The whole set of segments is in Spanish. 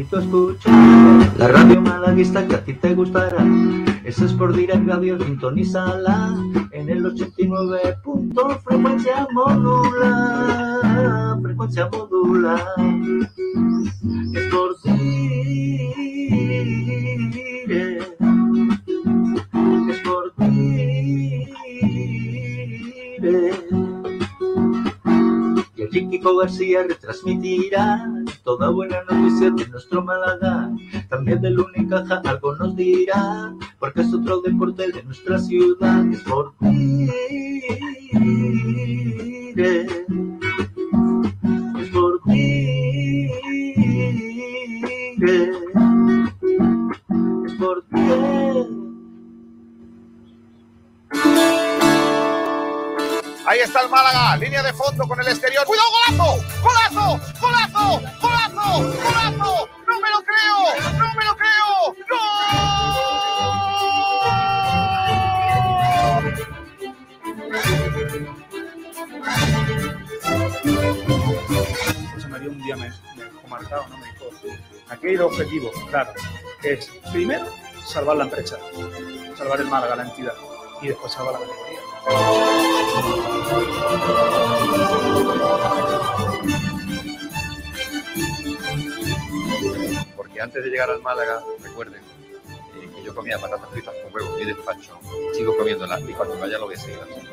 invito a escuchar la radio malaguista que a ti te gustará. Es Sport Direct Radio, sintonízala en el 89. frecuencia modula, frecuencia modula. Sport Direct, Sport Direct. Y el Kiko García retransmitirá toda buena noticia de nuestro Málaga. También del Unicaja algo nos dirá, porque es otro deporte de nuestra ciudad. Es por ti. Ahí está el Málaga, línea de fondo con el exterior. ¡Cuidado, golazo! ¡Golazo! ¡Golazo! ¡Golazo! ¡Golazo! ¡No me lo creo! ¡No me lo creo! José María un día me, me dejó marcado, ¿no? Me dijo, aquí hay dos objetivos, claro, es primero salvar la empresa, salvar el Málaga, la entidad, y después salvar la categoría. Porque antes de llegar al Málaga, recuerden eh, que yo comía patatas fritas con huevos y despacho, sigo comiéndolas y cuando vaya lo voy a seguir haciendo.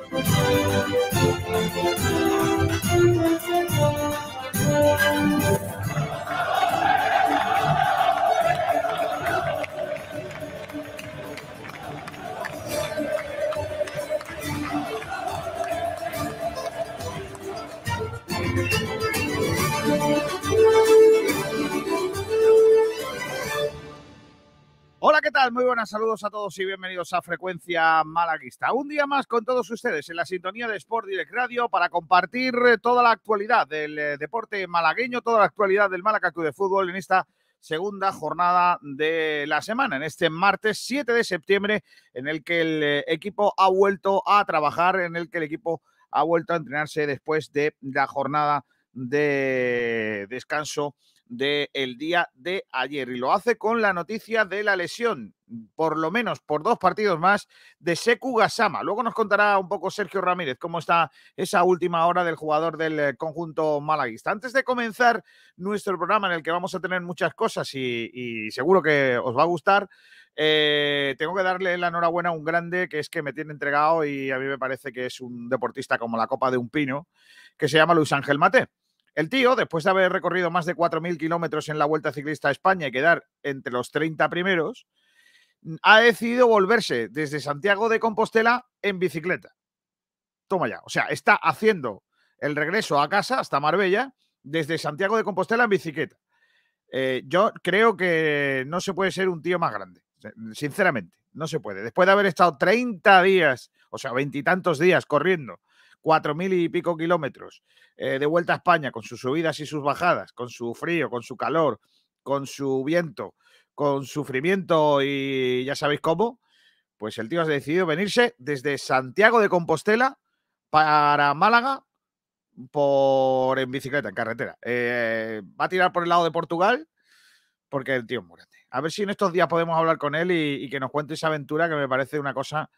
Hola, ¿qué tal? Muy buenas saludos a todos y bienvenidos a Frecuencia Malaguista. Un día más con todos ustedes en la sintonía de Sport Direct Radio para compartir eh, toda la actualidad del eh, deporte malagueño, toda la actualidad del Málaga Club de Fútbol en esta segunda jornada de la semana, en este martes 7 de septiembre, en el que el eh, equipo ha vuelto a trabajar, en el que el equipo ha vuelto a entrenarse después de la jornada de descanso del día de ayer y lo hace con la noticia de la lesión, por lo menos por dos partidos más, de Seku Gasama. Luego nos contará un poco Sergio Ramírez cómo está esa última hora del jugador del eh, conjunto malaguista. Antes de comenzar nuestro programa en el que vamos a tener muchas cosas y, seguro que os va a gustar, eh, tengo que darle la enhorabuena a un grande que es que me tiene entregado y a mí me parece que es un deportista como la copa de un pino, que se llama Luis Ángel Mate. El tío, después de haber recorrido más de 4.000 kilómetros en la Vuelta Ciclista a España y quedar entre los 30 primeros, ha decidido volverse desde Santiago de Compostela en bicicleta. Toma ya. O sea, está haciendo el regreso a casa hasta Marbella desde Santiago de Compostela en bicicleta. Eh, yo creo que no se puede ser un tío más grande. Sinceramente, no se puede. Después de haber estado 30 días, o sea, veintitantos días corriendo cuatro mil y pico kilómetros eh, de vuelta a España, con sus subidas y sus bajadas, con su frío, con su calor, con su viento, con sufrimiento y ya sabéis cómo, pues el tío ha decidido venirse desde Santiago de Compostela para Málaga por en bicicleta, en carretera. Eh, va a tirar por el lado de Portugal porque el tío es grande. A ver si en estos días podemos hablar con él y que nos cuente esa aventura que me parece una cosa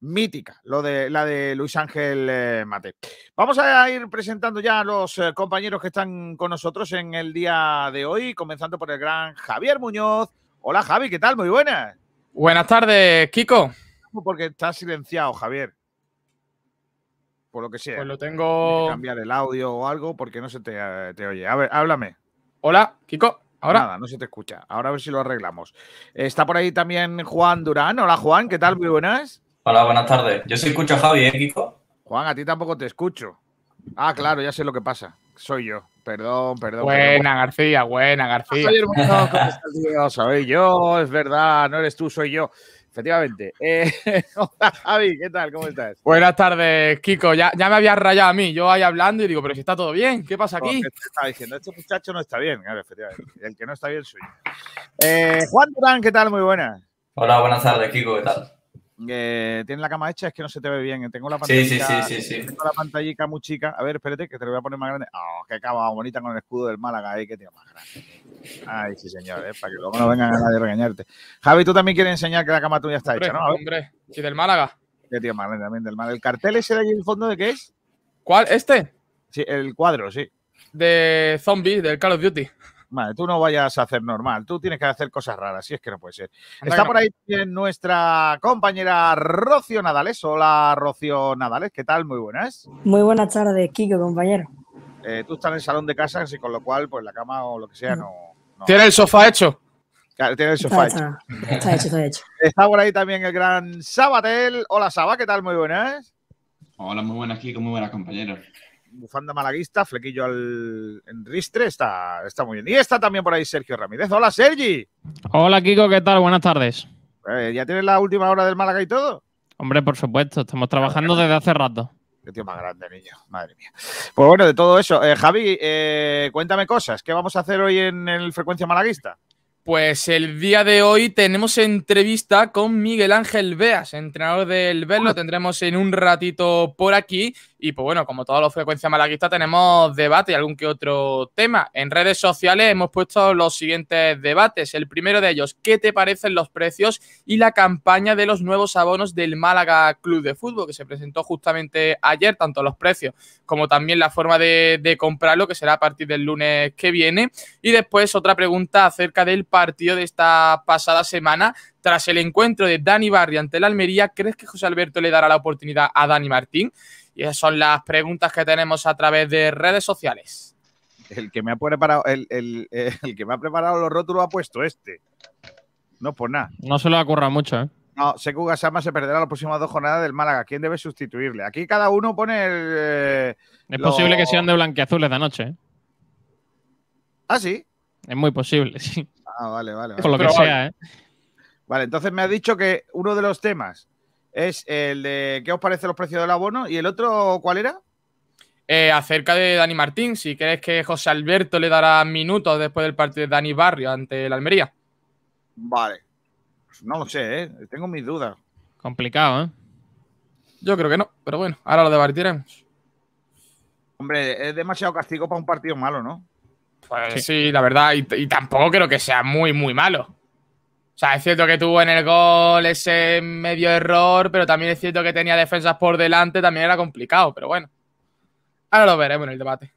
mítica, lo de la de Luis Ángel eh, Mate. Vamos a ir presentando ya a los eh, compañeros que están con nosotros en el día de hoy, comenzando por el gran Javier Muñoz. Hola Javi, ¿qué tal? Muy buenas. Buenas tardes, Kiko. Porque estás silenciado, Javier. Por lo que sea. Pues lo tengo. que cambiar el audio o algo porque no se te, eh, te oye. A ver, háblame. Hola, Kiko. Ahora. Nada, no se te escucha. Ahora a ver si lo arreglamos. Está por ahí también Juan Durán. Hola Juan, ¿qué tal? Muy buenas. Hola, buenas tardes. Yo sí escucho a Javi, ¿eh, Kiko? Juan, a ti tampoco te escucho. Ah, claro, ya sé lo que pasa. Soy yo. Perdón, perdón. Buena, García, buena, García. Javier Muñoz, ¿cómo estás, tío? Soy yo, es verdad, no eres tú, soy yo. Efectivamente. Eh, hola, Javi, ¿qué tal? ¿Cómo estás? Buenas tardes, Kiko. Ya, ya me habías rayado a mí. Yo ahí hablando y digo, pero si está todo bien, ¿qué pasa aquí? Estaba diciendo, este muchacho no está bien. Claro, efectivamente. El que no está bien soy yo. Eh, Juan Durán, ¿qué tal? Muy buenas. Hola, buenas tardes, Kiko, ¿qué tal? Eh, ¿Tienes la cama hecha? Es que no se te ve bien. Tengo la Sí, sí, pantallita, sí, sí, sí. tengo la pantallica muy chica. A ver, espérate, que te lo voy a poner más grande. Oh, qué cama bonita con el escudo del Málaga ahí, que tío más grande. Ay, sí, señor, ¿eh? para que luego no vengan a nadie a regañarte. Javi, tú también quieres enseñar que la cama tuya está Hombre, hecha, ¿no? A ver, hombre. ¿Y del Málaga? qué tío más grande también del Málaga. ¿El cartel ese de ahí en el fondo de qué es? ¿Cuál? ¿Este? Sí, el cuadro, sí. De Zombie, del Call of Duty. Vale, tú no vayas a hacer normal, tú tienes que hacer cosas raras, si es que no puede ser. Anda Está por ahí también nuestra compañera Rocio Nadales. Hola, Rocio Nadales, ¿qué tal? Muy buenas. Muy buenas tardes, Kiko, compañero. Eh, tú estás en el salón de casa, así con lo cual, pues la cama o lo que sea, no. no. ¿Tiene el sofá hecho? Claro, tiene el Está, sofá hecho. está, está hecho, está hecho. Está por ahí también el gran Sabatel. Hola, Saba, ¿qué tal? Muy buenas. Hola, muy buenas, Kiko, muy buenas, compañeros. Bufanda malaguista, flequillo al en ristre, está, está muy bien. Y está también por ahí Sergio Ramírez. Hola, Sergi. Hola Kiko, ¿qué tal? Buenas tardes. Eh, ¿Ya tienes la última hora del Málaga y todo? Hombre, por supuesto, estamos trabajando desde hace rato. Qué tío más grande, niño. Madre mía. Pues bueno, de todo eso. eh, Javi, eh, cuéntame cosas. ¿Qué vamos a hacer hoy en el Frecuencia Malaguista? Pues el día de hoy tenemos entrevista con Miguel Ángel Beas, entrenador del Ver, lo tendremos en un ratito por aquí. Y pues bueno, como todos los frecuencias malaguistas, tenemos debate y algún que otro tema. En redes sociales hemos puesto los siguientes debates. El primero de ellos, ¿qué te parecen los precios y la campaña de los nuevos abonos del Málaga Club de Fútbol, que se presentó justamente ayer, tanto los precios como también la forma de, de comprarlo, que será a partir del lunes que viene? Y después otra pregunta acerca del partido de esta pasada semana. Tras el encuentro de Dani Barri ante el Almería, ¿crees que José Alberto le dará la oportunidad a Dani Martín? Y esas son las preguntas que tenemos a través de redes sociales. El que me ha preparado, el, el- eh, el que me ha preparado los rótulos ha puesto este. No por nada. No se lo ha currado mucho, ¿eh? No, Seku Gasama se perderá las próximas dos jornadas del Málaga. ¿Quién debe sustituirle? Aquí cada uno pone el. eh, Es Lo- posible que sean de blanqueazules de anoche, ¿eh? Ah, sí. Es muy posible, sí. Ah, vale, vale. vale. Por lo que sea, ¿eh? Vale, entonces me ha dicho que uno de los temas es el de qué os parece los precios del abono y el otro, ¿cuál era? Eh, acerca de Dani Martín, si crees que José Alberto le dará minutos después del partido de Dani Barrio ante el Almería. Vale. Pues no lo sé, ¿eh? Tengo mis dudas. Complicado, ¿eh? Yo creo que no, pero bueno, ahora lo debatiremos. Hombre, es demasiado castigo para un partido malo, ¿no? Pues sí, Sí. la verdad, y, y tampoco creo que sea muy, muy malo. O sea, es cierto que tuvo en el gol ese medio error, pero también es cierto que tenía defensas por delante, también era complicado, pero bueno. Ahora lo veremos en el debate.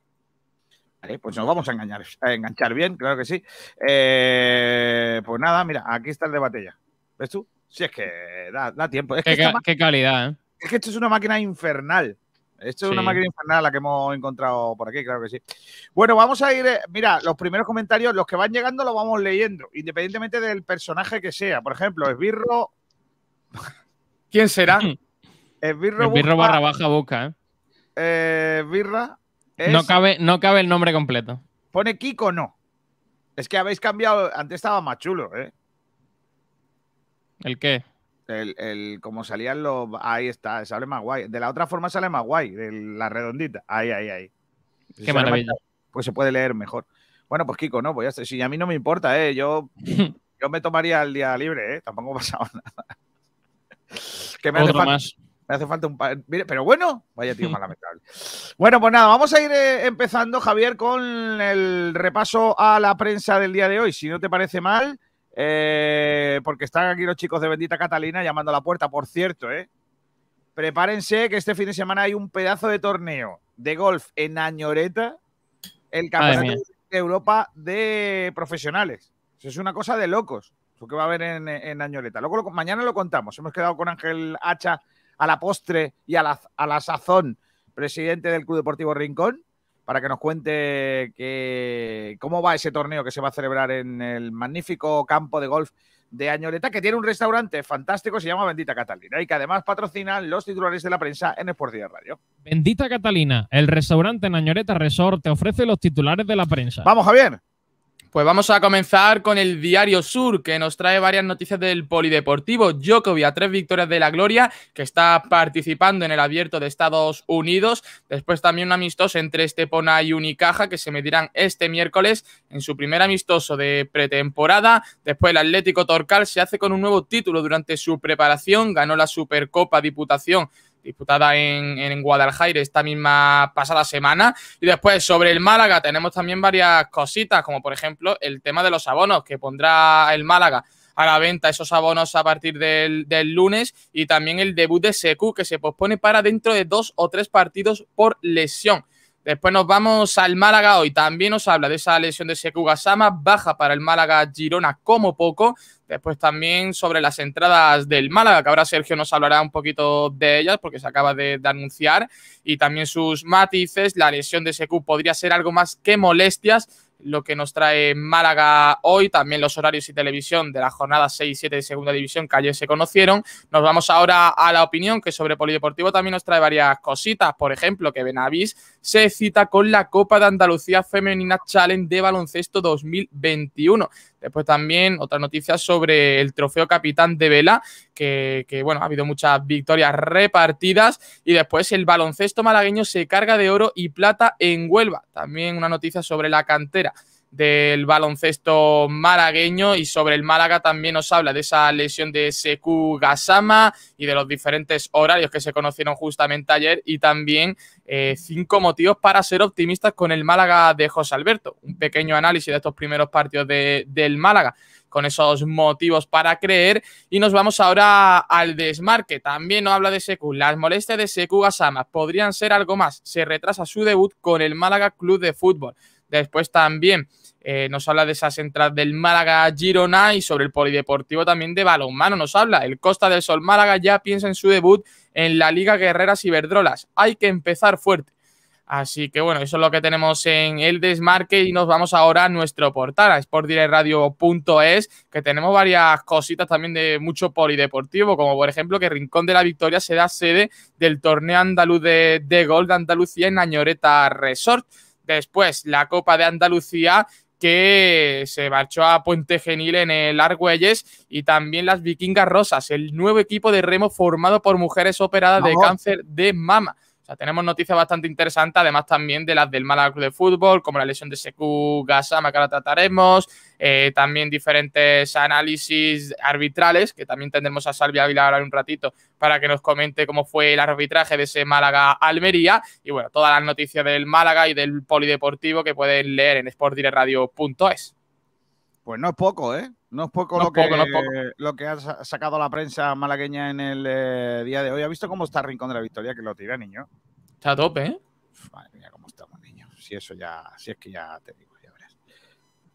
Vale, pues nos vamos a engañar, a enganchar bien, claro que sí. Eh, pues nada, mira, aquí está el debate ya. ¿Ves tú? Si es que da, da tiempo. Es que, Qué, qué calidad, ¿eh? es que esto es una máquina infernal. Esto es una máquina infernal la que hemos encontrado por aquí, claro que sí. Bueno, vamos a ir. eh, mira, los primeros comentarios, los que van llegando, los vamos leyendo, independientemente del personaje que sea. Por ejemplo, Esbirro. ¿Quién será? Esbirro, El birro busca, barra baja busca, ¿eh? eh, Birra. es- No cabe, no cabe el nombre completo. Pone Kiko, no. Es que habéis cambiado. Antes estaba más chulo, ¿eh? ¿El qué? El, el- como salían los. Ahí está, sale más guay. De la otra forma sale más guay, de la redondita. Ahí, ahí, ahí. Si Qué más- maravilla. pues se puede leer mejor. Bueno, pues Kiko, no, pues ya está. Si a mí no me importa, ¿eh? Yo, yo me tomaría el día libre, ¿eh? Tampoco ha pasado nada. Que me hace, falta, más. me hace falta un par. Mire, pero bueno, vaya tío más lamentable. Bueno, pues nada, vamos a ir eh, empezando, Javier, con el repaso a la prensa del día de hoy. Si no te parece mal, eh, porque están aquí los chicos de Bendita Catalina llamando a la puerta, por cierto, ¿eh? Prepárense que este fin de semana hay un pedazo de torneo de golf en Añoreta, el campeonato de Europa de profesionales. Eso es una cosa de locos, lo que va a haber en, en Añoreta. Luego lo- mañana lo contamos. Hemos quedado con Ángel Hacha a la postre y a la, a la sazón, presidente del Club Deportivo Rincón, para que nos cuente que, cómo va ese torneo que se va a celebrar en el magnífico campo de golf de Añoreta, que tiene un restaurante fantástico, se llama Bendita Catalina, y que además patrocinan los titulares de la prensa en Sport Radio. Bendita Catalina, el restaurante Nañoreta Resort te ofrece los titulares de la prensa. Vamos, Javier. Pues vamos a comenzar con el Diario Sur, que nos trae varias noticias del polideportivo. Djokovic a tres victorias de la gloria, que está participando en el abierto de Estados Unidos. Después también un amistoso entre Estepona y Unicaja, que se medirán este miércoles en su primer amistoso de pretemporada. Después el Atlético Torcal se hace con un nuevo título durante su preparación. Ganó la Supercopa Diputación disputada en, en, Guadalajara esta misma pasada semana. Y después sobre el Málaga tenemos también varias cositas, como por ejemplo el tema de los abonos que pondrá el Málaga a la venta esos abonos a partir del, del, lunes y también el debut de Secu que se pospone para dentro de dos o tres partidos por lesión. Después nos vamos al Málaga hoy. También nos habla de esa lesión de Seku Gasama, baja para el Málaga Girona como poco. Después también sobre las entradas del Málaga, que ahora Sergio nos hablará un poquito de ellas porque se acaba de, anunciar. Y también sus matices. La lesión de Seku podría ser algo más que molestias lo que nos trae Málaga hoy, también los horarios y televisión de la jornada 6 y 7 de segunda división que ayer se conocieron. Nos vamos ahora a la opinión que sobre Polideportivo también nos trae varias cositas, por ejemplo, que Benavís se cita con la Copa de Andalucía Femenina Challenge de baloncesto 2021. Después también otra noticia sobre el trofeo capitán de vela, que, que, bueno, ha habido muchas victorias repartidas. Y después el baloncesto malagueño se carga de oro y plata en Huelva. También una noticia sobre la cantera del baloncesto malagueño y sobre el Málaga también nos habla de esa lesión de Seku Gasama y de los diferentes horarios que se conocieron justamente ayer y también eh, cinco motivos para ser optimistas con el Málaga de José Alberto. Un pequeño análisis de estos primeros partidos de, del Málaga con esos motivos para creer. Y nos vamos ahora al desmarque. También nos habla de Seku. Las molestias de Seku Gasama podrían ser algo más. Se retrasa su debut con el Málaga Club de Fútbol. Después también eh, nos habla de esas entradas del Málaga Girona y sobre el polideportivo también de balonmano. Nos habla el Costa del Sol Málaga ya piensa en su debut en la Liga Guerreras Iberdrolas. Hay que empezar fuerte. Así que bueno, eso es lo que tenemos en el desmarque y nos vamos ahora a nuestro portal, a sportdirectradio.es, que tenemos varias cositas también de mucho polideportivo, como por ejemplo que Rincón de la Victoria será sede del torneo andaluz de, de gol de Andalucía en Añoreta Resort. Después, la Copa de Andalucía que se marchó a Puente Genil en el Argüelles y también las Vikingas Rosas, el nuevo equipo de remo formado por mujeres operadas de cáncer de mama. Tenemos noticias bastante interesantes, además también de las del Málaga Club de Fútbol, como la lesión de Seku Gasama, que ahora trataremos, eh, también diferentes análisis arbitrales, que también tendremos a Salvia Aguilar ahora un ratito para que nos comente cómo fue el arbitraje de ese Málaga-Almería, y bueno, todas las noticias del Málaga y del Polideportivo que pueden leer en sportdireradio.es. Pues no es poco, ¿eh? No es poco, No lo, poco, que, no es poco. lo que ha sa- sacado la prensa malagueña en el eh, día de hoy. ¿Ha visto cómo está Rincón de la Victoria? Que lo tira, niño. Está a tope, ¿eh? Uf, Madre mía, cómo estamos, niño. Si eso ya, si es que ya te digo.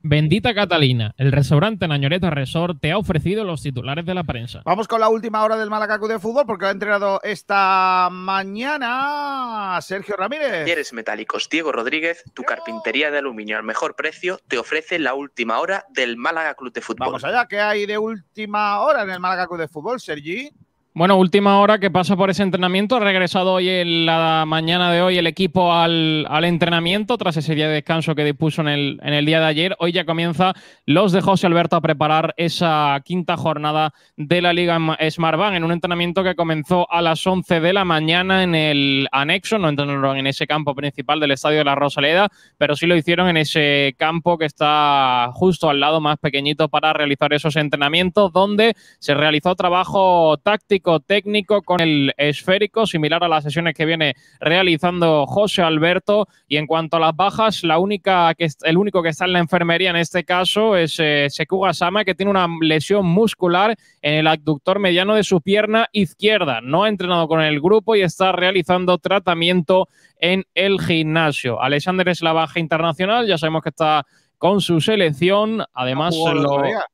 Bendita Catalina, el restaurante Nañoreta Resort te ha ofrecido los titulares de la prensa. Vamos con la última hora del Málaga Club de Fútbol porque lo ha entrenado esta mañana Sergio Ramírez. Talleres Metálicos Diego Rodríguez, tu carpintería de aluminio al mejor precio, te ofrece la última hora del Málaga Club de Fútbol. Vamos allá, ¿qué hay de última hora en el Málaga Club de Fútbol, Sergi? Bueno, última hora que pasa por ese entrenamiento. Ha regresado hoy en la mañana de hoy el equipo al, al entrenamiento tras ese día de descanso que dispuso en el, en el día de ayer. Hoy ya comienza los de José Alberto a preparar esa quinta jornada de la Liga Smartbank en un entrenamiento que comenzó a las 11 de la mañana en el anexo. No entrenaron en ese campo principal del Estadio de la Rosaleda, pero sí lo hicieron en ese campo que está justo al lado más pequeñito para realizar esos entrenamientos donde se realizó trabajo táctico técnico con el esférico, similar a las sesiones que viene realizando José Alberto. Y en cuanto a las bajas, la única que el único que está en la enfermería en este caso es eh, Seku Gasama, que tiene una lesión muscular en el abductor mediano de su pierna izquierda. No ha entrenado con el grupo y está realizando tratamiento en el gimnasio. Alexander es la baja internacional, ya sabemos que está con su selección. Además, el otro día.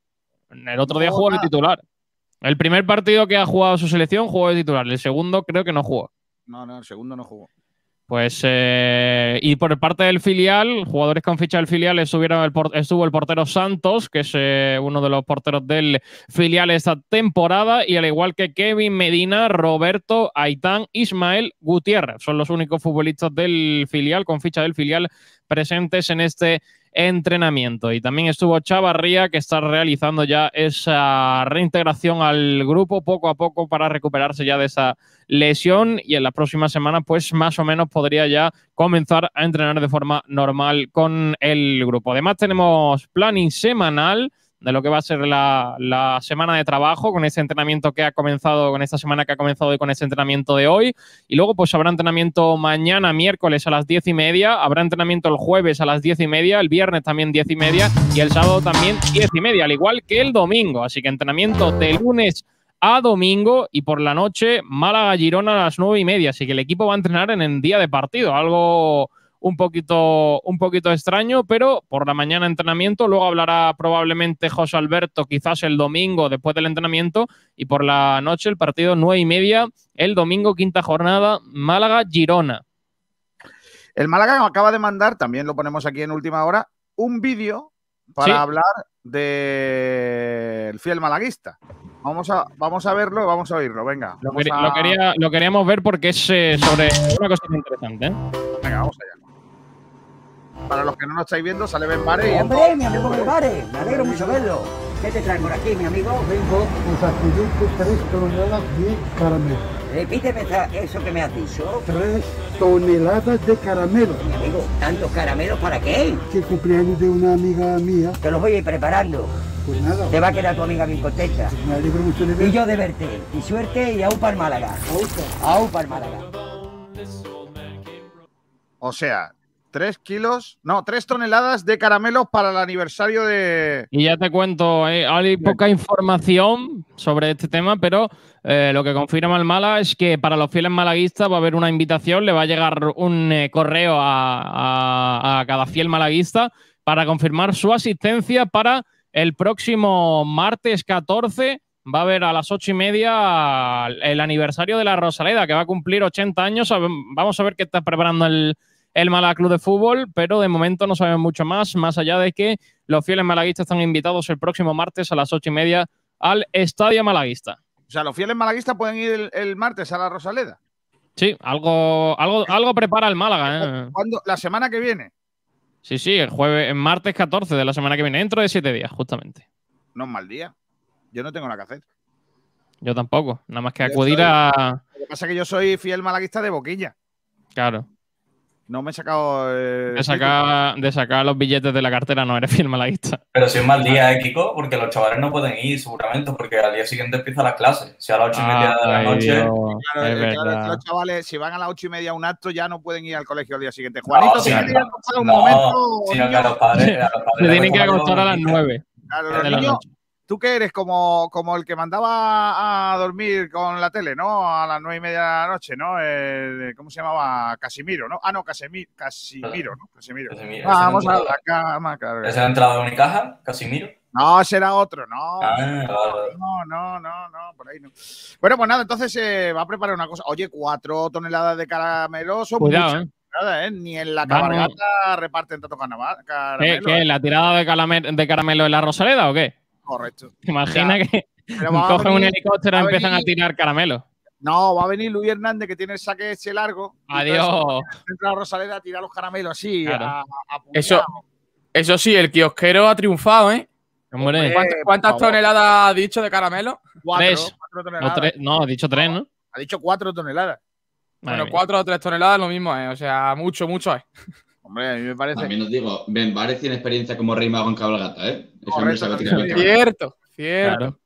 el jugó nada. titular. El primer partido que ha jugado su selección jugó de titular. El segundo creo que no jugó. No, no, el segundo no jugó. Pues, eh, y por parte del filial, jugadores con ficha del filial, estuvieron el estuvo el portero Santos, que es eh, uno de los porteros del filial esta temporada, y al igual que Kevin Medina, Roberto, Aitán, Ismael Gutiérrez. Son los únicos futbolistas del filial, con ficha del filial presentes en este entrenamiento. Y también estuvo Chavarría, que está realizando ya esa reintegración al grupo poco a poco para recuperarse ya de esa lesión y en la próxima semana pues más o menos podría ya comenzar a entrenar de forma normal con el grupo. Además tenemos planning semanal de lo que va a ser la, la, semana de trabajo con ese entrenamiento que ha comenzado, con esta semana que ha comenzado hoy, con ese entrenamiento de hoy. Y luego, pues habrá entrenamiento mañana, miércoles a las diez y media, habrá entrenamiento el jueves a las diez y media, el viernes también diez y media y el sábado también diez y media, al igual que el domingo. Así que entrenamiento de lunes a domingo y por la noche Málaga-Girona a las nueve y media. Así que el equipo va a entrenar en el día de partido, algo un poquito, un poquito extraño, pero por la mañana entrenamiento, luego hablará probablemente José Alberto, quizás el domingo después del entrenamiento, y por la noche el partido nueve y media, el domingo, quinta jornada, Málaga-Girona. El Málaga acaba de mandar, también lo ponemos aquí en última hora, un vídeo para Sí. hablar del fiel malaguista. Vamos a, vamos a verlo y vamos a oírlo. Venga. Lo, vamos queri- a- lo quería, lo queríamos ver porque es eh, sobre una cosa interesante. ¿eh? Venga, vamos allá. Para los que no nos estáis viendo, sale Ben Bare y Hombre, mi amigo Benvare, me alegro mucho verlo. ¿Qué te traes por aquí, mi amigo? Vengo. Pues a pedirte tres toneladas de caramelo. Repíteme eso que me has dicho. Tres toneladas de caramelo. Mi amigo, ¿tantos caramelos para qué? Que el cumpleaños de una amiga mía. Te los voy a ir preparando. Pues nada. Te va a quedar tu amiga bien contenta. Me alegro mucho de Y ver. yo de verte. Y suerte y aún para Málaga. Aún para Málaga. O sea, tres kilos, no, tres toneladas de caramelos para el aniversario de. Y ya te cuento, eh, hay poca información sobre este tema, pero eh, lo que confirma el Mala es que para los fieles malaguistas va a haber una invitación, le va a llegar un eh, correo a, a- a cada fiel malaguista para confirmar su asistencia para el próximo martes 14. Va a haber a las ocho y media el aniversario de la Rosaleda, que va a cumplir 80 años. Vamos a ver qué está preparando el, el Málaga Club de Fútbol, pero de momento no sabemos mucho más, más allá de que los fieles malaguistas están invitados el próximo martes a las ocho y media al Estadio Malaguista. O sea, los fieles malaguistas pueden ir el, el martes a la Rosaleda. Sí, algo, algo, algo prepara el Málaga. ¿eh? ¿Cuándo? La semana que viene. Sí, sí, el jueves, el martes 14 de la semana que viene, dentro de siete días, justamente. No es mal día. Yo no tengo nada que hacer. Yo tampoco, nada más que acudir soy- a. Lo que pasa es que yo soy fiel malaguista de boquilla. Claro, No me he sacado. eh, de sacar, de sacar los billetes de la cartera no eres fiel malaguista. Pero si es mal día, ¿eh, Kiko? Porque los chavales no pueden ir, seguramente, porque al día siguiente empiezan las clases. Si a las ocho y media de la Ay, noche. Claro, es eh, claro, los chavales, si van a las ocho y media a un acto, ya no pueden ir al colegio al día siguiente. Juanito, No, ¿tú sí, querías no, pasar un no, momento? sino que a los padres. a los padres tienen que acostar a las nueve Claro, de los la niños. ¿Tú qué eres? Como, como el que mandaba a dormir con la tele, ¿no? A las nueve y media de la noche, ¿no? El- ¿Cómo se llamaba? Casimiro, ¿no? Ah, no, Casimiro, Casimiro, ¿no? Casimiro. Casimiro, Vamos ese a no la cama, claro. ¿Es la entrada de Unicaja, Casimiro? No, será otro, no. Ah, vale. No, no, no, no, por ahí no. Bueno, pues nada, entonces eh, va a preparar una cosa. Oye, cuatro toneladas de caramelo son Cuidado, muchas ¿eh? toneladas, ¿eh? Ni en la Vamos. cabalgata reparten tanto carnaval- ¿Qué, caramelo. qué, ¿eh? ¿La tirada de caramelo en la Rosaleda o qué? Correcto. ¿Te imaginas que cogen un helicóptero y empiezan a tirar caramelo? No, va a venir Luis Hernández que tiene el saque ese largo. Adiós. Entra a Rosaleda a tirar los caramelos así. Claro. a- a Eso, eso sí, el kiosquero ha triunfado, ¿eh? Hombre, ¿Cuántas, toneladas ha dicho de caramelo? Cuatro, tres. cuatro no, he dicho tres, ¿no? Ha dicho cuatro toneladas. Madre Bueno, mía. cuatro o tres toneladas lo mismo, ¿eh? O sea, mucho, mucho es. Hombre, a mí me parece. También os digo, Ben Vares tiene experiencia como rey mago en cabalgata, ¿eh? Hombre Correcto, cabalgata. Cierto, cierto. Claro.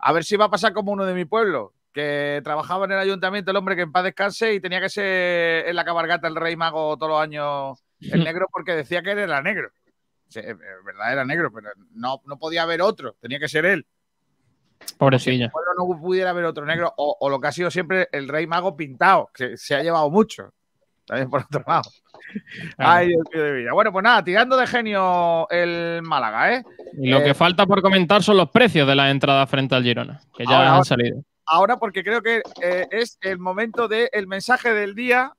A ver si va a pasar como uno de mi pueblo, que trabajaba en el ayuntamiento, el hombre que en paz descanse y tenía que ser en la cabalgata el rey mago todos los años el negro porque decía que él era negro. Sí, es verdad, era negro, pero no, no podía haber otro, tenía que ser él. Pobrecilla. pueblo no pudiera haber otro negro, o, o lo que ha sido siempre el rey mago pintado, que se ha llevado mucho. También por otro lado. Ay, Dios mío de vida. Bueno, pues nada, tirando de genio el Málaga, ¿eh? Y lo Eh, que falta por comentar son los precios de la entrada frente al Girona, que ya Ahora, han salido. Ahora, porque creo que eh, es el momento del mensaje del día.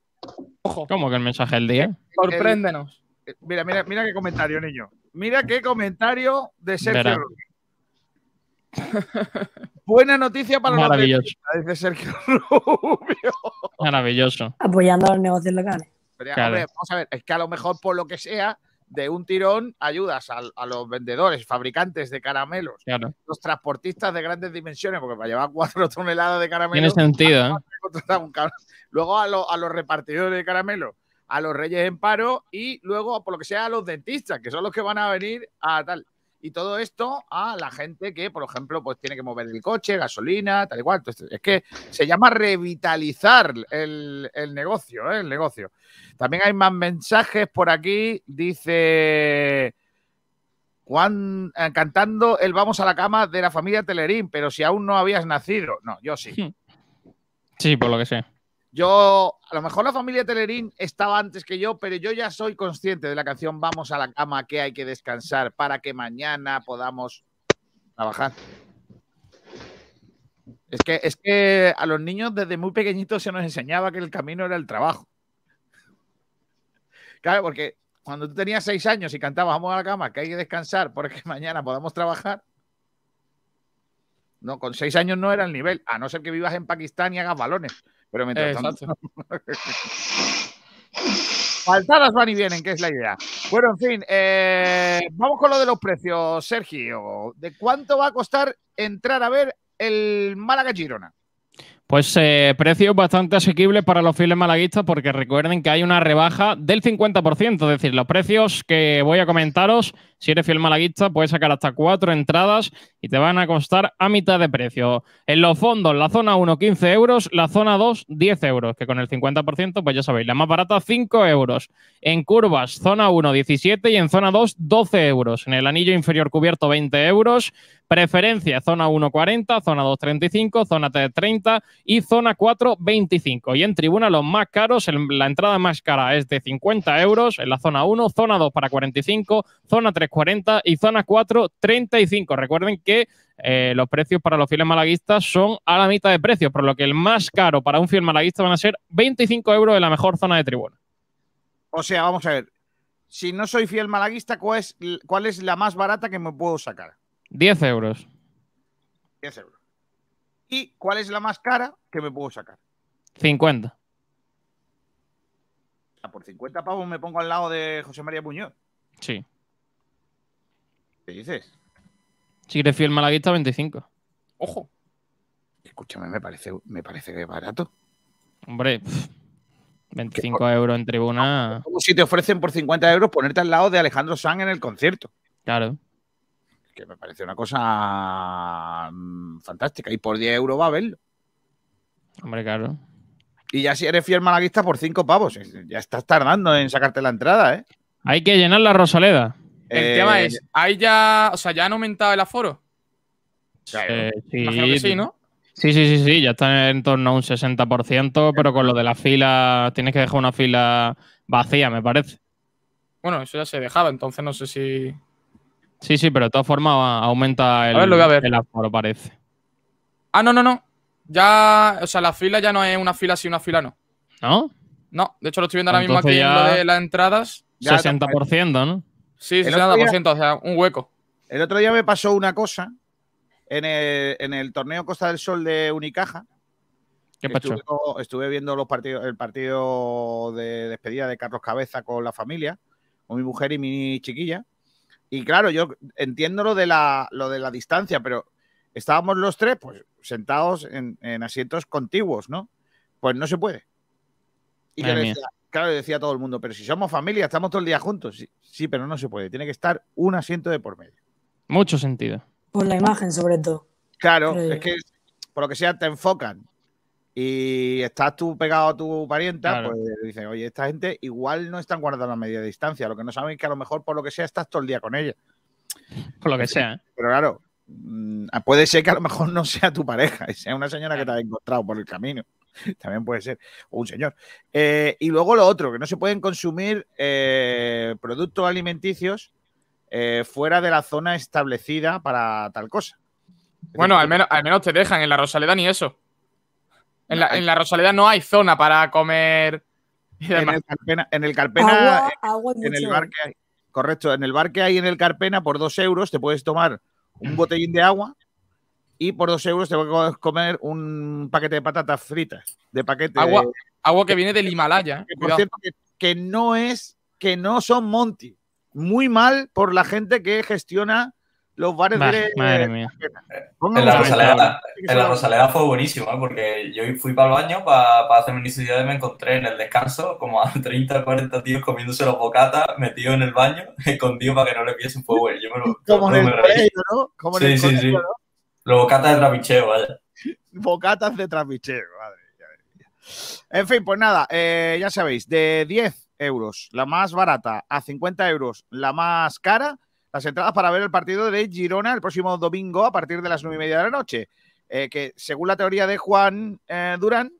Ojo, ¿Cómo que el mensaje del día? Sorpréndenos. eh, mira, mira, mira qué comentario, niño. Mira qué comentario de Sergio. Buena noticia para los Maravilloso. atletas, dice Sergio Rubio. Maravilloso. Apoyando a los negocios locales. Pero ya, Claro. hombre, vamos a ver, es que a lo mejor por lo que sea, de un tirón ayudas a, los vendedores, fabricantes de caramelos, Claro. los transportistas de grandes dimensiones, porque para llevar cuatro toneladas de Tiene caramelos, sentido, ¿eh? un luego a, lo- a los repartidores de caramelos, a los reyes en paro y luego, por lo que sea, a los dentistas, que son los que van a venir a tal. Y todo esto a la gente que, por ejemplo, pues tiene que mover el coche, gasolina, tal y cual. Entonces, es que se llama revitalizar el, el negocio, ¿eh? el negocio. También hay más mensajes por aquí. Dice Juan eh, cantando el Vamos a la cama de la familia Telerín, pero si aún no habías nacido. No, yo sí. Sí, por lo que sea. Yo, a lo mejor la familia Telerín estaba antes que yo, pero yo ya soy consciente de la canción Vamos a la cama, que hay que descansar para que mañana podamos trabajar. Es que, es que a los niños desde muy pequeñitos se nos enseñaba que el camino era el trabajo. Claro, porque cuando tú tenías seis años y cantabas Vamos a la cama, que hay que descansar porque mañana podamos trabajar, no, con seis años no era el nivel, a no ser que vivas en Pakistán y hagas balones. Pero mientras tanto. Faltadas van y vienen, que es la idea. Bueno, en fin, eh, vamos con lo de los precios, Sergio. ¿De cuánto va a costar entrar a ver el Málaga Girona? Pues eh, precios bastante asequibles para los fieles malaguistas porque recuerden que hay una rebaja del 50%, es decir, los precios que voy a comentaros, si eres fiel malaguista puedes sacar hasta cuatro entradas y te van a costar a mitad de precio. En los fondos, la zona 1 15 euros, la zona 2 10 euros, que con el 50% pues ya sabéis, la más barata 5 euros. En curvas, zona 1 17 y en zona 2 12 euros. En el anillo inferior cubierto 20 euros. Preferencia, zona 1 40, zona 2 35, zona 3 30 y zona 4 25. Y en tribuna los más caros, la entrada más cara es de 50 euros en la zona 1, zona 2 para 45, zona 3 40 y zona 4 35. Recuerden que eh, los precios para los fieles malaguistas son a la mitad de precio, por lo que el más caro para un fiel malaguista van a ser 25 euros en la mejor zona de tribuna. O sea, vamos a ver. Si no soy fiel malaguista, ¿cuál es, cuál es la más barata que me puedo sacar? 10 euros. 10 euros. ¿Y cuál es la más cara que me puedo sacar? 50. Ah, por 50 pavos me pongo al lado de José María Muñoz. Sí. ¿Qué dices? Si eres fiel malaguista, 25. Ojo. Escúchame, me parece, me parece que es barato. Hombre, pff, 25 euros en tribuna. Como si te ofrecen por 50 euros ponerte al lado de Alejandro Sanz en el concierto. Claro. Que me parece una cosa mm, fantástica. Y por 10 euros va a verlo. Hombre, claro. Y ya si eres fiel malaguista por 5 pavos. Ya estás tardando en sacarte la entrada, ¿eh? Hay que llenar la Rosaleda. El Eh, tema es, ¿hay ya, o sea, ya han aumentado el aforo? Eh, sí, Imagino que sí, ¿no? Sí, sí, sí, sí, ya está en torno a un 60%, pero con lo de la fila, tienes que dejar una fila vacía, me parece. Bueno, eso ya se dejaba, entonces no sé si. Sí, sí, pero de todas formas aumenta el, ver, lo voy a ver. el aforo, parece. Ah, no, no, no. Ya, o sea, la fila ya no es una fila sí, una fila no. ¿No? No, de hecho lo estoy viendo ahora mismo aquí en ya- lo de las entradas. Ya 60%, ¿no? Sí, El otro 60%, o sea, un hueco. El otro día me pasó una cosa en el, en el torneo Costa del Sol de Unicaja. ¿Qué pasó? Estuve, estuve viendo los partidos, el partido de despedida de Carlos Cabeza con la familia, con mi mujer y mi chiquilla. Y claro, yo entiendo lo de la, lo de la distancia, pero estábamos los tres pues, sentados en, en asientos contiguos, ¿no? Pues no se puede. Y yo decía, claro, decía a todo el mundo, pero si somos familia, estamos todo el día juntos. Sí, sí, pero no se puede. Tiene que estar un asiento de por medio. Mucho sentido. Por la imagen, sobre todo. Claro, es que por lo que sea te enfocan y estás tú pegado a tu parienta, Claro. pues dicen, oye, esta gente igual no están guardando la medida de distancia. Lo que no saben es que a lo mejor por lo que sea estás todo el día con ella. Por lo que sea. ¿eh? Pero claro, mm, puede ser que a lo mejor no sea tu pareja y sea una señora que te ha encontrado por el camino. También puede ser, o un señor. Eh, y luego lo otro, que no se pueden consumir eh, productos alimenticios eh, fuera de la zona establecida para tal cosa. Bueno, al menos, al menos te dejan en la Rosaleda ni eso. En la, en la Rosaleda no hay zona para comer y En el Carpena, en el Carpena, Agua, agua y en el mucho. bar que hay. Correcto, en el bar que hay en el Carpena, por dos euros te puedes tomar un botellín de agua y por dos euros te puedes comer un paquete de patatas fritas. De paquete. Agua, agua que viene del Himalaya. eh. que, por Cuidado. cierto, que que no es, que no son Monty. Muy mal por la gente que gestiona los bares Bah, de. madre mía. Pongan En la, Rosaleda, en la Rosaleda fue buenísimo, ¿eh? porque yo fui para el baño para hacer mis necesidades y me encontré en el descanso como a 30, 40 tíos comiéndose los bocatas, metidos en el baño, escondidos para que no le viesen fuego. Y yo me lo, Como en me el colegio, ¿no? Como en Sí, el sí, colegio, sí. ¿no? Los bocatas de trapicheo, vaya. Bocatas de trapicheo, madre mía, madre mía. En fin, pues nada, eh, ya sabéis, de 10 euros la más barata a 50 euros la más cara, las entradas para ver el partido de Girona el próximo domingo a partir de las 9 y media de la noche. Eh, que según la teoría de Juan eh, Durán,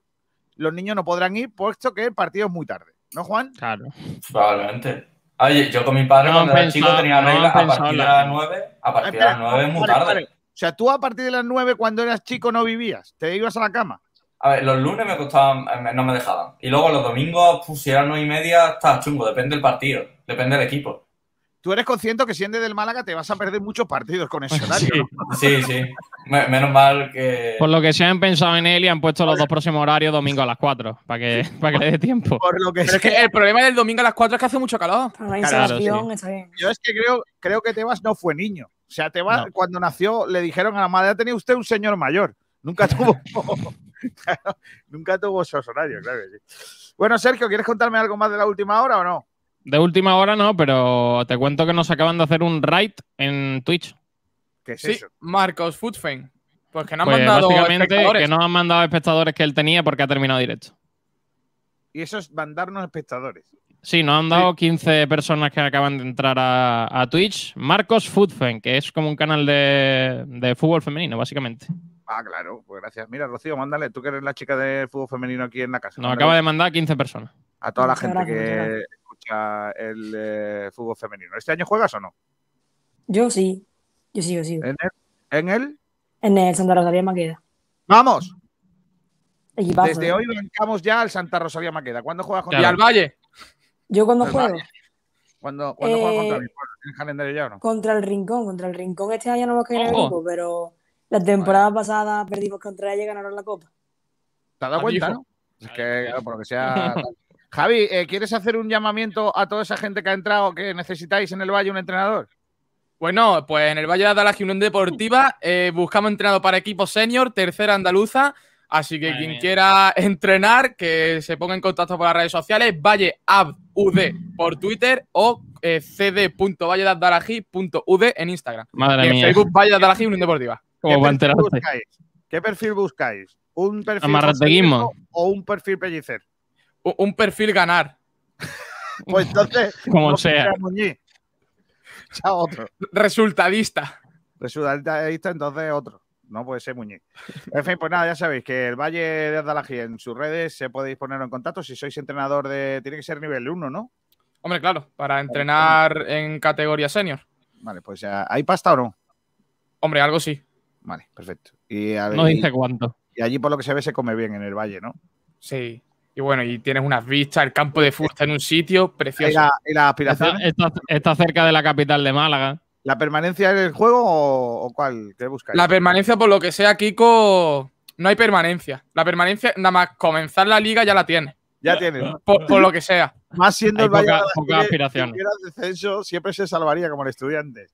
los niños no podrán ir puesto que el partido es muy tarde. ¿No, Juan? Claro. Probablemente. Oye, yo con mi padre No cuando era chico tenía no han regla a partir de la- las 9, a partir de las 9 es muy Vale, tarde. vale. O sea, tú a partir de las 9 cuando eras chico no vivías, te ibas a la cama. A ver, los lunes me costaban, eh, no me dejaban. Y luego los domingos, pues, si eran 9 y media, está chungo, depende del partido, depende del equipo. Tú eres consciente que siendo del Málaga te vas a perder muchos partidos con ese horario. Sí. ¿no? Sí, sí. Me- menos mal que. Por lo que se han pensado en él y han puesto los dos próximos horarios domingo a las 4, para que, para que le dé tiempo. Por lo que Pero es que el problema del domingo a las 4 es que hace mucho calor. Claro, sí. Yo es que creo, creo que Tebas no fue niño. O sea, Tebas No. cuando nació le dijeron a la madre, tenía usted un señor mayor. Nunca tuvo, Claro, nunca tuvo esos horarios, claro que sí. Bueno, Sergio, ¿quieres contarme algo más de la última hora o no? De última hora no, pero te cuento que nos acaban de hacer un raid en Twitch. ¿Qué es Sí, eso? Marcos Foodfame. Pues que no han Pues mandado básicamente espectadores. que no han mandado espectadores que él tenía porque ha terminado directo. Y eso es mandarnos espectadores. Sí, nos han dado 15 personas que acaban de entrar a, a Twitch. Marcos Foodfen, que es como un canal de, de fútbol femenino, básicamente. Ah, claro, pues gracias. Mira, Rocío, mándale, tú que eres la chica de fútbol femenino aquí en la casa. Nos mándale acaba de mandar 15 personas. A toda la gente gracias, que el eh, fútbol femenino. ¿Este año juegas o no? Yo sí. Yo sí, yo sí. ¿En el? ¿En el? En el Santa Rosalía Maqueda. ¡Vamos! Equipazo. Desde ¿eh? hoy bancamos ya al Santa Rosalía Maqueda. ¿Cuándo juegas Y contra al Valle. Yo cuando El juego Valle. ¿Cuándo, cuándo juegas Eh, contra el ¿En el calendario ya o no? contra el Rincón, contra el Rincón este año no hemos caído en el grupo, pero la temporada pasada perdimos contra ella y ganaron la copa. ¿Te has dado cuenta, no? Es que, claro, por lo que sea. Javi, eh, ¿quieres hacer un llamamiento a toda esa gente que ha entrado que necesitáis en el Valle un entrenador? Bueno, pues en el Valle de Adalaje Unión Deportiva eh, buscamos entrenador para equipo senior, tercera andaluza. Así que Madre quien mía. quiera entrenar, que se ponga en contacto por las redes sociales, valleabud por Twitter o eh, cd.valledeadalaji.ud en Instagram. Madre y en mía. Facebook Valle Unión Deportiva. Buscáis? ¿Qué perfil buscáis? ¿Un perfil o un perfil pellicer? Un perfil ganar. Pues entonces. Como no sea. Sea otro. Resultadista. Resultadista, entonces otro. No puede ser Muñiz. En fin, pues nada, ya sabéis que el Valle de Adalaji en sus redes se podéis poner en contacto si sois entrenador de. Tiene que ser nivel 1, ¿no? Hombre, claro, para entrenar en categoría senior. Vale, pues ya. ¿Hay pasta o no? Hombre, algo sí. Vale, perfecto. Y, No dice cuánto. y allí, por lo que se ve, se come bien en el Valle, ¿no? Sí. Y bueno, y tienes unas vistas, el campo de fútbol está en un sitio ¿Y precioso. la, y la Está, aspiración? está- está cerca de la capital de Málaga. ¿La permanencia en el juego o, o cuál? ¿Qué buscáis? La permanencia, por lo que sea, Kiko, no hay permanencia. La permanencia, nada más comenzar la liga ya la tienes. ya tienes. ¿no? Por, por lo que sea. Más siendo Hay el poca- pocas que aspiraciones. si hubiera descenso, siempre se salvaría como el estudiante.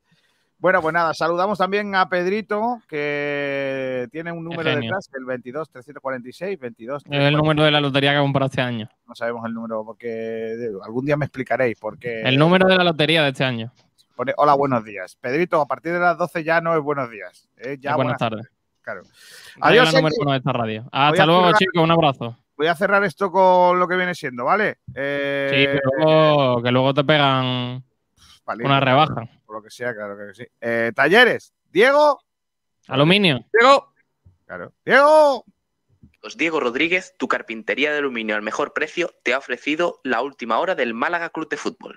Bueno, pues nada, saludamos también a Pedrito, que tiene un número genio. detrás, el 22 346, 22 Es el número de la lotería que comprado este año. No sabemos el número porque algún día me explicaréis porque El número de la lotería de este año. pone hola, buenos días. Pedrito, a partir de las 12 ya no es buenos días. ¿eh? Ya buenas buenas tardes. Claro. Adiós, Adiós, número Sergi. uno de esta radio. Voy Hasta luego, cerrar- chicos. Un abrazo. Voy a cerrar esto con lo que viene siendo, ¿vale? Eh, Sí, que luego, que luego te pegan palito, una rebaja. Por lo que sea, claro que sí. Eh, talleres. Diego. Aluminio. Diego, Claro. Diego. Pues Diego Rodríguez, tu carpintería de aluminio al mejor precio, te ha ofrecido la última hora del Málaga Club de Fútbol.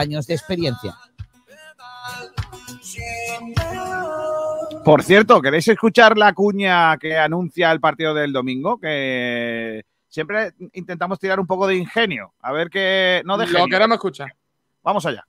de experiencia. Por cierto, ¿queréis escuchar la cuña que anuncia el partido del domingo? Que siempre intentamos tirar un poco de ingenio. A ver qué. No de Lo queremos escuchar. Vamos allá.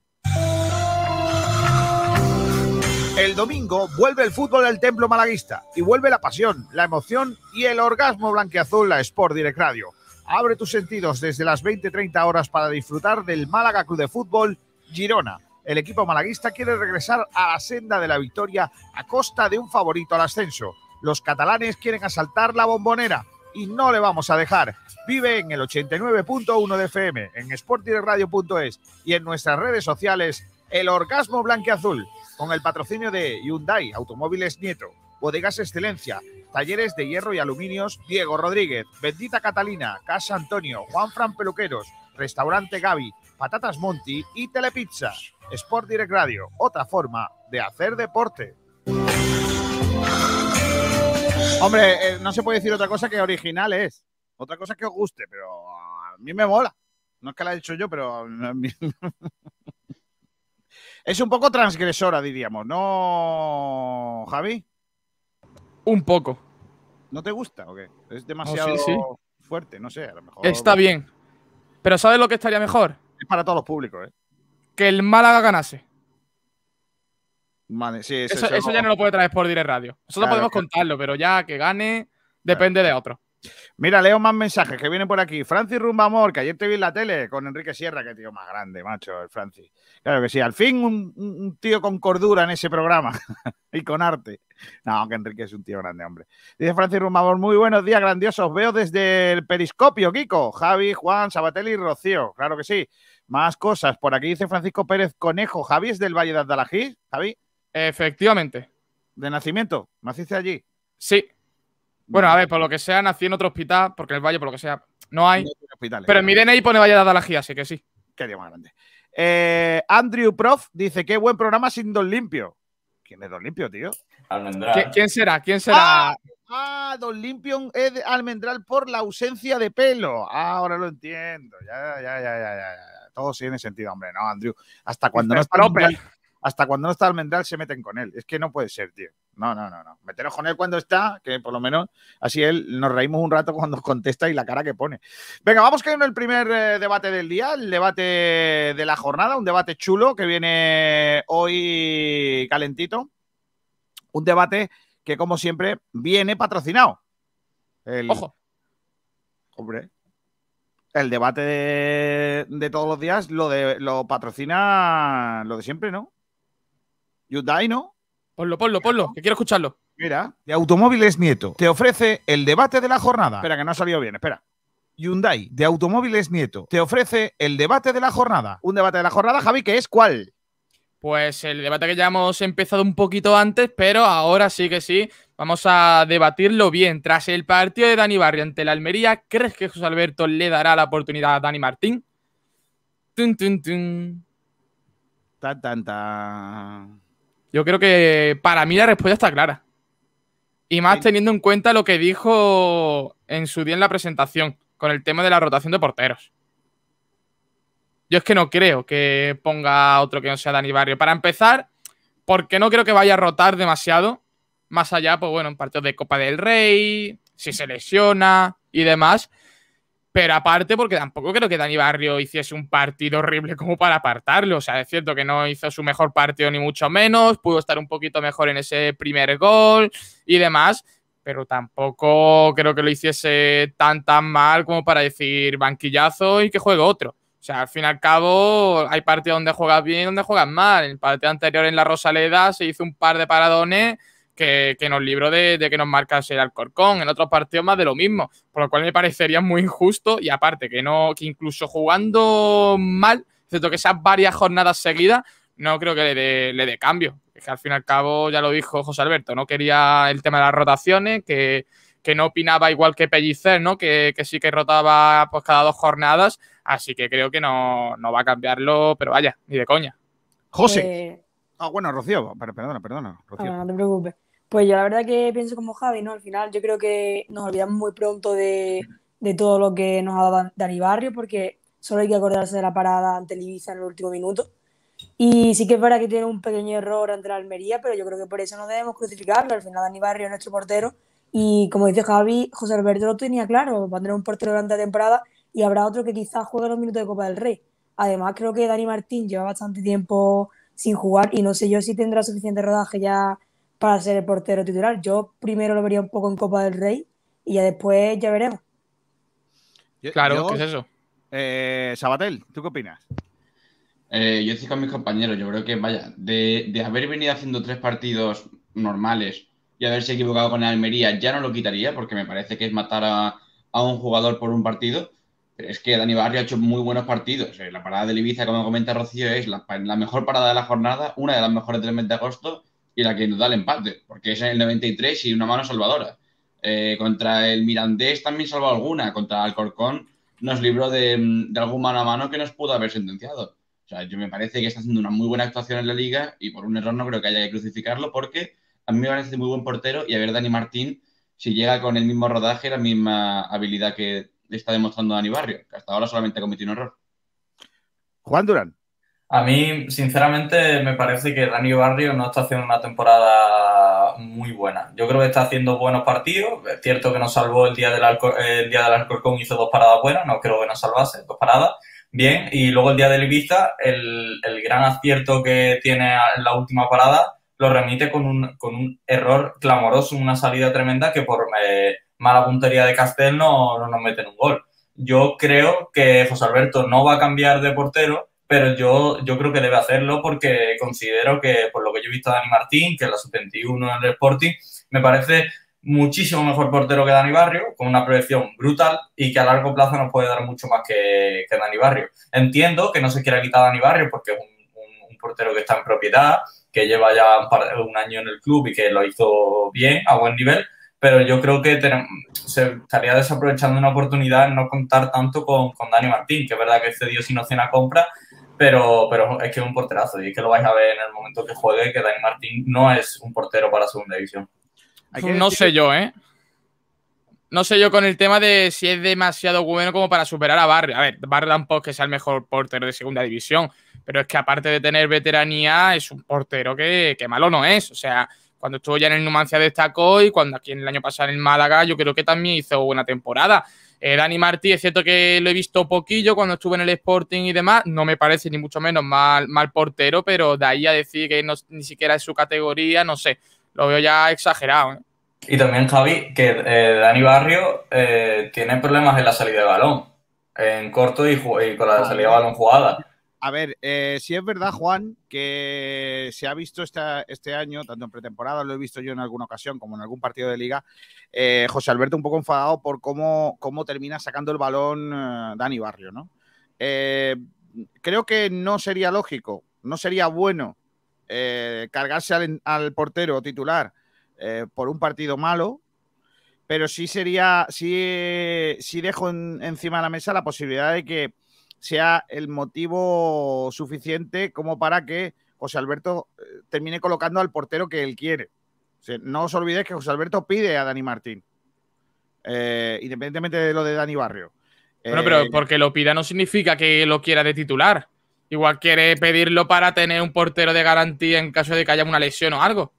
El domingo vuelve el fútbol del templo malaguista y vuelve la pasión, la emoción y el orgasmo blanqueazul a Sport Direct Radio. Abre tus sentidos desde las 20-30 horas para disfrutar del Málaga Club de Fútbol Girona. El equipo malaguista quiere regresar a la senda de la victoria a costa de un favorito al ascenso. Los catalanes quieren asaltar la bombonera y no le vamos a dejar. Vive en el 89.1 de FM, en sportdirectradio.es y en nuestras redes sociales El Orgasmo Blanqueazul, con el patrocinio de Hyundai, Automóviles Nieto, Bodegas Excelencia, Talleres de Hierro y Aluminios Diego Rodríguez, Bendita Catalina, Casa Antonio, Juan Fran Peluqueros, Restaurante Gaby, Patatas Monti y Telepizza. Sport Direct Radio, otra forma de hacer deporte. Hombre, eh, no se puede decir otra cosa que original es. Otra cosa que os guste, pero a mí me mola. No es que la he hecho yo, pero a mí- es un poco transgresora, diríamos, ¿no, Javi? Un poco. ¿No te gusta o qué? Es demasiado sí, sí. fuerte, no sé, a lo mejor. Está bien. Pero ¿sabes lo que estaría mejor? Es para todos los públicos, ¿eh? Que el Málaga ganase. Vale, sí, Eso, eso ya no lo puede traer por Direct Radio. Nosotros Claro, podemos contarlo, pero ya que gane depende de otro. Mira, leo más mensajes que vienen por aquí. Francis Rumbamor, que ayer te vi en la tele con Enrique Sierra, que tío más grande, macho, el Francis. Claro que sí, al fin un, tío con cordura en ese programa y con arte. No, que Enrique es un tío grande, hombre. Dice Francis Rumbamor, muy buenos días, grandiosos. Veo desde el periscopio, Kiko, Javi, Juan, Sabatelli y Rocío. Claro que sí. Más cosas. Por aquí dice Francisco Pérez Conejo. Javi es del Valle de Andalají, Javi. Efectivamente. ¿De nacimiento? ¿Naciste allí? Sí. Bueno, a ver, por lo que sea, nací en otro hospital, porque en el Valle, por lo que sea, no hay. hospitales. Pero en mi DNI pone Valle de Adalagía, así que sí. Qué día más grande. Eh, Andrew Prof dice: Qué buen programa sin Don Limpio. ¿Quién es Don Limpio, tío? ¿Qui- ¿Quién será? ¿Quién será? Ah, Don Limpio es almendral por la ausencia de pelo. Ah, ahora lo entiendo. Ya, ya, ya, ya, ya. Todo tiene sentido, hombre, ¿no, Andrew? Hasta cuando no está almendral, hasta cuando no está almendral se meten con él. Es que no puede ser, tío. No, no, no, no. Meteros con él cuando está, que por lo menos así él nos reímos un rato cuando contesta y la cara que pone. Venga, vamos con el primer eh, debate del día, el debate de la jornada, un debate chulo que viene hoy calentito. Un debate que, como siempre, viene patrocinado. El, Ojo. Hombre. El debate de, de todos los días lo, de, lo patrocina lo de siempre, ¿no? Hyundai, ¿no? Ponlo, ponlo, ponlo, que quiero escucharlo. Mira, de Automóviles Nieto te ofrece el debate de la jornada. Espera, que no ha salido bien, espera. Hyundai de Automóviles Nieto te ofrece el debate de la jornada. Un debate de la jornada, Javi, que es cuál? Pues el debate que ya hemos empezado un poquito antes, pero ahora sí que sí, vamos a debatirlo bien. Tras el partido de Dani Barrio ante la Almería, ¿crees que José Alberto le dará la oportunidad a Dani Martín? Tun, tun, tun. Tan, tan, tan. Yo creo que para mí la respuesta está clara. Y más teniendo en cuenta lo que dijo en su día en la presentación con el tema de la rotación de porteros. Yo es que no creo que ponga otro que no sea Dani Barrio. Para empezar, porque no creo que vaya a rotar demasiado. Más allá, pues bueno, en partidos de Copa del Rey, si se lesiona y demás. Pero aparte, porque tampoco creo que Dani Barrio hiciese un partido horrible como para apartarlo. O sea, es cierto que no hizo su mejor partido ni mucho menos. Pudo estar un poquito mejor en ese primer gol y demás. Pero tampoco creo que lo hiciese tan tan mal como para decir banquillazo y que juegue otro. O sea, al fin y al cabo, hay partidos donde juegas bien y donde juegas mal. En el partido anterior en la Rosaleda se hizo un par de paradones que, que nos libró de, de que nos marcase el Alcorcón. En otros partidos más de lo mismo. Por lo cual me parecería muy injusto y aparte que no, que incluso jugando mal, excepto que sean varias jornadas seguidas, no creo que le dé, le dé cambio. Es que al fin y al cabo, ya lo dijo José Alberto, no quería el tema de las rotaciones, que, que no opinaba igual que Pellicer, ¿no? Que, que sí que rotaba pues cada dos jornadas, así que creo que no, no va a cambiarlo, pero vaya, ni de coña. José. Eh, Ah, bueno, Rocío, perdona, perdona. Rocío. Ah, no te preocupes. Pues yo la verdad que pienso como Javi, ¿no? Al final yo creo que nos olvidamos muy pronto de, de todo lo que nos ha dado Dani Barrio, porque solo hay que acordarse de la parada ante Ibiza en el último minuto. Y sí que es verdad que tiene un pequeño error ante la Almería, pero yo creo que por eso no debemos crucificarlo. Al final Dani Barrio es nuestro portero y como dice Javi, José Alberto lo tenía claro, va a tener un portero durante la temporada y habrá otro que quizás juegue los minutos de Copa del Rey. Además creo que Dani Martín lleva bastante tiempo sin jugar y no sé yo si tendrá suficiente rodaje ya para ser el portero titular. Yo primero lo vería un poco en Copa del Rey y ya después ya veremos. Claro, yo- ¿qué es eso? Eh, Sabatel, ¿tú qué opinas? Eh, yo estoy con mis compañeros. Yo creo que, vaya, de, de haber venido haciendo tres partidos normales y haberse equivocado con el Almería, ya no lo quitaría porque me parece que es matar a, a un jugador por un partido. Es que Dani Barrio ha hecho muy buenos partidos. Eh, La parada del Ibiza, como comenta Rocío, es la, mejor parada de la jornada, una de las mejores del mes de agosto y la que nos da el empate, porque es en el 93 y una mano salvadora. Eh, contra el Mirandés también salvó alguna, contra Alcorcón nos libró de, de algún mano a mano que nos pudo haber sentenciado. O sea, yo me parece que está haciendo una muy buena actuación en la liga y por un error no creo que haya que crucificarlo porque a mí me parece muy buen portero y a ver Dani Martín si llega con el mismo rodaje la misma habilidad que está demostrando Dani Barrio, que hasta ahora solamente ha cometido un error. Juan Durán. A mí, sinceramente, me parece que Dani Barrio no está haciendo una temporada muy buena. Yo creo que está haciendo buenos partidos. Es cierto que nos salvó el día del, Alcor- el día del Alcorcón, hizo dos paradas buenas, no creo que nos salvase, dos paradas. Bien, y luego el día del Ibiza, el, el gran acierto que tiene en la última parada lo remite con un, con un error clamoroso, una salida tremenda que por eh, mala puntería de Castel no, no nos meten un gol. Yo creo que José Alberto no va a cambiar de portero, pero yo, yo creo que debe hacerlo porque considero que, por lo que yo he visto a Dani Martín, que es la sub-21 en el Sporting, me parece muchísimo mejor portero que Dani Barrio, con una proyección brutal y que a largo plazo nos puede dar mucho más que, que Dani Barrio. Entiendo que no se quiera quitar a Dani Barrio porque es un, un- un portero que está en propiedad, que lleva ya un, par- un año en el club y que lo hizo bien, a buen nivel, pero yo creo que se estaría desaprovechando una oportunidad en no contar tanto con, con Dani Martín, que es verdad que cedió sin opción a compra, pero, pero es que es un porterazo y es que lo vais a ver en el momento que juegue, que Dani Martín no es un portero para segunda división. No sé yo, ¿eh? No sé yo con el tema de si es demasiado bueno como para superar a Barrio. A ver, Barrio tampoco es que sea el mejor portero de segunda división, pero es que aparte de tener veteranía, es un portero que, que malo no es. O sea, cuando estuvo ya en el Numancia destacó y cuando aquí en el año pasado en el Málaga, yo creo que también hizo buena temporada. Eh, Dani Martí, es cierto que lo he visto poquillo cuando estuve en el Sporting y demás, no me parece ni mucho menos mal, mal portero, pero de ahí a decir que no- ni siquiera es su categoría, no sé, lo veo ya exagerado. ¿eh? Y también, Javi, que eh, Dani Barrio eh, tiene problemas en la salida de balón, en corto y con la salida de balón jugada. A ver, eh, si es verdad, Juan, que se ha visto esta- este año, tanto en pretemporada, lo he visto yo en alguna ocasión, como en algún partido de liga, eh, José Alberto un poco enfadado por cómo, cómo termina sacando el balón eh, Dani Barrio, ¿no? Creo que no sería lógico, no sería bueno cargarse al, al portero titular por un partido malo, pero sí sería, sí, sí dejo en- encima de la mesa la posibilidad de que sea el motivo suficiente como para que José Alberto eh, termine colocando al portero que él quiere. O sea, no os olvidéis que José Alberto pide a Dani Martín, eh, independientemente de lo de Dani Barrio. Bueno, Eh, pero porque lo pida no significa que lo quiera de titular. Igual quiere pedirlo para tener un portero de garantía en caso de que haya una lesión o algo.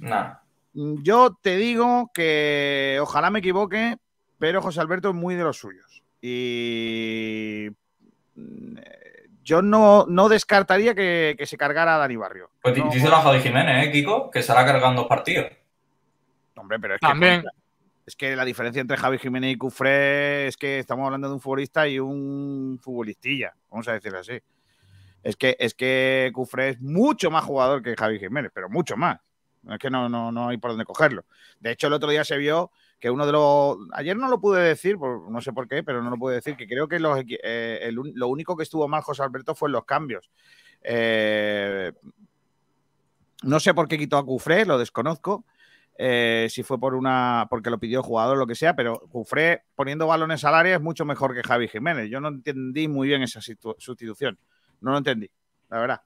Nah. Mm, Yo te digo que ojalá me equivoque, pero José Alberto es muy de los suyos. Y eh, yo no, no descartaría que, que se cargara a Dani Barrio. Pues No, díselo a Javi Jiménez, ¿eh, Kiko? Que se hará cargando partidos. Hombre, pero es que, También. es que la diferencia entre Javi Jiménez y Cufré es que estamos hablando de un futbolista y un futbolistilla, vamos a decirlo así. Es que, es que Cufré es mucho más jugador que Javi Jiménez, pero mucho más. Es que no, no, no hay por dónde cogerlo. De hecho, el otro día se vio que uno de los. Ayer no lo pude decir, no sé por qué, pero no lo pude decir, que creo que los eh, lo único que estuvo mal José Alberto fue en los cambios. Eh, no sé por qué quitó a Cufré, lo desconozco. eh, si fue por una porque lo pidió el jugador o lo que sea, pero Cufré poniendo balones al área es mucho mejor que Javi Jiménez. Yo no entendí muy bien esa sustitución. No lo entendí, la verdad.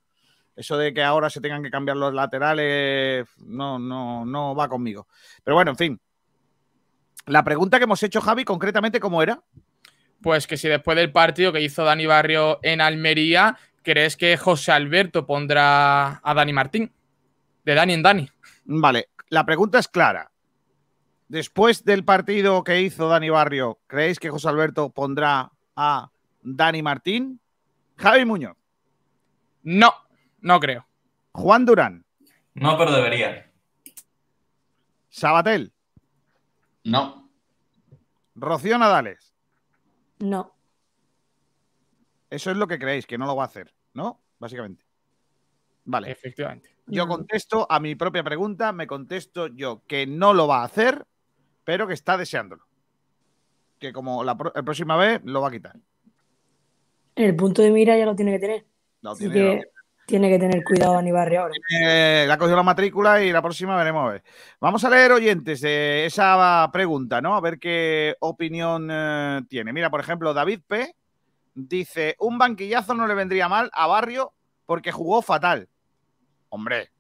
Eso de que ahora se tengan que cambiar los laterales no, no, no va conmigo. Pero bueno, en fin. La pregunta que hemos hecho, Javi, concretamente, ¿cómo era? Pues que si después del partido que hizo Dani Barrio en Almería, ¿crees que José Alberto pondrá a Dani Martín? De Dani en Dani. Vale, la pregunta es clara. Después del partido que hizo Dani Barrio, ¿creéis que José Alberto pondrá a Dani Martín? Javi Muñoz. No, no creo. Juan Durán. No, pero debería. Sabatel. No. Rocío Nadales. No. Eso es lo que creéis, que no lo va a hacer, ¿no? Básicamente. Vale. Efectivamente. Yo contesto a mi propia pregunta, me contesto yo que no lo va a hacer, pero que está deseándolo. Que como la, pro- la próxima vez lo va a quitar. En el punto de mira ya lo tiene que tener. Lo Así tiene, que tiene que tener cuidado Barrio ahora. Eh, le ha cogido la matrícula y la próxima veremos. a ver. Vamos a leer oyentes de esa pregunta, ¿no? A ver qué opinión eh, tiene. Mira, por ejemplo, David P. dice: Un banquillazo no le vendría mal a Barrio porque jugó fatal. Hombre.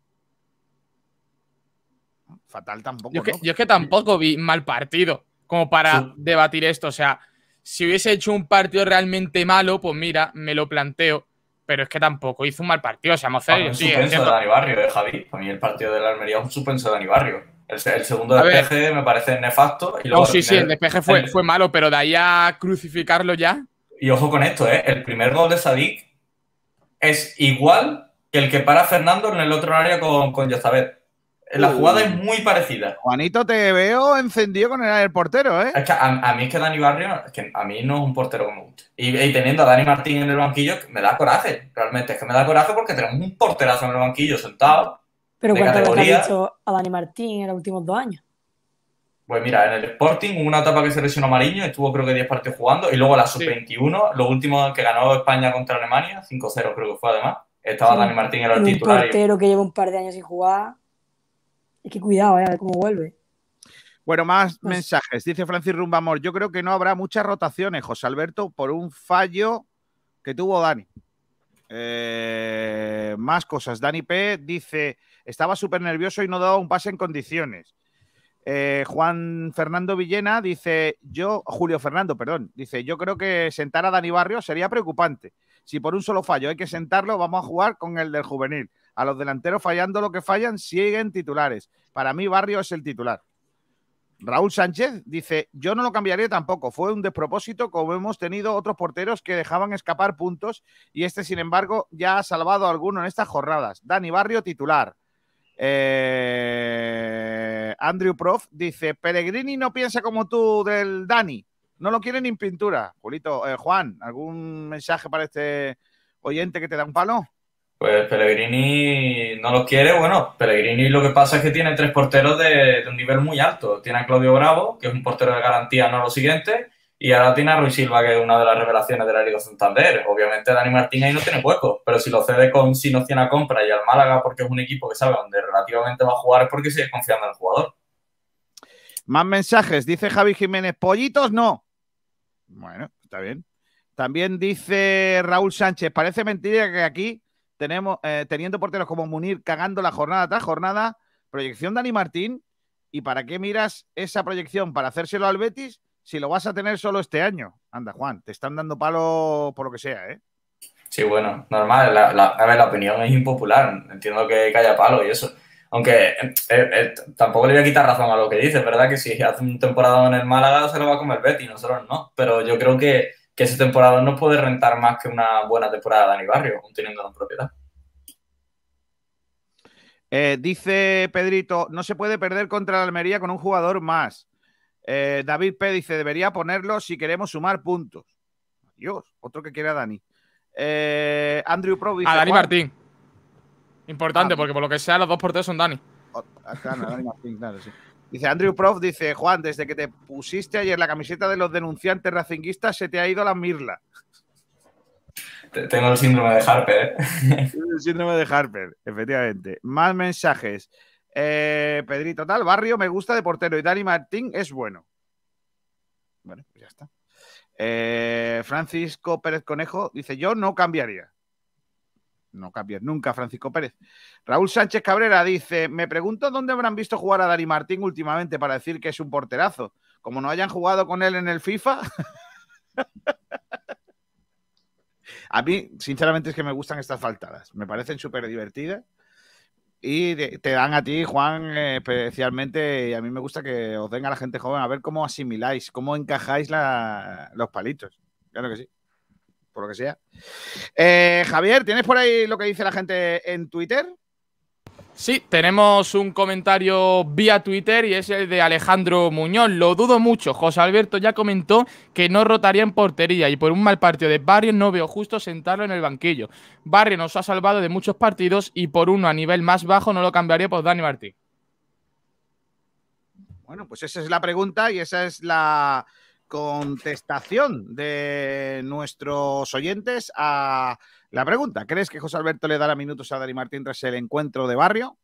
Fatal tampoco. Yo es, que, ¿no? yo es que tampoco vi mal partido como para debatir esto. O sea, si hubiese hecho un partido realmente malo, pues mira, me lo planteo. Pero es que tampoco hizo un mal partido, seamos serios. un Sí, suspenso de. Dani Barrio, eh, Javi. Para mí el partido de la Almería es un suspenso de Dani Barrio. El, se- el segundo A despeje me parece nefasto. Y luego No, sí, sí, el despeje fue, el- fue malo, pero de ahí a crucificarlo ya. Y ojo con esto, ¿eh? El primer gol de Sadik es igual que el que para Fernando en el otro área con, con Yazabet. La Uh. jugada es muy parecida. Juanito, te veo encendido con el, el portero, ¿eh? Es que a, a mí es que Dani Barrio, es que a mí no es un portero que me guste. Y, y teniendo a Dani Martín en el banquillo, me da coraje. Realmente es que me da coraje porque tenemos un porterazo en el banquillo sentado. Pero ¿cuántas veces categoría. has visto a Dani Martín en los últimos dos años? Pues mira, en el Sporting hubo una etapa que se lesionó Mariño, estuvo creo que 10 partidos jugando, y luego la sub-21, lo último que ganó España contra Alemania, 5-0 creo que fue además, estaba Sí. Dani Martín era el un titular. y- portero que lleva un par de años sin jugar. Es que cuidado, eh, a ver cómo vuelve. Bueno, más Pues- mensajes. Dice Francis Rumbamor, yo creo que no habrá muchas rotaciones, José Alberto, por un fallo que tuvo Dani. Eh, más cosas. Dani P dice, estaba súper nervioso y no daba un pase en condiciones. Eh, Juan Fernando Villena dice, yo, Julio Fernando, perdón, dice, yo creo que sentar a Dani Barrio sería preocupante. Si por un solo fallo hay que sentarlo, vamos a jugar con el del juvenil. A los delanteros fallando lo que fallan, siguen titulares. Para mí, Barrio es el titular. Raúl Sánchez dice, yo no lo cambiaría tampoco, fue un despropósito como hemos tenido otros porteros que dejaban escapar puntos y este, sin embargo, ya ha salvado a alguno en estas jornadas. Dani Barrio, titular. Eh, Andrew Prof dice, Pellegrini no piensa como tú del Dani, no lo quiere ni en pintura. Julito, eh, Juan, ¿algún mensaje para este oyente que te da un palo? Pues Pellegrini no los quiere. Bueno, Pellegrini lo que pasa es que tiene tres porteros de, un nivel muy alto. Tiene a Claudio Bravo, que es un portero de garantía, no lo siguiente, y ahora tiene a Ruiz Silva, que es una de las revelaciones de la Liga Santander. Obviamente Dani Martín ahí no tiene hueco, pero si lo cede con si no tiene a compra y al Málaga porque es un equipo que sabe dónde relativamente va a jugar es porque sigue confiando en el jugador. Más mensajes. Dice Javi Jiménez, pollitos no. Bueno, está bien. También dice Raúl Sánchez, parece mentira que aquí tenemos, eh, teniendo porteros como Munir cagando la jornada tras jornada, proyección Dani Martín. ¿Y para qué miras esa proyección? ¿Para hacérselo al Betis? Si lo vas a tener solo este año. Anda, Juan, te están dando palo por lo que sea, ¿eh? Sí, bueno, normal. La, a ver, la opinión es impopular. Entiendo que, haya palo y eso. Aunque eh, eh, tampoco le voy a quitar razón a lo que dice, ¿verdad? Que si hace un temporada en el Málaga se lo va a comer Betty, nosotros no. Pero yo creo que, que ese temporada no puede rentar más que una buena temporada de Dani Barrio, aún teniendo en propiedad. Eh, dice Pedrito, no se puede perder contra la Almería con un jugador más. Eh, David P. dice, debería ponerlo si queremos sumar puntos. Dios, otro que quiere a Dani. Eh, Andrew Pro dice... A Dani "Juan, Martín. Importante, porque por lo que sea, los dos porteros son Dani. ah, claro, Dani Martín, claro, sí. Dice Andrew Prof, dice Juan, desde que te pusiste ayer la camiseta de los denunciantes racinguistas se te ha ido la mirla. Te- Tengo el síndrome de Harper, ¿eh? El síndrome de Harper, efectivamente. Más mensajes. Eh, Pedrito tal, Barrio me gusta de portero y Dani Martín es bueno. Bueno, pues ya está. Eh, Francisco Pérez Conejo dice: Yo no cambiaría. No cambias nunca, Francisco Pérez. Raúl Sánchez Cabrera dice: Me pregunto dónde habrán visto jugar a Dani Martín últimamente para decir que es un porterazo. Como no hayan jugado con él en el FIFA. a mí, sinceramente, es que me gustan estas faltadas. Me parecen súper divertidas. Y te, dan a ti, Juan, especialmente, y a mí me gusta que os den a la gente joven a ver cómo asimiláis, cómo encajáis los palitos. Claro que sí. Por lo que sea. Eh, Javier, ¿tienes por ahí lo que dice la gente en Twitter? Sí, tenemos un comentario vía Twitter y es el de Alejandro Muñoz. Lo dudo mucho. José Alberto ya comentó que no rotaría en portería y por un mal partido de Barrio no veo justo sentarlo en el banquillo. Barrio nos ha salvado de muchos partidos y por uno a nivel más bajo no lo cambiaría por Dani Martín. Bueno, pues esa es la pregunta y esa es la contestación de nuestros oyentes a la pregunta. ¿Crees que José Alberto le dará minutos a Dani Martín tras el encuentro de barrio?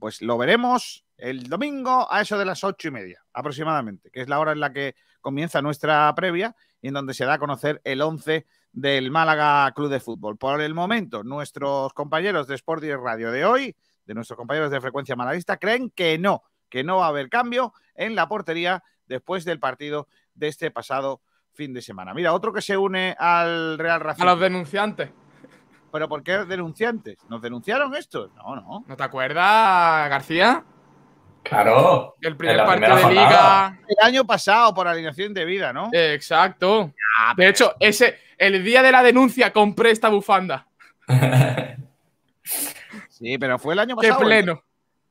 Pues lo veremos el domingo a eso de las ocho y media aproximadamente, que es la hora en la que comienza nuestra previa y en donde se da a conocer el 11 del Málaga Club de Fútbol. Por el momento, nuestros compañeros de Sport Direct Radio de hoy, de nuestros compañeros de frecuencia malaguista, creen que no, que no va a haber cambio en la portería después del partido de este pasado fin de semana. Mira, otro que se une al Real Racing. A los denunciantes. ¿Pero por qué denunciantes? ¿Nos denunciaron estos? No, no. ¿No te acuerdas, García? Claro. El primer partido de jornada. liga. El año pasado por alineación de vida, ¿no? Exacto. De hecho, ese, el día de la denuncia compré esta bufanda. Sí, pero fue el año Qué pasado. pleno.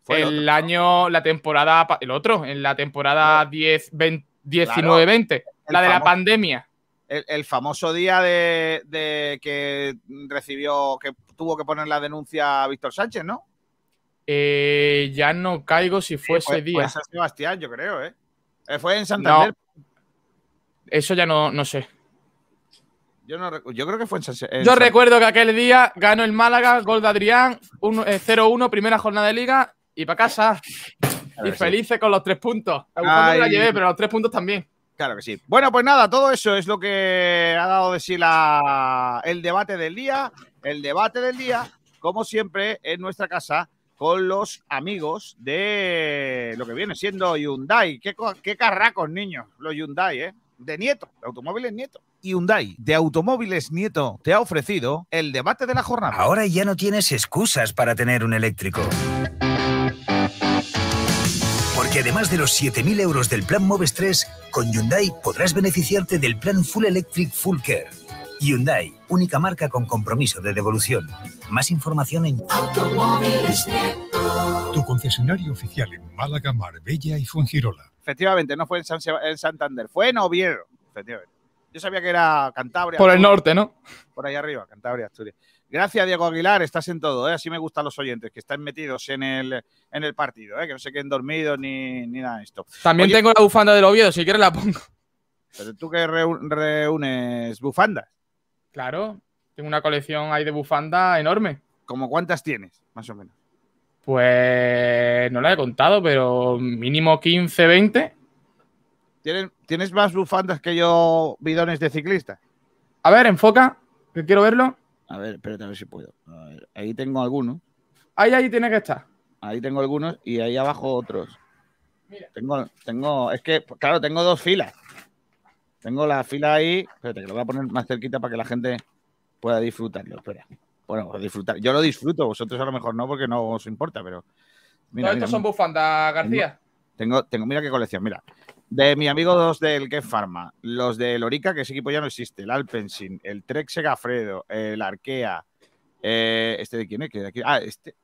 Fue el El año, la temporada, el otro, en la temporada 10, 20, 19, 20, El la de la pandemia. El, el famoso día de, de que recibió, que tuvo que poner la denuncia a Víctor Sánchez, ¿no? Eh, ya no caigo si fue ese día. Fue en San Sebastián, yo creo, ¿eh? Eh, Fue en Santander. Eso ya no, no sé. Yo, no yo creo que fue en San en Yo San- recuerdo que aquel día ganó el Málaga, gol de Adrián, uno- eh, 0-1, primera jornada de liga y para casa. Y sí. felices con los tres puntos. La llevé, pero los tres puntos también. Claro que sí. Bueno, pues nada, todo eso es lo que ha dado de sí la, el debate del día. El debate del día, como siempre, en nuestra casa, con los amigos de lo que viene siendo Hyundai. Qué, qué carracos, niños, los Hyundai, ¿eh? De Nieto, de Automóviles Nieto. Hyundai de Automóviles Nieto te ha ofrecido el debate de la jornada. Ahora ya no tienes excusas para tener un eléctrico. Porque además de los 7.000 euros del plan Moves 3, con Hyundai podrás beneficiarte del plan Full Electric Full Care. Hyundai, única marca con compromiso de devolución. Más información en Tu concesionario oficial en Málaga, Marbella y Fuengirola. Efectivamente, no fue en, San Seba- en Santander, fue en Oviedo. Efectivamente. Yo sabía que era Cantabria. Por el norte, ¿no? Por ahí arriba, Cantabria, Asturias. Gracias, Diego Aguilar, estás en todo, ¿eh? así me gustan los oyentes, que están metidos en el, en el partido, ¿eh? que no se queden dormidos ni, ni nada de esto. También Oye, tengo la bufanda del Oviedo, si quieres la pongo. Pero tú que reúnes bufandas, Claro, tengo una colección ahí de bufanda enorme. ¿como cuántas tienes, más o menos? Pues no la he contado, pero mínimo 15, 20. ¿Tienes, ¿Tienes más bufandas que yo bidones de ciclista? A ver, enfoca, que quiero verlo. A ver, espérate a ver si puedo. A ver, ahí tengo algunos. Ahí, ahí tiene que estar. Ahí tengo algunos y ahí abajo otros. Tengo, tengo, es que, claro, tengo dos filas. Tengo la fila ahí. Espérate, que lo voy a poner más cerquita para que la gente pueda disfrutarlo. Espera. Bueno, disfrutar. Yo lo disfruto, vosotros a lo mejor no, porque no os importa, pero. Mira, Todos mira, estos son mira. bufandas, García. Tengo, tengo, mira qué colección, mira. De mi amigo dos del Get Pharma, los de Lorica, que ese equipo ya no existe, el Alpensin, el Trek Segafredo, el Arkea, eh, este de quién es, de aquí, ah, este.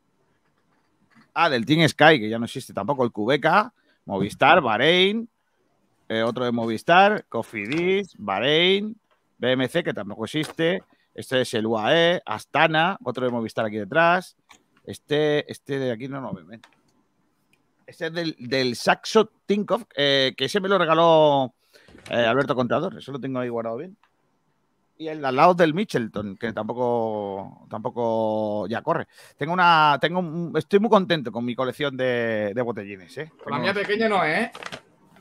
Ah, del Team Sky, que ya no existe tampoco, el Cubeca, Movistar, Bahrein, eh, otro de Movistar, Cofidis, Bahrein, BMC, que tampoco existe, este es el UAE, Astana, otro de Movistar aquí detrás, Este, este de aquí no ven. Este es del, del Saxo Tinkoff, eh, que ese me lo regaló eh, Alberto Contador. Eso lo tengo ahí guardado bien. Y el al lado del Mitchelton, que tampoco, tampoco ya corre. Tengo una, tengo un- estoy muy contento con mi colección de, de botellines. ¿eh? Con la mía pequeña no es, ¿eh?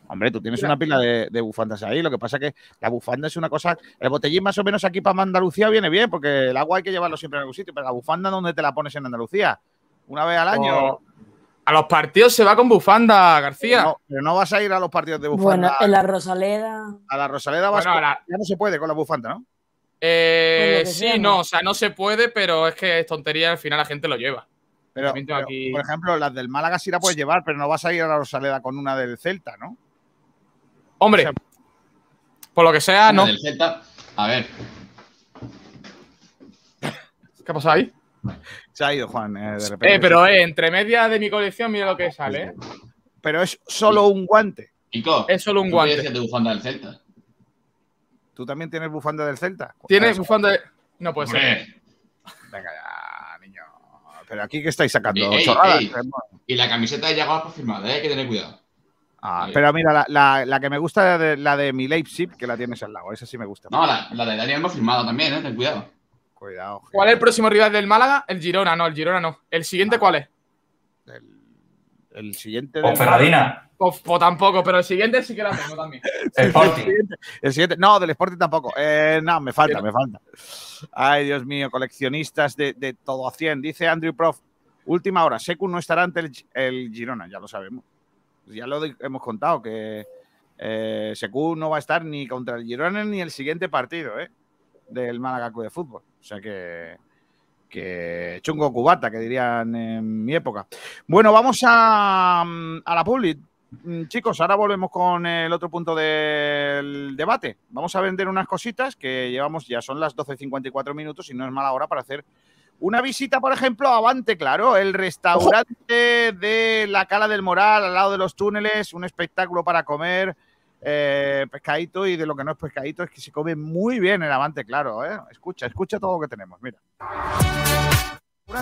Hombre, tú tienes una pila de, de bufandas ahí. Lo que pasa que la bufanda es una cosa. El botellín, más o menos, aquí para Andalucía viene bien, porque el agua hay que llevarlo siempre en algún sitio. Pero la bufanda, ¿dónde te la pones en Andalucía? ¿Una vez al año? O- A los partidos se va con bufanda, García. No, pero no vas a ir a los partidos de Bueno, bufanda. en la Rosaleda. A la Rosaleda vas Bueno, con- a la- Ya no se puede con la bufanda, ¿no? Eh, sí, sea, no, ¿no? o sea, no se puede, pero es que es tontería, al final la gente lo lleva. Pero, aquí- por ejemplo, las del Málaga sí la puedes llevar, pero no vas a ir a la Rosaleda con una del Celta, ¿no? Hombre, O sea, por lo que sea, no. del Celta. A ver, ¿Qué ha pasado ahí? Se ha ido, Juan, eh, de repente. Eh, pero eh, entre medias de mi colección, mira lo que sale, ¿eh? Pero es solo un guante. Kiko. Es solo un ¿tú qué guante. decías de bufanda del Celta? ¿Tú también tienes bufanda del Celta? Tienes bufanda de. No puede ser. Venga ya, niño. Pero aquí que estáis sacando Ey, ey. Y la camiseta de Jaguar firmada, ¿eh? hay que tener cuidado. Ah, pero mira, la, la- la que me gusta es de, la de mi Leipzig, que la tienes al lado. Esa sí me gusta. No, la, la de Daniel hemos firmado también, ¿eh? Ten cuidado. Cuidado. ¿Cuál es el próximo rival del Málaga? El Girona, no, el Girona no. ¿El Ah. siguiente cuál es? El, el siguiente. O Ferradina. Pues, pues tampoco, pero el siguiente sí que la tengo también. El Sporting. El siguiente, no, del Sporting tampoco. Eh, no, me falta, me falta. Ay, Dios mío, coleccionistas de, de todo a 100. Dice Andrew Prof, última hora, Secu no estará ante el, Gi- el Girona, ya lo sabemos. Ya lo hemos contado, que eh, Secu no va a estar ni contra el Girona ni el siguiente partido eh, del Málaga de Fútbol. O sea que, que chungo cubata, que dirían en mi época. Bueno, vamos a, mm, a la public. Mm, Chicos, ahora volvemos con el otro punto del debate. Vamos a vender unas cositas que llevamos, ya son las 12.54 minutos y no es mala hora para hacer una visita, por ejemplo, a Avante, claro, el restaurante de la Cala del Moral, al lado de los túneles, un espectáculo para comer eh, pescadito y de lo que no es pescadito es que se come muy bien en Avante, claro. ¿eh? Escucha, escucha todo lo que tenemos, mira.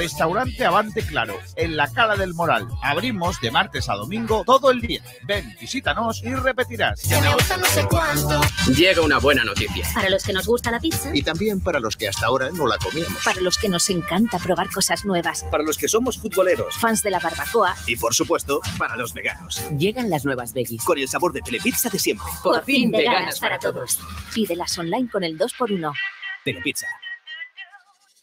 Restaurante Avante Claro, en la Cala del Moral. Abrimos de martes a domingo todo el día. Ven, visítanos y repetirás. Llega una buena noticia. Para los que nos gusta la pizza, Y también para los que hasta ahora no la comíamos. para los que nos encanta probar cosas nuevas, Para los que somos futboleros. fans de la barbacoa, Y por supuesto, para los veganos. llegan las nuevas veggies. Con el sabor de Telepizza de siempre. Por fin veganas para todos. Pídelas online con el 2x1. Telepizza.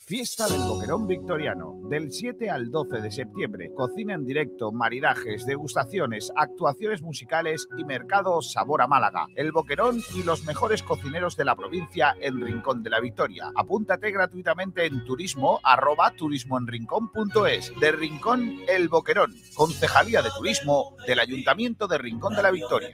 Fiesta del Boquerón Victoriano, del 7 al 12 de septiembre. Cocina en directo, maridajes, degustaciones, actuaciones musicales y mercado Sabor a Málaga. El Boquerón y los mejores cocineros de la provincia en Rincón de la Victoria. Apúntate gratuitamente en turismo arroba turismoenrincón.es. De Rincón El Boquerón, Concejalía de Turismo del Ayuntamiento de Rincón de la Victoria.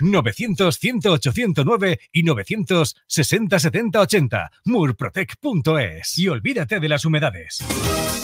900 108 109 y 960 70 80. Murprotec.es. Y olvídate de las humedades.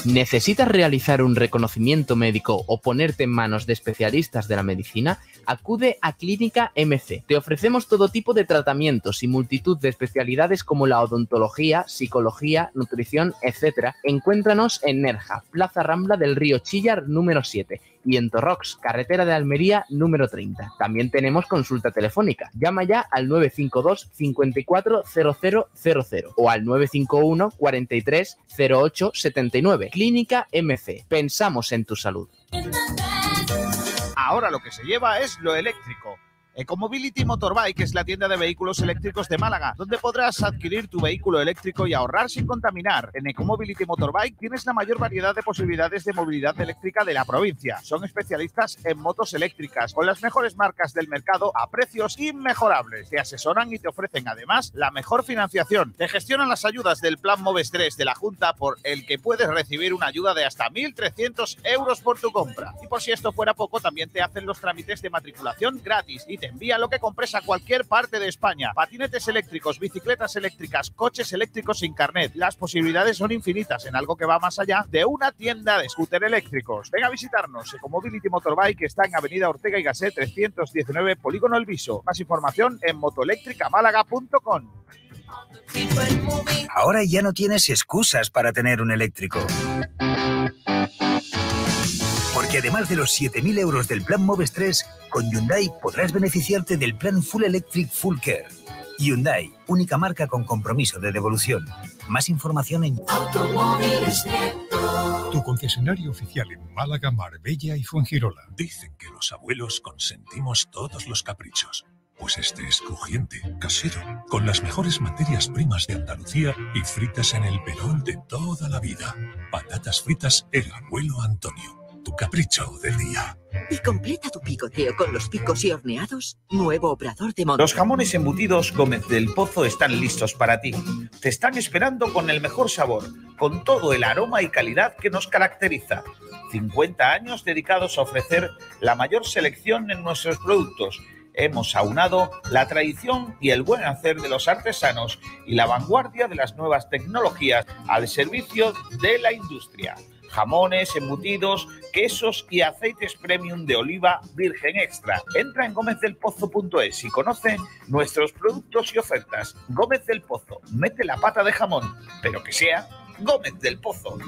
¿Necesitas realizar un reconocimiento médico o ponerte en manos de especialistas de la medicina? Acude a Clínica MC. Te ofrecemos todo tipo de tratamientos y multitud de especialidades como la odontología, psicología, nutrición, etc. Encuéntranos en Nerja, Plaza Rambla del Río Chillar número 7 y en Torrox, carretera de Almería número 30. También tenemos consulta telefónica. Llama ya al 952 54 0000 o al 951 43 08 79. Clínica MC. Pensamos en tu salud. Ahora lo que se lleva es lo eléctrico. Ecomobility Motorbike es la tienda de vehículos eléctricos de Málaga, donde podrás adquirir tu vehículo eléctrico y ahorrar sin contaminar. En Ecomobility Motorbike tienes la mayor variedad de posibilidades de movilidad eléctrica de la provincia. Son especialistas en motos eléctricas, con las mejores marcas del mercado a precios inmejorables. Te asesoran y te ofrecen además la mejor financiación. Te gestionan las ayudas del Plan Moves 3 de la Junta, por el que puedes recibir una ayuda de hasta 1.300 euros por tu compra. Y por si esto fuera poco, también te hacen los trámites de matriculación gratis y te envía lo que compres a cualquier parte de España. Patinetes eléctricos, bicicletas eléctricas, coches eléctricos sin carnet. Las posibilidades son infinitas en algo que va más allá de una tienda de scooter eléctricos. Ven a visitarnos. Ecomobility Motorbike está en Avenida Ortega y Gasset 319, Polígono El Viso. Más información en motoeléctricamálaga.com. Ahora ya no tienes excusas para tener un eléctrico. Porque además de los 7.000 euros del plan Moves 3, con Hyundai podrás beneficiarte del plan Full Electric Full Care. Hyundai, única marca con compromiso de devolución. Más información en Tu concesionario oficial en Málaga, Marbella y Fuengirola. Dicen que los abuelos consentimos todos los caprichos. Pues este es crujiente, casero, con las mejores materias primas de Andalucía y fritas en el perón de toda la vida. Patatas fritas El Abuelo Antonio. Tu capricho del día. Y completa tu picoteo con los picos y horneados. Nuevo obrador de monte. Los jamones embutidos Gómez del Pozo están listos para ti. Te están esperando con el mejor sabor, con todo el aroma y calidad que nos caracteriza. 50 años dedicados a ofrecer la mayor selección en nuestros productos. Hemos aunado la tradición y el buen hacer de los artesanos y la vanguardia de las nuevas tecnologías al servicio de la industria jamones, embutidos, quesos y aceites premium de oliva virgen extra. Entra en gómezdelpozo.es y conoce nuestros productos y ofertas. Gómez del Pozo, mete la pata de jamón, pero que sea Gómez del Pozo.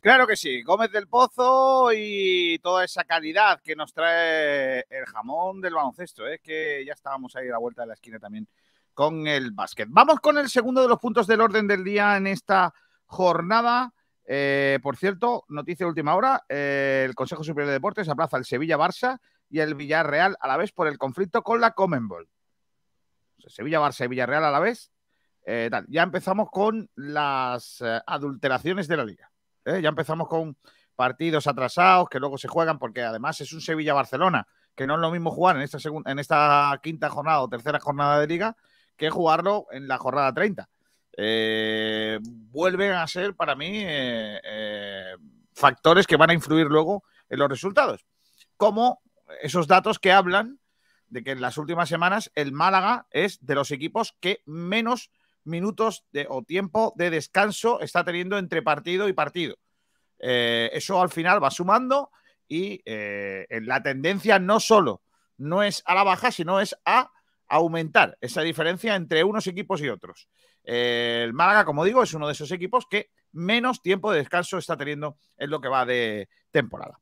Claro que sí, Gómez del Pozo y toda esa calidad que nos trae el jamón del baloncesto. Es que ya estábamos ahí a la vuelta de la esquina también con el básquet. Vamos con el segundo de los puntos del orden del día en esta jornada. Eh, por cierto, noticia de última hora, eh, el Consejo Superior de Deportes aplaza el Sevilla-Barça y el Villarreal a la vez por el conflicto con la Comenbol. Sevilla-Barça y Villarreal a la vez. Eh, tal. Ya empezamos con las adulteraciones de la liga. Ya empezamos con partidos atrasados que luego se juegan porque además es un Sevilla-Barcelona, que no es lo mismo jugar en esta, en esta quinta jornada o tercera jornada de liga que jugarlo en la jornada 30 eh, vuelven a ser para mí eh, eh, factores que van a influir luego en los resultados. Como esos datos que hablan de que en las últimas semanas el Málaga es de los equipos que menos minutos de, o tiempo de descanso está teniendo entre partido y partido. Eso al final va sumando y la tendencia no solo no es a la baja, sino es a aumentar esa diferencia entre unos equipos y otros. El Málaga, como digo, es uno de esos equipos que menos tiempo de descanso está teniendo en lo que va de temporada.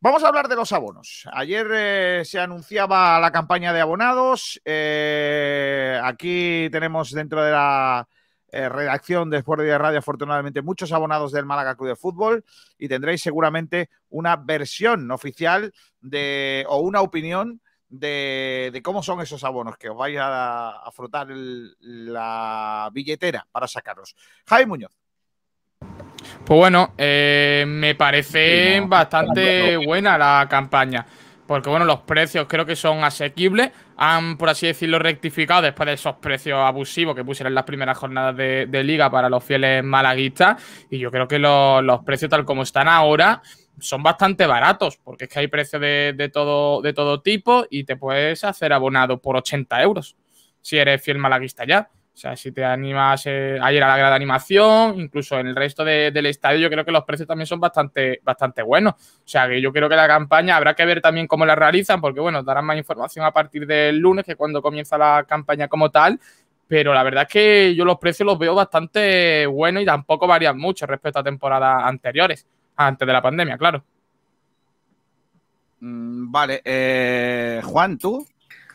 Vamos a hablar de los abonos. Ayer eh, se anunciaba la campaña de abonados. Eh, aquí tenemos dentro de la eh, redacción de Sport de Radio, afortunadamente, muchos abonados del Málaga Club de Fútbol y tendréis seguramente una versión oficial de, o una opinión de, de cómo son esos abonos, que os vais a, a frotar el- la billetera para sacarlos. Javi Muñoz. Pues bueno, eh, me parece bastante buena la campaña. Porque bueno, los precios creo que son asequibles. Han, por así decirlo, rectificado después de esos precios abusivos que pusieron en las primeras jornadas de, de liga para los fieles malaguistas. Y yo creo que los, los precios tal como están ahora son bastante baratos. Porque es que hay precios de, de todo, de todo tipo y te puedes hacer abonado por 80 euros si eres fiel malaguista ya. O sea, si te animas eh, a ir a la grada animación, incluso en el resto de- del estadio, yo creo que los precios también son bastante, bastante buenos. O sea, que yo creo que la campaña habrá que ver también cómo la realizan, porque bueno, darán más información a partir del lunes, que cuando comienza la campaña como tal. Pero la verdad es que yo los precios los veo bastante buenos y tampoco varían mucho respecto a temporadas anteriores, antes de la pandemia, claro. Mm, vale, eh, Juan, ¿tú?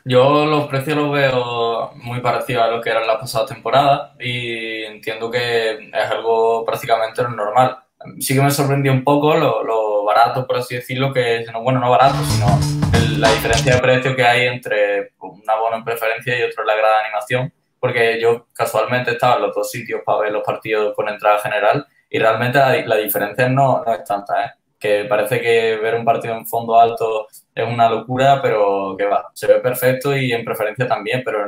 Yo los precios los veo muy parecidos a lo que eran las pasadas temporadas y entiendo que es algo prácticamente normal. Sí que me sorprendió un poco lo, lo barato, por así decirlo, que no, bueno, no barato, sino el- la diferencia de precio que hay entre un abono en preferencia y otro en la grada de animación, porque yo casualmente estaba en los dos sitios para ver los partidos con entrada general y realmente la, diferencia no, no es tanta, ¿eh? que parece que ver un partido en fondo alto es una locura, pero que va, se ve perfecto y en preferencia también, pero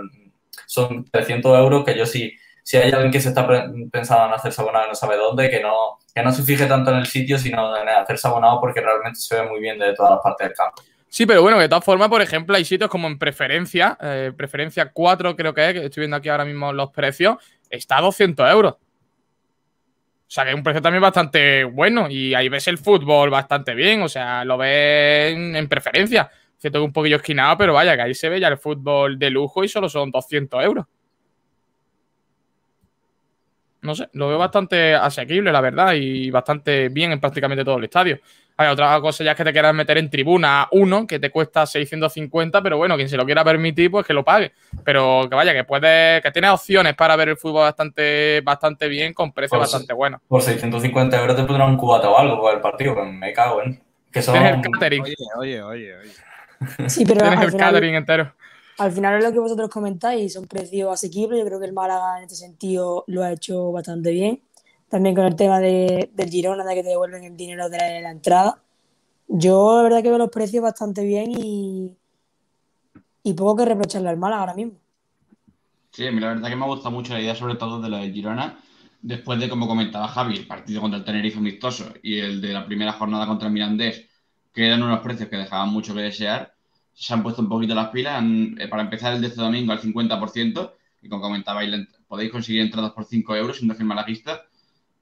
son 300 euros que yo sí, si hay alguien que se está pensando en hacerse abonado no sabe dónde, que no, que no se fije tanto en el sitio, sino en hacerse abonado porque realmente se ve muy bien de todas las partes del campo. Sí, pero bueno, de todas formas, por ejemplo, hay sitios como en preferencia, eh, preferencia 4 creo que es, que estoy viendo aquí ahora mismo los precios, está a 200 euros. O sea, que es un precio también bastante bueno y ahí ves el fútbol bastante bien, o sea, lo ves en, en preferencia. Cierto que un poquillo esquinado, pero vaya, que ahí se ve ya el fútbol de lujo y solo son 200 euros. No sé, lo veo bastante asequible, la verdad, y bastante bien en prácticamente todo el estadio. Hay otra cosa ya es que te quieras meter en tribuna 1, que te cuesta 650, pero bueno, quien se lo quiera permitir, pues que lo pague. Pero que vaya, que puedes, que tienes opciones para ver el fútbol bastante, bastante bien, con precios Por bastante buenos. Por 650 euros te pondrán un cubata o algo por el partido, que me cago en. Que son. Tienes el catering. Oye, oye, oye, oye. Sí, pero Tienes el final- catering entero. Al final es lo que vosotros comentáis, son precios asequibles. Yo creo que el Málaga en este sentido lo ha hecho bastante bien. También con el tema de, del Girona, de que te devuelven el dinero de la, la entrada. Yo la verdad que veo los precios bastante bien y, y poco que reprocharle al Málaga ahora mismo. Sí, la verdad que me ha gustado mucho la idea, sobre todo de lo del Girona, después de, como comentaba Javi, el partido contra el Tenerife amistoso y el de la primera jornada contra el Mirandés, que eran unos precios que dejaban mucho que desear, se han puesto un poquito las pilas. eh, para empezar el de este domingo al 50%, y como comentabais, la ent- podéis conseguir entradas por 5 euros siendo fiel malaguista,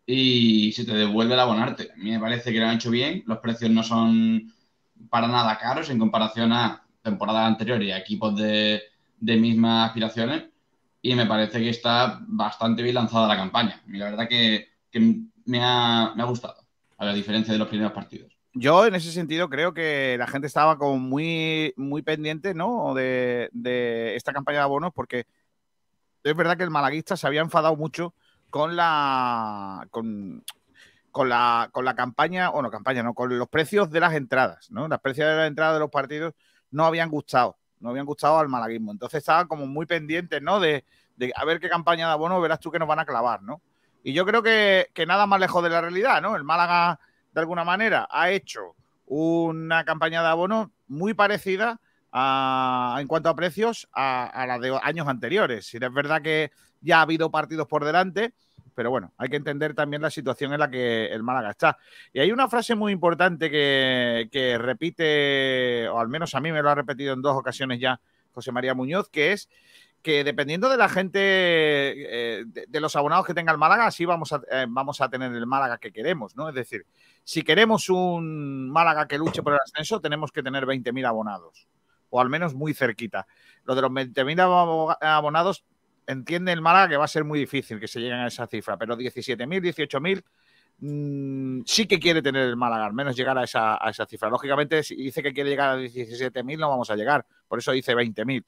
y se te devuelve el abonarte. A mí me parece que lo han hecho bien, los precios no son para nada caros en comparación a temporadas anteriores y a equipos de, de mismas aspiraciones y me parece que está bastante bien lanzada la campaña. Y la verdad que, que me, ha, me ha gustado, a la diferencia de los primeros partidos. Yo en ese sentido creo que la gente estaba como muy, muy pendiente, ¿no? De, esta campaña de abonos, porque es verdad que el malaguista se había enfadado mucho con la con, la con la campaña, o no campaña, no, con los precios de las entradas, ¿no? Las precios de las entradas de los partidos no habían gustado, no habían gustado al malaguismo. Entonces estaban como muy pendientes, ¿no? De, a ver qué campaña de abonos verás tú que nos van a clavar, ¿no? Y yo creo que nada más lejos de la realidad, ¿no? El Málaga, de alguna manera, ha hecho una campaña de abonos muy parecida a- en cuanto a precios a, a la de años anteriores. Si es verdad que ya ha habido partidos por delante, pero bueno, hay que entender también la situación en la que el Málaga está. Y hay una frase muy importante que, que repite, o al menos a mí me lo ha repetido en dos ocasiones ya José María Muñoz, que es que dependiendo de la gente, eh, de, los abonados que tenga el Málaga, así vamos a, eh, vamos a tener el Málaga que queremos, ¿no? Es decir, si queremos un Málaga que luche por el ascenso, tenemos que tener 20.000 abonados, o al menos muy cerquita. Lo de los 20.000 abo- abonados, entiende el Málaga que va a ser muy difícil que se lleguen a esa cifra, pero 17.000, 18.000 mm, sí que quiere tener el Málaga, al menos llegar a esa, a esa cifra. Lógicamente, si dice que quiere llegar a 17.000, no vamos a llegar, por eso dice 20.000.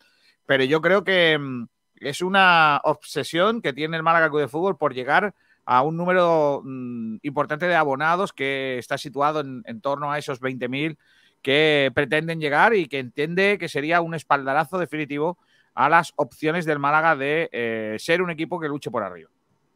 Pero yo creo que, mm, Es una obsesión que tiene el Málaga Club de Fútbol por llegar a un número mm, importante de abonados que está situado en, en torno a esos 20.000 que pretenden llegar y que entiende que sería un espaldarazo definitivo a las opciones del Málaga de eh, ser un equipo que luche por arriba.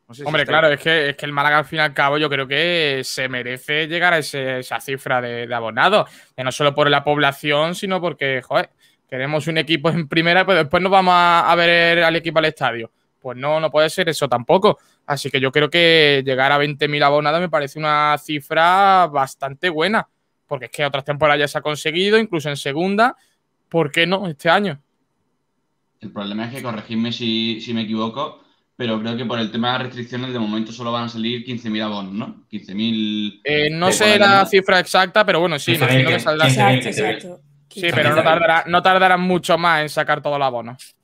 No sé si Hombre, claro, es que, es que el Málaga al fin y al cabo yo creo que se merece llegar a ese- esa cifra de, de abonados. No solo por la población, sino porque, joder, queremos un equipo en primera, pero después nos vamos a, a ver al equipo al estadio. Pues no, no puede ser eso tampoco. Así que yo creo que llegar a 20.000 abonados me parece una cifra bastante buena. Porque es que otras temporadas ya se ha conseguido, incluso en segunda. ¿Por qué no este año? El problema es que, corregidme si, si me equivoco, pero creo que por el tema de restricciones de momento solo van a salir 15.000 abonos, ¿no? 15.000... Eh, no sé la cifra exacta, pero bueno, sí, 15.000, imagino que saldrá. 15.000, Exacto, 15.000. exacto. Sí, pero no, tardará, no tardarán mucho más en sacar todos los abonos.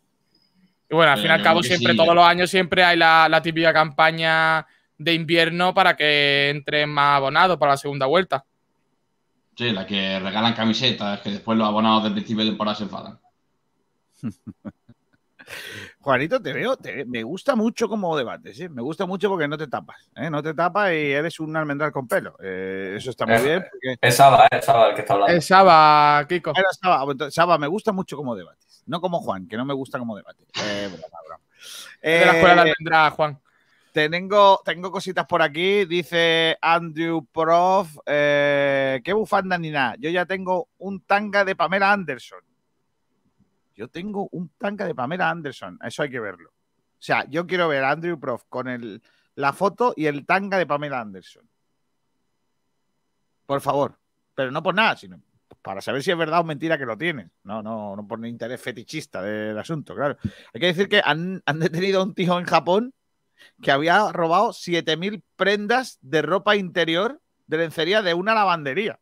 Y bueno, al fin y al yo cabo, siempre, sí. todos los años, siempre hay la, la típica campaña de invierno para que entren más abonados para la segunda vuelta. Sí, la que regalan camisetas, que después los abonados del principio de temporada se enfadan. Juanito, te veo, te- me gusta mucho como debates, ¿eh? me gusta mucho porque no te tapas, ¿eh? no te tapas y eres un almendral con pelo. Eh, eso está muy Es- bien. Porque... Es Saba, ¿eh? Es Saba el que está hablando. Es Saba, Kiko. Era Saba, entonces, Saba, me gusta mucho como debates, no como Juan, que no me gusta como debate. Eh, broma, broma. Es de la escuela de Almendra, Juan. Tengo, tengo cositas por aquí. Dice Andrew Prof. eh, ¿Qué bufanda ni nada? Yo ya tengo un tanga de Pamela Anderson. Yo tengo un tanga de Pamela Anderson. Eso hay que verlo. O sea, yo quiero ver a Andrew Prof con el, la foto y el tanga de Pamela Anderson. Por favor. Pero no por nada, sino para saber si es verdad o mentira que lo tienes. No, no, no por interés fetichista del asunto, claro. Hay que decir que han, han detenido a un tío en Japón que había robado 7.000 prendas de ropa interior de lencería de una lavandería.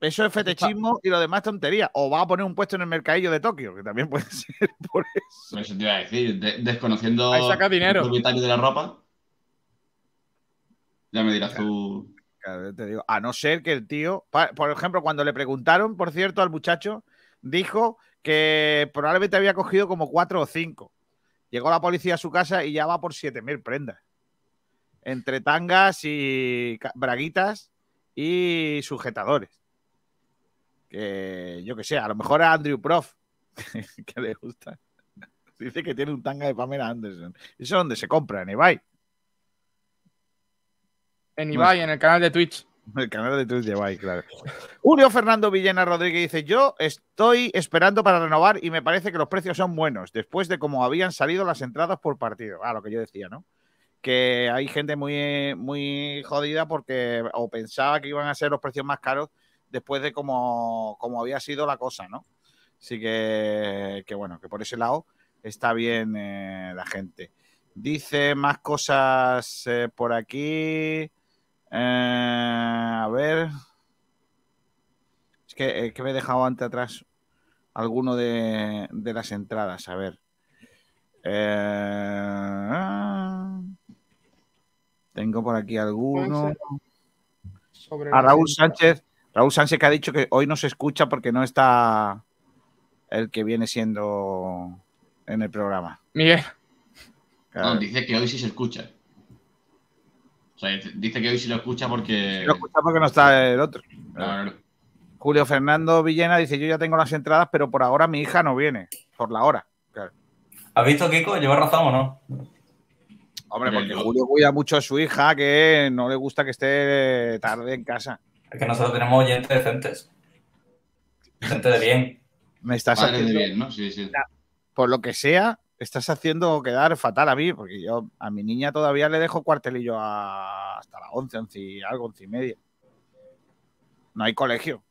Eso es fetichismo y lo demás tontería. O va a poner un puesto en el mercadillo de Tokio, que también puede ser por eso. Eso te iba a decir, de- desconociendo Ahí saca dinero. el propietario de la ropa. Ya me dirás tú. Claro, te digo, a no ser que el tío, por ejemplo, cuando le preguntaron, por cierto, al muchacho, dijo que probablemente había cogido como cuatro o cinco. Llegó la policía a su casa y ya va por 7.000 prendas. Entre tangas y braguitas y sujetadores. Que yo que sé, a lo mejor a Andrew Prof, que le gusta. Dice que tiene un tanga de Pamela Anderson. ¿Eso es donde se compra? ¿En eBay? En Ibai, en el canal de Twitch. El canal de Twitch de Ibai, claro. Julio Fernando Villena Rodríguez dice: Yo estoy esperando para renovar y me parece que los precios son buenos, después de cómo habían salido las entradas por partido. Ah, lo que yo decía, ¿no? Que hay gente muy, muy jodida porque o pensaba que iban a ser los precios más caros después de cómo, cómo había sido la cosa, ¿no? Así que, que bueno, que por ese lado está bien eh, la gente. Dice más cosas eh, por aquí. Eh, a ver. Es que, eh, que me he dejado antes atrás alguno de, de las entradas. A ver. Eh, tengo por aquí alguno. Sobre A Raúl. Sánchez. Raúl Sánchez que ha dicho que hoy no se escucha porque no está el que viene siendo en el programa. Miguel. Claro. No, dice que hoy sí se escucha. O sea, dice que hoy sí lo escucha porque. No escucha porque no está el otro. Claro. Julio Fernando Villena dice: Yo ya tengo las entradas, pero por ahora mi hija no viene. Por la hora. Claro. ¿Has visto, Kiko? ¿Lleva razón o no? Hombre, porque Julio cuida mucho a su hija, que no le gusta que esté tarde en casa. Es que nosotros tenemos oyentes decentes. Gente de bien. Me estás Padre de haciendo, bien, ¿no? Sí, sí. por lo que sea, estás haciendo quedar fatal a mí, porque yo a mi niña todavía le dejo cuartelillo a- hasta las 11, 11 y algo, 11 y media. No hay colegio.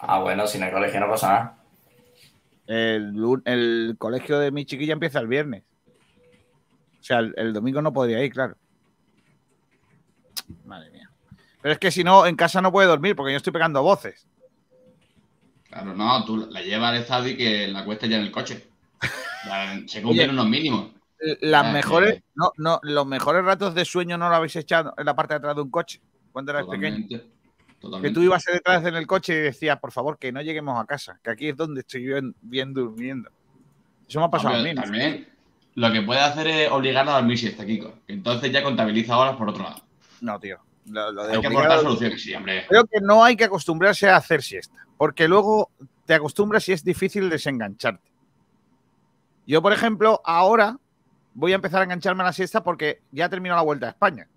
Ah, bueno, si no hay colegio no pasa nada. El, el colegio de mi chiquilla empieza el viernes. O sea, el, el domingo no podría ir, claro. Madre mía. Pero es que si no, en casa no puede dormir porque yo estoy pegando voces. Claro, no, tú la llevas al estadio y que la cuesta ya en el coche. Se cumplen Oye, unos mínimos. Las Ah, mejores, no, no, los mejores ratos de sueño no lo habéis echado en la parte de atrás de un coche cuando eras pequeño. Totalmente. Que Totalmente. tú ibas detrás en el coche y decías, por favor, que no lleguemos a casa, que aquí es donde estoy bien, bien durmiendo. Eso me ha pasado Hombre, a mí. ¿no? También lo que puede hacer es obligarla a dormir siesta, Kiko. Entonces ya contabiliza horas por otro lado. No, tío. Lo, lo de Hay que obligar aportar a- soluciones, sí, hombre. Creo que no hay que acostumbrarse a hacer siesta, porque luego te acostumbras y es difícil desengancharte. Yo, por ejemplo, ahora voy a empezar a engancharme a la siesta porque ya terminó la vuelta a España,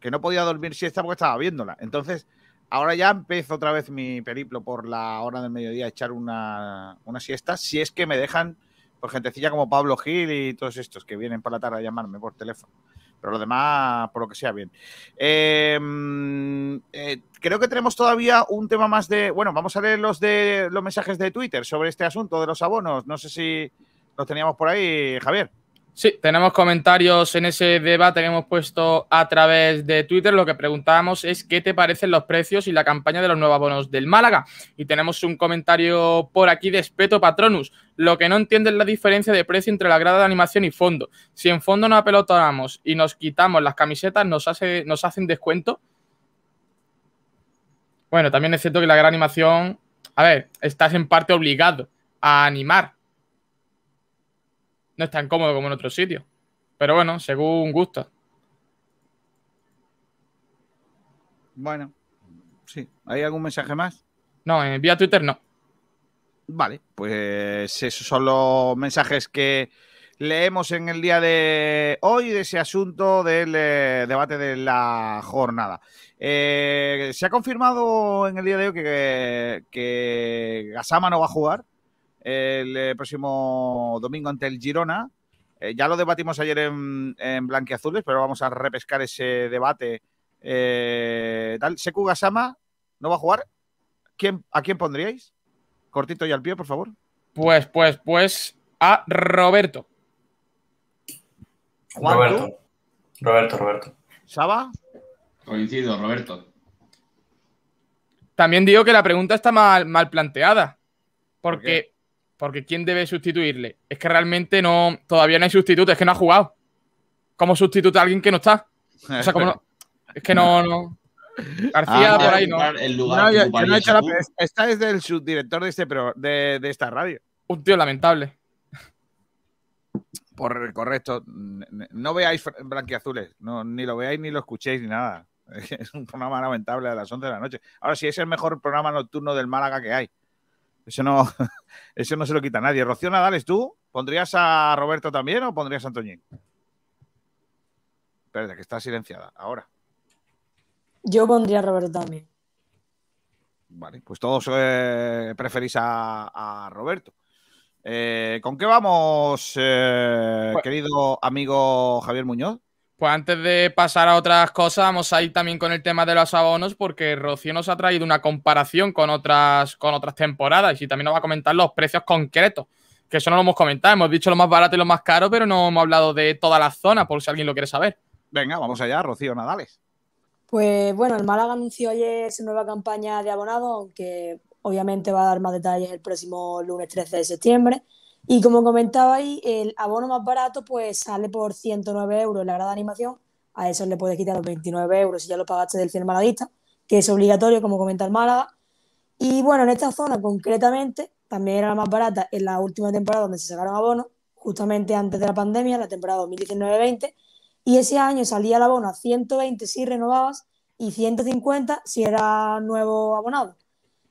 que no podía dormir siesta porque estaba viéndola. Entonces, ahora ya empiezo otra vez mi periplo por la hora del mediodía a echar una, una siesta, si es que me dejan por gentecilla como Pablo Gil y todos estos que vienen por la tarde a llamarme por teléfono. Pero lo demás, por lo que sea, bien. Mm, eh, creo que tenemos todavía un tema más de. Bueno, vamos a leer los de los mensajes de Twitter sobre este asunto de los abonos. No sé si los teníamos por ahí, Javier. Sí, tenemos comentarios en ese debate que hemos puesto a través de Twitter. Lo que preguntábamos es qué te parecen los precios y la campaña de los nuevos abonos del Málaga. Y tenemos un comentario por aquí de Espeto Patronus. Lo que no entiende es la diferencia de precio entre la grada de animación y fondo. Si en fondo nos apelotonamos y nos quitamos las camisetas, ¿nos, hace, nos hacen descuento? Bueno, también es cierto que la gran animación, a ver, estás en parte obligado a animar. No es tan cómodo como en otros sitios. Pero bueno, según gusto. Bueno, sí. ¿Hay algún mensaje más? No, en vía Twitter no. Vale, pues esos son los mensajes que leemos en el día de hoy de ese asunto del eh, debate de la jornada. Eh, se ha confirmado en el día de hoy que, que Gasama no va a jugar el eh, próximo domingo ante el Girona. Eh, ya lo debatimos ayer en, en Blanquiazules, pero vamos a repescar ese debate. Eh, tal. Seku Gasama no va a jugar. ¿Quién, ¿A quién pondríais? Cortito y al pie, por favor. Pues, pues, pues a Roberto. Juan, Roberto. ¿tú? Roberto, Roberto. ¿Saba? Coincido, Roberto. También digo que la pregunta está mal, mal planteada. Porque, porque ¿quién debe sustituirle? Es que realmente no, todavía no hay sustituto, es que no ha jugado. ¿Cómo sustituta a alguien que no está? O sea, ¿cómo no? Es que no, no. García Ah, por ahí no. El No, lugar yo- que yo no he ocuparía hecho la- Sekou. esta es del subdirector de, este, pro- de, de esta radio. Un tío lamentable. Por correcto. No veáis blanquiazules. No, ni lo veáis ni lo escuchéis ni nada. Es un programa lamentable a las 11 de la noche. Ahora sí, es el mejor programa nocturno del Málaga que hay. Eso no, eso no se lo quita nadie. Rocío Nadales, ¿tú pondrías a Roberto también o pondrías a Antoñín? Espérate, que está silenciada. Ahora. Yo pondría a Roberto también. Vale, pues todos eh, preferís a, a Roberto. Eh, ¿Con qué vamos, eh, Pues- querido amigo Javier Muñoz? Pues antes de pasar a otras cosas, vamos a ir también con el tema de los abonos, porque Rocío nos ha traído una comparación con otras, con otras temporadas y también nos va a comentar los precios concretos, que eso no lo hemos comentado. Hemos dicho lo más barato y lo más caro, pero no hemos hablado de toda la zona, por si alguien lo quiere saber. Venga, vamos allá, Rocío Nadales. Pues bueno, el Málaga anunció ayer su nueva campaña de abonados, aunque obviamente va a dar más detalles el próximo lunes 13 de septiembre. Y como comentaba ahí, el abono más barato pues sale por 109 euros la grada de animación. A eso le puedes quitar los 29 euros si ya lo pagaste del cine malaguista, que es obligatorio, como comenta el Málaga. Y bueno, en esta zona concretamente, también era la más barata en la última temporada donde se sacaron abonos, justamente antes de la pandemia, la temporada 2019-20. Y ese año salía el abono a 120 si renovabas y 150 si era nuevo abonado.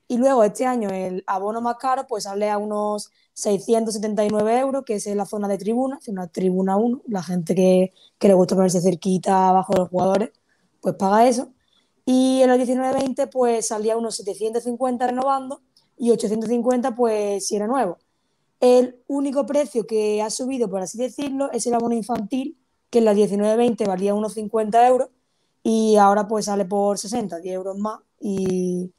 Y luego este año el abono más caro pues sale a unos 679 euros, que es en la zona de tribuna, una tribuna 1, la gente que, le gusta ponerse cerquita abajo de los jugadores, pues paga eso. Y en los 19-20 pues salía unos 750 renovando y 850 pues si era nuevo. El único precio que ha subido, por así decirlo, es el abono infantil, que en la 19-20 valía unos 50 euros y ahora pues sale por 60, 10 euros más. Y,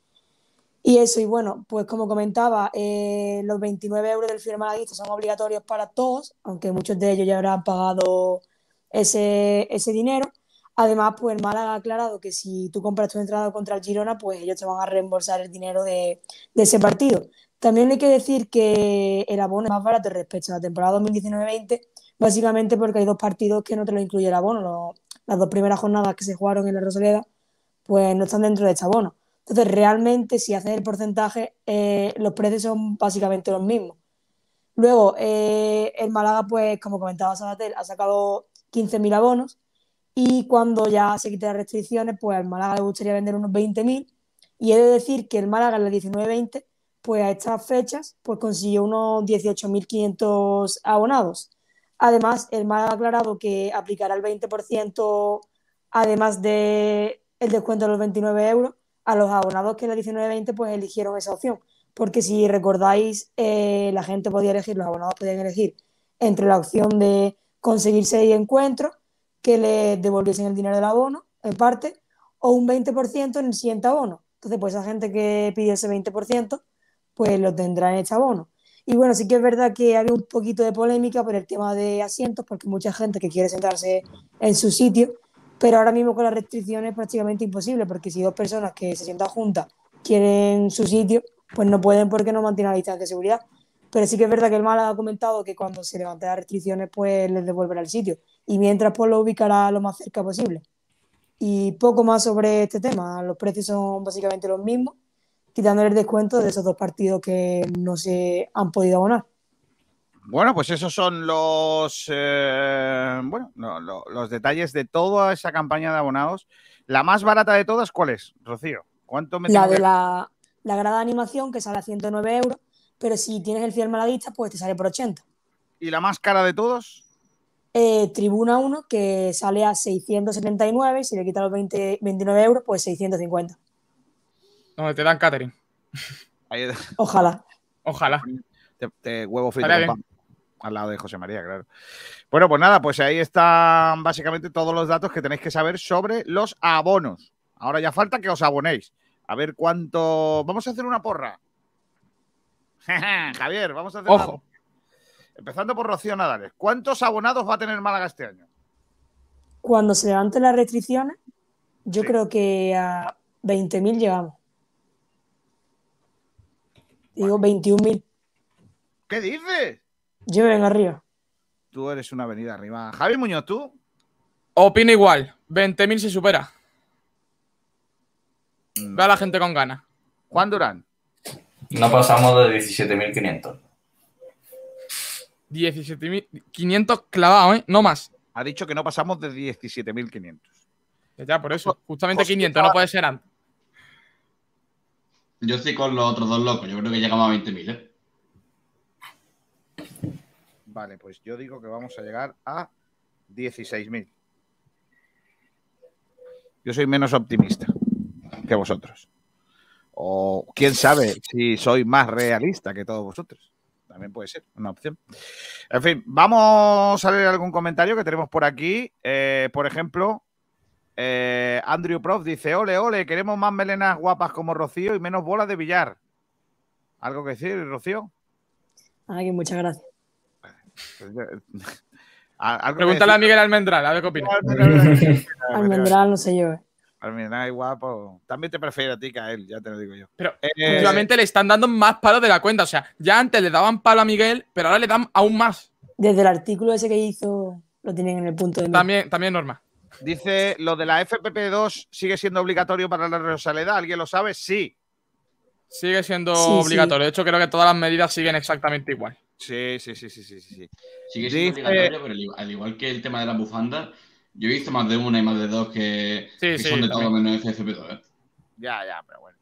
y eso, y bueno, pues como comentaba, eh, los 29 euros del firma malaguista son obligatorios para todos, aunque muchos de ellos ya habrán pagado ese, ese dinero. Además, pues el Málaga ha aclarado que si tú compras tu entrada contra el Girona, pues ellos te van a reembolsar el dinero de, de ese partido. También hay que decir que el abono es más barato respecto a la temporada 2019-20, básicamente porque hay dos partidos que no te lo incluye el abono. Las dos primeras jornadas que se jugaron en la Rosaleda, pues no están dentro de este abono. Entonces, realmente, si haces el porcentaje, eh, los precios son básicamente los mismos. Luego, eh, el Málaga, pues, como comentaba Sabatel, ha sacado 15.000 abonos y cuando ya se quiten las restricciones, pues al Málaga le gustaría vender unos 20.000 y he de decir que el Málaga en la 19-20, pues a estas fechas, pues consiguió unos 18.500 abonados. Además, el Málaga ha aclarado que aplicará el 20%, además de el descuento de los 29 euros, a los abonados que en la 19-20 pues eligieron esa opción. Porque si recordáis, eh, la gente podía elegir, los abonados podían elegir entre la opción de conseguir seis encuentros, que le devolviesen el dinero del abono, en parte, o un 20% en el siguiente abono. Entonces, pues esa gente que pide ese 20%, pues lo tendrá en este abono. Y bueno, sí que es verdad que había un poquito de polémica por el tema de asientos, porque mucha gente que quiere sentarse en su sitio, pero ahora mismo con las restricciones es prácticamente imposible, porque si dos personas que se sientan juntas quieren su sitio, pues no pueden porque no mantienen la distancia de seguridad. Pero sí que es verdad que el Málaga ha comentado que cuando se levanten las restricciones, pues les devolverá el sitio. Y mientras, pues lo ubicará lo más cerca posible. Y poco más sobre este tema. Los precios son básicamente los mismos, quitándole el descuento de esos dos partidos que no se han podido abonar. Bueno, pues esos son los eh, bueno, no, lo- los detalles de toda esa campaña de abonados. La más barata de todas, ¿cuál es, Rocío? ¿Cuánto me La de que- la, la grada de animación, que sale a 109 euros, pero si tienes el fiel malaguista, pues te sale por 80. ¿Y la más cara de todos? Eh, Tribuna 1, que sale a 679, y si le quitas los 20 29 euros, pues 650. Donde te dan catering. Ojalá. Ojalá. Te huevo frito Estaría con pan. Al lado de José María, claro. Bueno, pues nada, pues ahí están básicamente todos los datos que tenéis que saber sobre los abonos. Ahora ya falta que os abonéis. A ver cuánto. Vamos a hacer una porra. Javier, vamos a hacer una Ojo. porra. Empezando por Rocío Nadales. ¿Cuántos abonados va a tener Málaga este año? Cuando se levanten las restricciones, yo creo que a 20.000 llegamos. Digo 21.000. ¿Qué dices? Yo vengo arriba. Tú eres una avenida arriba. Javier Muñoz, ¿tú? Opino igual. 20.000 se supera. Ve a la gente con ganas. Juan Durán. No pasamos de 17.500. 17.500 clavados, ¿eh? No más. Ha dicho que no pasamos de 17.500. Ya, por eso. Justamente Cosita- 500, no puede ser antes. Yo estoy con los otros dos locos. Yo creo que llegamos a 20.000, ¿eh? Vale, pues yo digo que vamos a llegar a 16.000. Yo soy menos optimista que vosotros. O quién sabe si soy más realista que todos vosotros. También puede ser una opción. En fin, vamos a leer algún comentario que tenemos por aquí. Eh, por ejemplo, eh, Andrew Prof dice: Ole, ole, queremos más melenas guapas como Rocío y menos bolas de billar. ¿Algo que decir, Rocío? Ay, muchas gracias. A- algo que Pregúntale a. Miguel Almendral, a ver qué opina. Almendral, no sé yo. eh. Almendral, guapo. También te prefiero a ti que a él, ya te lo digo yo. Pero Eh, últimamente le están dando más palos de la cuenta. O sea, ya antes le daban palo a Miguel, pero ahora le dan aún más. Desde el artículo ese que hizo, lo tienen en el punto de mira. También, también normal. Dice, ¿lo de la FPP2 sigue siendo obligatorio para la Rosaleda? ¿Alguien lo sabe? Sí. Sigue siendo Sí, sí. obligatorio. De hecho, creo que todas las medidas siguen exactamente igual. Sí, sí, sí, sí, sí. sí. Sigue siendo Dice- obligatorio, pero al igual- al igual que el tema de la bufanda, yo he visto más de una y más de dos que, Sí, que sí, son de todo también. menos FFP2, ¿eh? Ya, ya, pero bueno.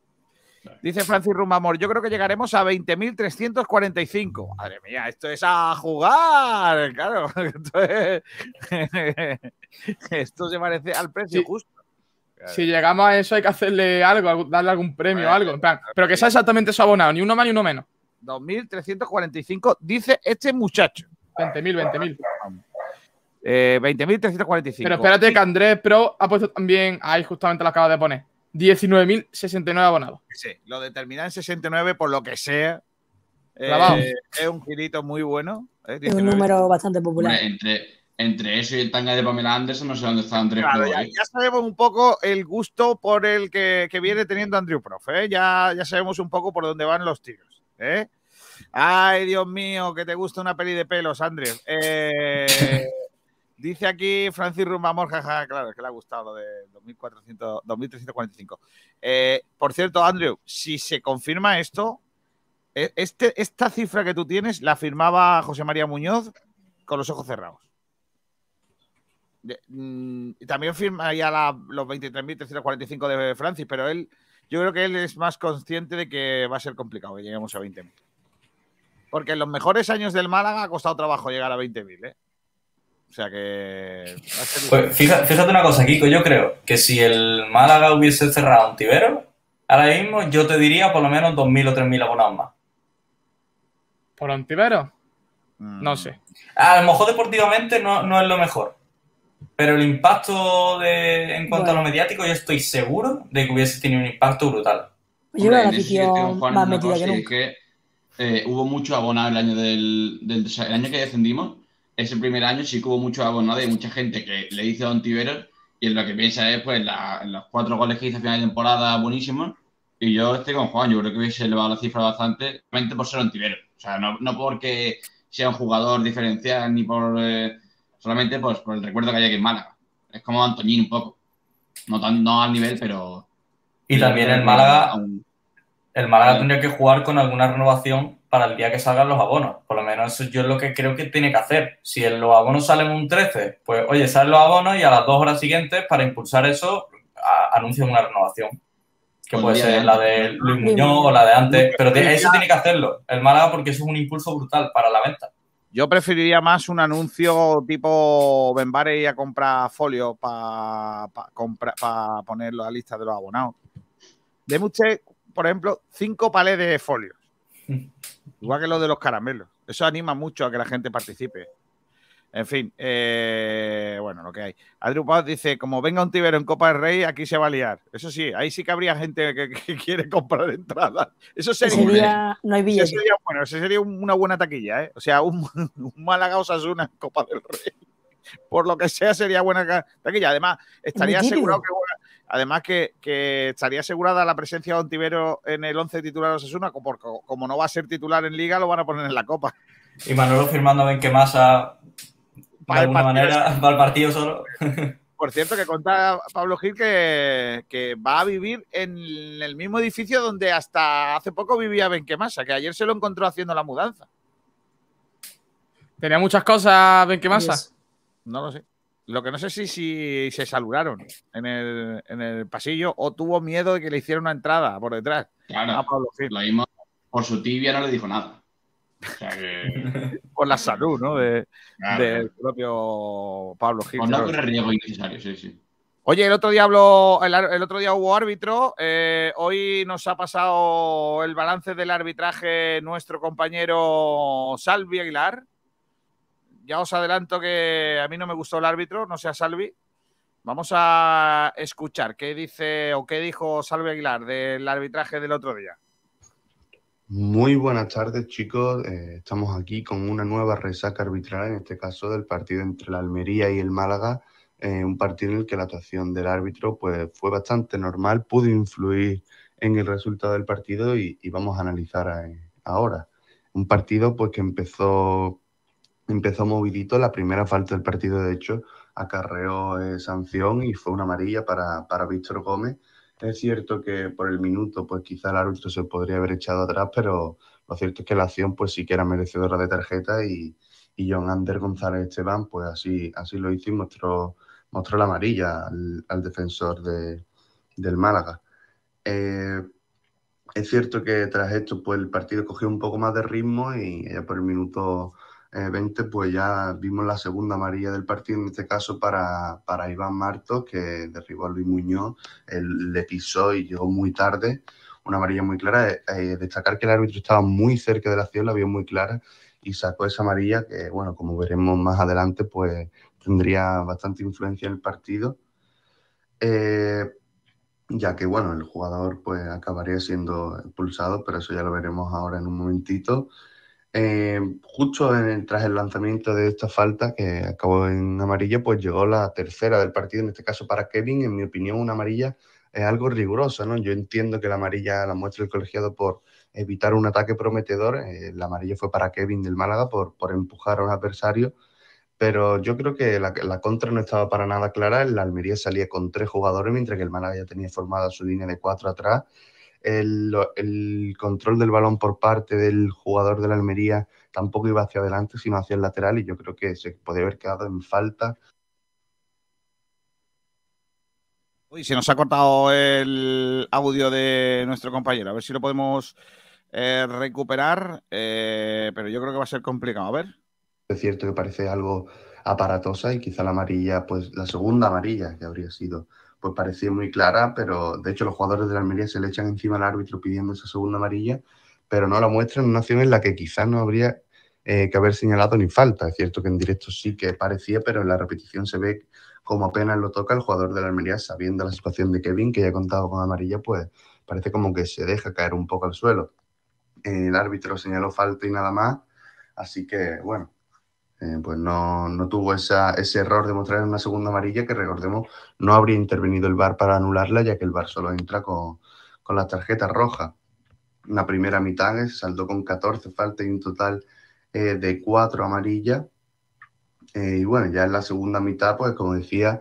Dice Francis Rumamor, yo creo que llegaremos a 20.345. Madre mía, esto es a jugar, claro. Esto, es- esto se parece al precio Sí. justo. Si llegamos a eso, hay que hacerle algo, darle algún premio o algo. en plan, pero que sea exactamente su abonado, ni uno más ni uno menos. 2.345, dice este muchacho. 20.000, 20.000. Eh, 20.345. Pero espérate que Andrés Pro ha puesto también, ahí justamente lo acaba de poner, 19.069 abonados. Sí, lo determina en 69 por lo que sea. Eh, es un girito muy bueno. ¿eh? Es un 19. número bastante popular. Entre, entre eso y el tanga de Pamela Anderson, no sé dónde está Andrés Claro, Pro, ya, ¿eh? ya sabemos un poco el gusto por el que, que viene teniendo Andrew Prof. ¿eh? Ya, ya sabemos un poco por dónde van los tiros. ¿Eh? Ay, Dios mío, que te gusta una peli de pelos, Andrew. Eh, dice aquí Francis Rumbamor, jaja, claro, es que le ha gustado lo de 2400, 2345. Eh, por cierto, Andrew, si se confirma esto, e- este, esta cifra que tú tienes la firmaba José María Muñoz con los ojos cerrados. De- mm, también firma ya la- los 23.345 de Francis, pero él, yo creo que él es más consciente de que va a ser complicado que lleguemos a 20.000. Porque en los mejores años del Málaga ha costado trabajo llegar a 20.000, ¿eh? O sea que. va a ser Pues fíjate, fíjate una cosa, Kiko, yo creo que si el Málaga hubiese cerrado un Tibero, ahora mismo yo te diría por lo menos 2.000 o 3.000 abonados más. ¿Por Antivero? Mm. No sé. A lo mejor deportivamente no, no es lo mejor. Pero el impacto de, en cuanto a lo mediático, yo estoy seguro de que hubiese tenido un impacto brutal. Yo creo que la afición más metida que nunca. que eh, hubo mucho abonado el año del, del- o sea, el año que descendimos. Ese primer año sí que hubo mucho abonado y hay mucha gente que le dice a Don Tiberos y en lo que piensa es pues la- en los cuatro goles que hizo a final de temporada buenísimos. Y yo estoy con Juan, yo creo que hubiese elevado la cifra bastante, solamente por ser Don Tiberos. O sea, no, no porque sea un jugador diferencial ni por eh, solamente pues, por el recuerdo que hay aquí en Málaga. Es como Antoñín un poco. No, tan, no al nivel, pero. Y también el Málaga, el Málaga tendría que jugar con alguna renovación para el día que salgan los abonos. Por lo menos eso yo es lo que creo que tiene que hacer. Si en los abonos salen un 13, pues oye, salen los abonos y a las dos horas siguientes, para impulsar eso, a- anuncian una renovación. Que Pues puede ser de la antes, de. Luis Muñoz o la de antes. Pero eso tiene que hacerlo el Málaga porque eso es un impulso brutal para la venta. Yo preferiría más un anuncio tipo Benbare y a comprar folio para poner la lista de los abonados. Deme usted, por ejemplo, cinco palés de folios. Igual que lo de los caramelos. Eso anima mucho a que la gente participe. En fin, eh, bueno, lo que hay. Adriu Paz dice, como venga un tibero en Copa del Rey, aquí se va a liar. Eso sí, ahí sí que habría gente que, que quiere comprar entradas. Eso sería, Ese día no hay Ese billete. sería, bueno, ese sería un- una buena taquilla, ¿eh? O sea, un, un Málaga Osasuna en Copa del Rey. Por lo que sea, sería buena taquilla. Además, estaría asegurado que Además que, que estaría asegurada la presencia de Ontivero en el 11 titular de Osasuna, porque como no va a ser titular en Liga, lo van a poner en la Copa. Y Manolo firmando a Benquemasa Para el alguna partido manera para el partido solo. Por cierto, que cuenta Pablo Gil que, que va a vivir en el mismo edificio donde hasta hace poco vivía Benquemasa, que ayer se lo encontró haciendo la mudanza. Tenía muchas cosas, Benquemasa. Yes. No lo sé. Lo que no sé si, si se saludaron en el, en el pasillo o tuvo miedo de que le hiciera una entrada por detrás. Claro, a Pablo Gil. lo mismo, por su tibia no le dijo nada. O sea que. Por la salud, ¿no? De- Claro. del propio Pablo Gil. No claro. corre riesgo innecesario, sí, sí. Oye, el otro día habló, el, otro día hubo árbitro. eh, hoy nos ha pasado el balance del arbitraje nuestro compañero Salvi Aguilar. Ya os adelanto que a mí no me gustó el árbitro, no sea Salvi. Vamos a escuchar qué dice o qué dijo Salvi Aguilar del arbitraje del otro día. Muy buenas tardes, chicos. Eh, estamos aquí con una nueva resaca arbitral, en este caso del partido entre la Almería y el Málaga. eh, un partido en el que la actuación del árbitro pues, fue bastante normal, pudo influir en el resultado del partido y, vamos a analizar eh, ahora. Un partido pues, que empezó, empezó movidito, la primera falta del partido, de hecho, acarreó sanción y fue una amarilla para, para Víctor Gómez. Es cierto que por el minuto, pues quizá el árbitro se podría haber echado atrás, pero lo cierto es que la acción, pues sí que era merecedora de tarjeta y, y John Ander González Esteban, pues así, así lo hizo y mostró, mostró la amarilla al, defensor de- del Málaga. Eh, es cierto que tras esto, pues el partido cogió un poco más de ritmo y ya por el minuto eh, 20, pues ya vimos la segunda amarilla del partido, en este caso para, para Iván Martos, que derribó a Luis Muñoz, él le pisó y llegó muy tarde, una amarilla muy clara. Eh, eh, destacar que el árbitro estaba muy cerca de la acción, la vio muy clara y sacó esa amarilla que, bueno, como veremos más adelante, pues tendría bastante influencia en el partido. Eh, ya que bueno, el jugador pues acabaría siendo expulsado, pero eso ya lo veremos ahora en un momentito. Eh, justo el- tras el lanzamiento de esta falta, que acabó en amarilla, pues llegó la tercera del partido, en este caso para Kevin, en mi opinión una amarilla es algo rigurosa, ¿no? Yo entiendo que la amarilla la muestra el colegiado por evitar un ataque prometedor, eh, la amarilla fue para Kevin del Málaga por, por empujar a un adversario, pero yo creo que la, la contra no estaba para nada clara. La Almería salía con tres jugadores, mientras que el Málaga ya tenía formada su línea de cuatro atrás. El, el control del balón por parte del jugador de la Almería tampoco iba hacia adelante, sino hacia el lateral, y yo creo que se podría haber quedado en falta Uy, se nos ha cortado el audio de nuestro compañero. A ver si lo podemos eh, recuperar, eh, pero yo creo que va a ser complicado. A ver. Es cierto que parece algo aparatosa y quizá la amarilla, pues la segunda amarilla que habría sido, pues parecía muy clara, pero de hecho los jugadores de la Almería se le echan encima al árbitro pidiendo esa segunda amarilla, pero no la muestran en una acción en la que quizás no habría eh, que haber señalado ni falta. Es cierto que en directo sí que parecía, pero en la repetición se ve como apenas lo toca el jugador de la Almería, sabiendo la situación de Kevin, que ya ha contado con amarilla, pues parece como que se deja caer un poco al suelo. El árbitro señaló falta y nada más, así que bueno, eh, pues no, no tuvo ese error de mostrar una segunda amarilla que recordemos no habría intervenido el VAR para anularla, ya que el VAR solo entra con, con la tarjeta roja. La primera mitad saldó con 14 faltas y un total eh, de 4 amarillas eh, y bueno, ya en la segunda mitad, pues como decía,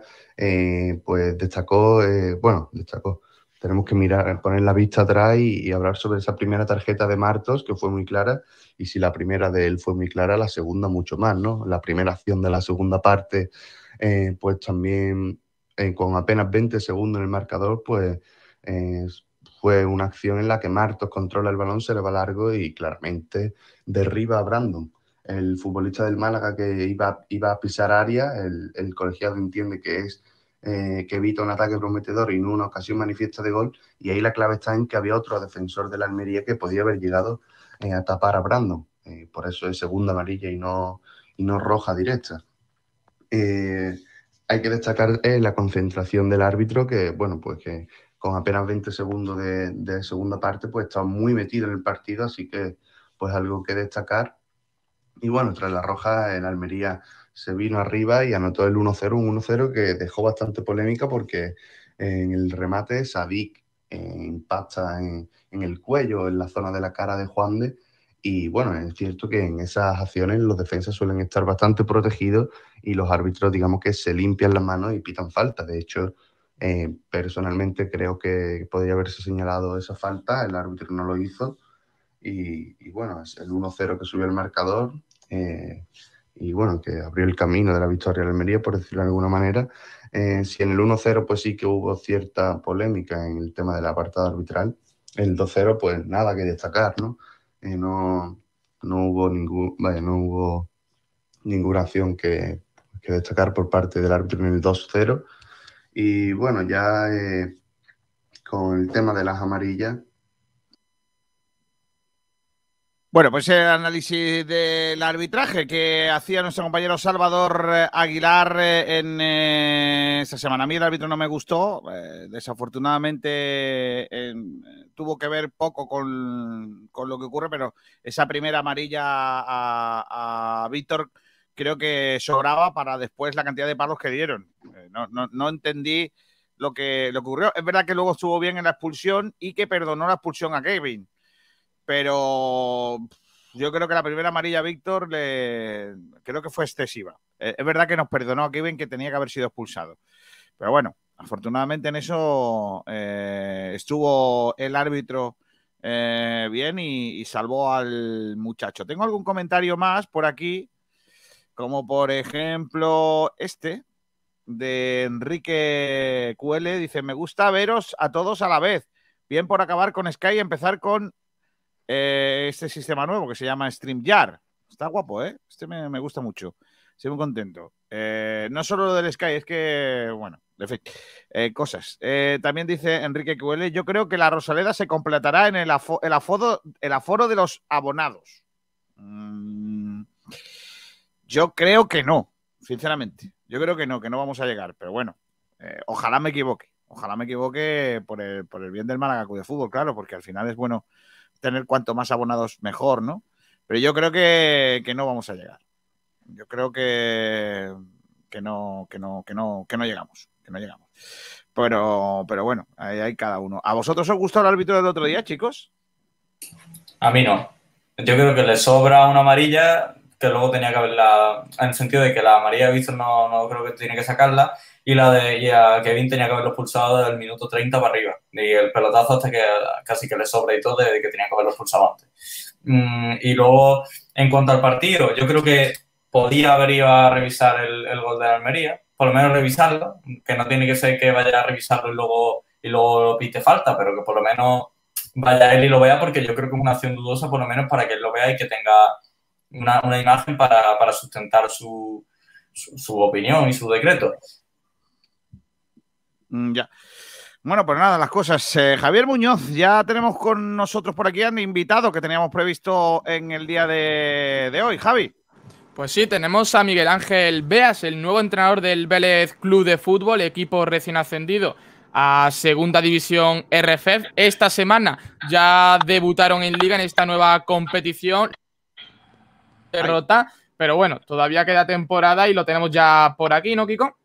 pues destacó, bueno, destacó. Tenemos que mirar, poner la vista atrás y, y, hablar sobre esa primera tarjeta de Martos, que fue muy clara, y si la primera de él fue muy clara, la segunda mucho más, ¿no? La primera acción de la segunda parte, pues también con apenas 20 segundos en el marcador, pues fue una acción en la que Martos controla el balón, se le va largo y claramente derriba a Brandon el futbolista del Málaga que iba, iba a pisar área, el, el colegiado entiende que es eh, que evita un ataque prometedor y en una ocasión manifiesta de gol, y ahí la clave está en que había otro defensor de la Almería que podía haber llegado eh, a tapar a Brandon, eh, por eso es segunda amarilla y no, y no roja directa. Eh, hay que destacar la concentración del árbitro, que bueno, pues que con apenas 20 segundos de, segunda parte, pues estaba muy metido en el partido, así que pues algo que destacar y bueno, tras la roja, el Almería se vino arriba y anotó el 1-0, un 1-0 que dejó bastante polémica porque en el remate Sadik impacta en, en, el cuello, en la zona de la cara de Juan de. Y bueno, es cierto que en esas acciones los defensas suelen estar bastante protegidos y los árbitros, digamos que se limpian las manos y pitan falta. De hecho, eh, personalmente creo que podría haberse señalado esa falta, el árbitro no lo hizo. Y, y bueno, es el 1-0 que subió el marcador, eh, y bueno, que abrió el camino de la victoria de Almería, por decirlo de alguna manera. Eh, si en el 1-0 pues sí que hubo cierta polémica en el tema del apartado arbitral, el 2-0 pues nada que destacar, ¿no? Eh, no, no, hubo ningún, vaya, no hubo ninguna acción que, que, destacar por parte del árbitro en el 2-0. Y bueno, ya eh, con el tema de las amarillas, Bueno, pues el análisis del arbitraje que hacía nuestro compañero Salvador eh, Aguilar eh, en eh, semana. A mí el árbitro no me gustó. Eh, desafortunadamente tuvo que ver poco con, con, lo que ocurre, pero esa primera amarilla a, Víctor creo que sobraba para después la cantidad de palos que dieron. No, no, no entendí lo que, lo que ocurrió. Es verdad que luego estuvo bien en la expulsión y que perdonó la expulsión a Kevin pero yo creo que la primera amarilla Víctor le... creo que fue excesiva. Eh, es verdad que nos perdonó a Kevin que tenía que haber sido expulsado. Pero bueno, afortunadamente en eso eh, estuvo el árbitro eh, bien y, y, salvó al muchacho. Tengo algún comentario más por aquí, como por ejemplo este de Enrique Cuele. Dice, me gusta veros a todos a la vez. Bien por acabar con Sky y empezar con eh, este sistema nuevo que se llama StreamYard. Está guapo, ¿eh? Este me, gusta mucho. Estoy muy contento. Eh, no solo lo del Sky, es que, bueno, eh, cosas. Eh, también dice Enrique Cuele, yo creo que la Rosaleda se completará en el, afo el, aforo, el aforo de los abonados. Mm, yo creo que no, sinceramente. Yo creo que no, que no vamos a llegar, pero bueno, ojalá me equivoque. Ojalá me equivoque por el, por el bien del Málaga de Fútbol, claro, porque al final es bueno tener cuanto más abonados mejor, ¿no? Pero yo creo que, que no vamos a llegar. Yo creo que, que, no, que, no, que, no, que no llegamos. Que no llegamos. Pero, pero bueno, ahí hay cada uno. ¿A vosotros os gustó el árbitro del otro día, chicos? A mí no. Yo creo que le sobra una amarilla que luego tenía que haberla, en el sentido de que la María Víctor no, no creo que tiene que sacarla, y la de y a Kevin tenía que haberlo expulsado desde el minuto 30 para arriba. Y el pelotazo hasta que casi que le sobra y todo, de que tenía que haberlo expulsado antes. Mm, y luego, en cuanto al partido, yo creo que podía haber ido a revisar el, el gol de Almería, por lo menos revisarlo, que no tiene que ser que vaya a revisarlo y luego, y luego pite falta, pero que por lo menos vaya él y lo vea, porque yo creo que es una acción dudosa, por lo menos para que él lo vea y que tenga una, una imagen para, para sustentar su, su, su opinión y su decreto. Mm, Ya. Bueno, pues nada, las cosas. Eh, Javier Muñoz, ya tenemos con nosotros por aquí al invitado que teníamos previsto en el día de, de hoy. Javi. Pues sí, tenemos a Miguel Ángel Beas, el nuevo entrenador del Vélez Club de Fútbol, equipo recién ascendido a Segunda División RFF. Esta semana ya debutaron en Liga en esta nueva competición. Derrota, pero bueno, todavía queda temporada y lo tenemos ya por aquí, ¿no, Kiko?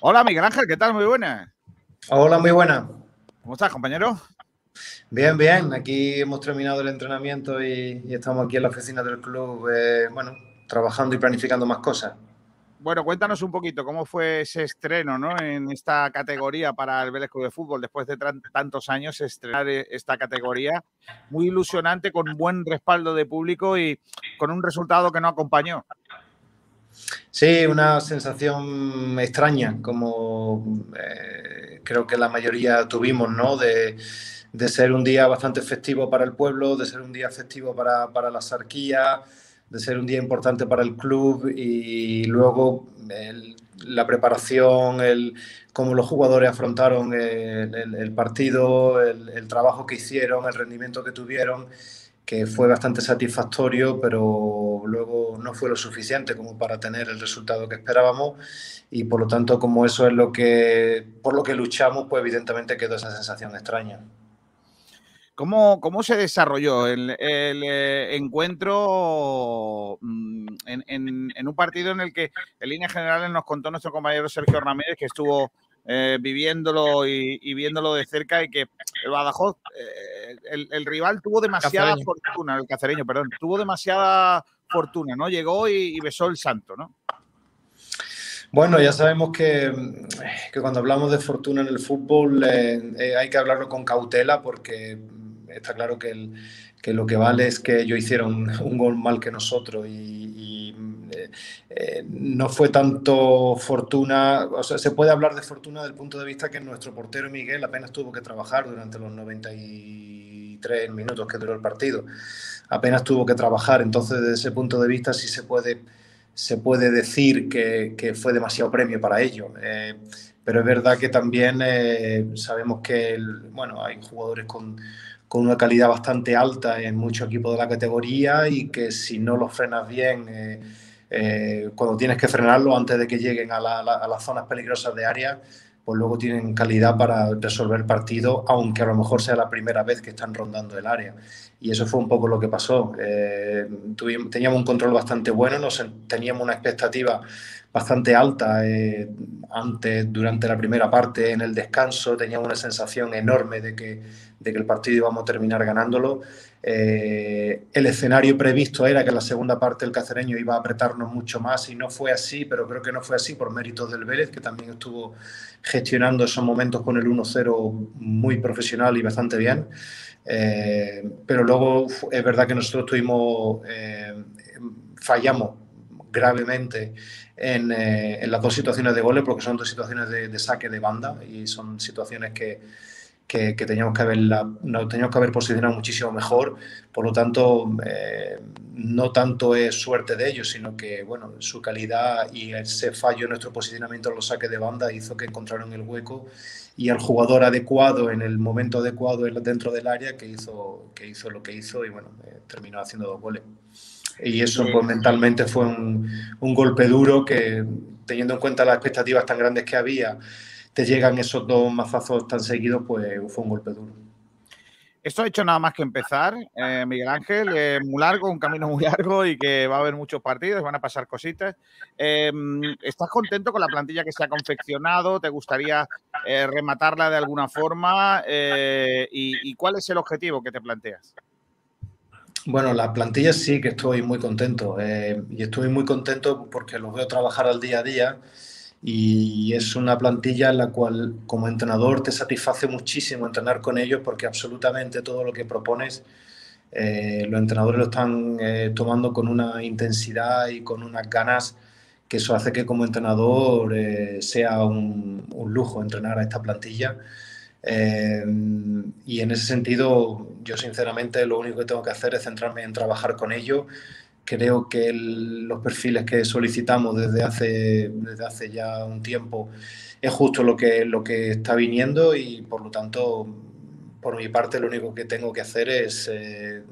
Hola, Miguel Ángel, ¿qué tal? Muy buenas. Hola, muy buena. ¿Cómo estás, compañero? Bien, bien. Aquí hemos terminado el entrenamiento y, y estamos aquí en la oficina del club, eh, bueno, trabajando y planificando más cosas. Bueno, cuéntanos un poquito cómo fue ese estreno ¿no? en esta categoría para el Vélez Club de Fútbol. Después de tantos años, estrenar eh, esta categoría. Muy ilusionante, con buen respaldo de público y con un resultado que no acompañó. Sí, una sensación extraña, como eh, creo que la mayoría tuvimos, ¿no? De, ser un día bastante festivo para el pueblo, de ser un día festivo para, para la sarquía, de ser un día importante para el club y luego la preparación, el, cómo los jugadores afrontaron el, partido, el trabajo que hicieron, el rendimiento que tuvieron, que fue bastante satisfactorio, pero luego no fue lo suficiente como para tener el resultado que esperábamos y por lo tanto como eso es lo que por lo que luchamos, pues evidentemente quedó esa sensación extraña. ¿Cómo, cómo se desarrolló el, el, eh, encuentro mm, en, en- en un partido en el que en líneas generales nos contó nuestro compañero Sergio Ramírez que estuvo eh, viviéndolo y, y viéndolo de cerca y que el Badajoz, eh, el, el rival tuvo demasiada Cacereño. fortuna, el cacereño, perdón, tuvo demasiada fortuna, ¿no? Llegó y, y besó el santo, ¿no? Bueno, ya sabemos que, que cuando hablamos de fortuna en el fútbol eh, hay que hablarlo con cautela porque está claro que, el- que lo que vale es que ellos hicieron un gol mal que nosotros y, eh, eh, no fue tanto fortuna, o sea, se puede hablar de fortuna desde el punto de vista que nuestro portero Miguel apenas tuvo que trabajar durante los 93 minutos que duró el partido, apenas tuvo que trabajar, entonces desde ese punto de vista sí se puede se puede decir que, fue demasiado premio para ellos. Eh, pero es verdad que también eh, sabemos que bueno, hay jugadores con, con una calidad bastante alta en muchos equipos de la categoría y que si no los frenas bien, eh, eh, cuando tienes que frenarlo antes de que lleguen a, la- la- a las zonas peligrosas de área, pues luego tienen calidad para resolver partido, aunque a lo mejor sea la primera vez que están rondando el área. Y eso fue un poco lo que pasó. Eh, tuvimos- teníamos un control bastante bueno, nos, teníamos una expectativa bastante alta eh, antes, durante la primera parte, en el descanso, teníamos una sensación enorme de que, de que el partido íbamos a terminar ganándolo. Eh, el escenario previsto era que en la segunda parte el cacereño iba a apretarnos mucho más y no fue así, pero creo que no fue así por méritos del Vélez, que también estuvo gestionando esos momentos con el 1-0 muy profesional y bastante bien. Eh, pero luego es verdad que nosotros tuvimos, eh, fallamos gravemente en, eh, en las dos situaciones de goles, porque son dos situaciones de, de saque de banda y son situaciones que, que, que teníamos, que haberla, no, teníamos que haber posicionado muchísimo mejor. Por lo tanto, eh, no tanto es suerte de ellos, sino que bueno, su calidad y ese fallo en nuestro posicionamiento en los saques de banda hizo que encontraron el hueco y al jugador adecuado en el momento adecuado en- dentro del área que hizo, que hizo lo que hizo y bueno, eh, terminó haciendo dos goles. Y eso pues mentalmente fue un, un golpe duro que teniendo en cuenta las expectativas tan grandes que había, te llegan esos dos mazazos tan seguidos, pues fue un golpe duro. Esto ha hecho nada más que empezar, eh, Miguel Ángel, eh, muy largo, un camino muy largo y que va a haber muchos partidos, van a pasar cositas. Eh, ¿Estás contento con la plantilla que se ha confeccionado? ¿Te gustaría eh, rematarla de alguna forma? Eh, y, y cuál es el objetivo que te planteas? Bueno, la plantilla sí que estoy muy contento y estoy muy contento porque los veo trabajar al día a día y es una plantilla en la cual como entrenador te satisface muchísimo entrenar con ellos porque absolutamente todo lo que propones eh, los entrenadores lo están eh, tomando con una intensidad y con unas ganas que eso hace que como entrenador eh, sea un, un, lujo entrenar a esta plantilla. y en ese sentido, yo sinceramente lo único que tengo que hacer es centrarme en trabajar con ellos creo que los perfiles que solicitamos desde hace, desde hace ya un tiempo es justo lo que, lo que está viniendo y por lo tanto, por mi parte, lo único que tengo que hacer es eh,